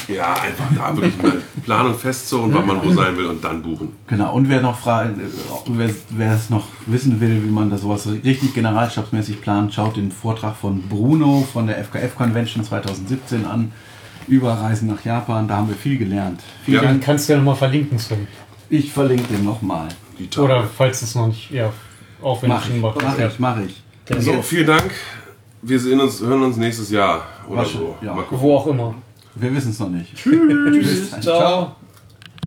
Ja, einfach da wirklich mal Planung festzurren, wann man wo sein will und dann buchen. Genau, und wer noch fragen, wer, wer es noch wissen will, wie man das sowas richtig generalstabsmäßig plant, schaut den Vortrag von Bruno von der FKF Convention 2017 an. Über Reisen nach Japan, da haben wir viel gelernt. Viel Ja. Dann kannst du ja nochmal verlinken, Sven. Ich verlinke den nochmal. Oder falls es noch nicht, ja, auch wenn Mach ich, macht. mach ich, mach ich. So, vielen Dank. Wir sehen uns, hören uns nächstes Jahr oder Wasch- so. ja. Wo auch immer. Wir wissen es noch nicht. Tschüss. Ciao.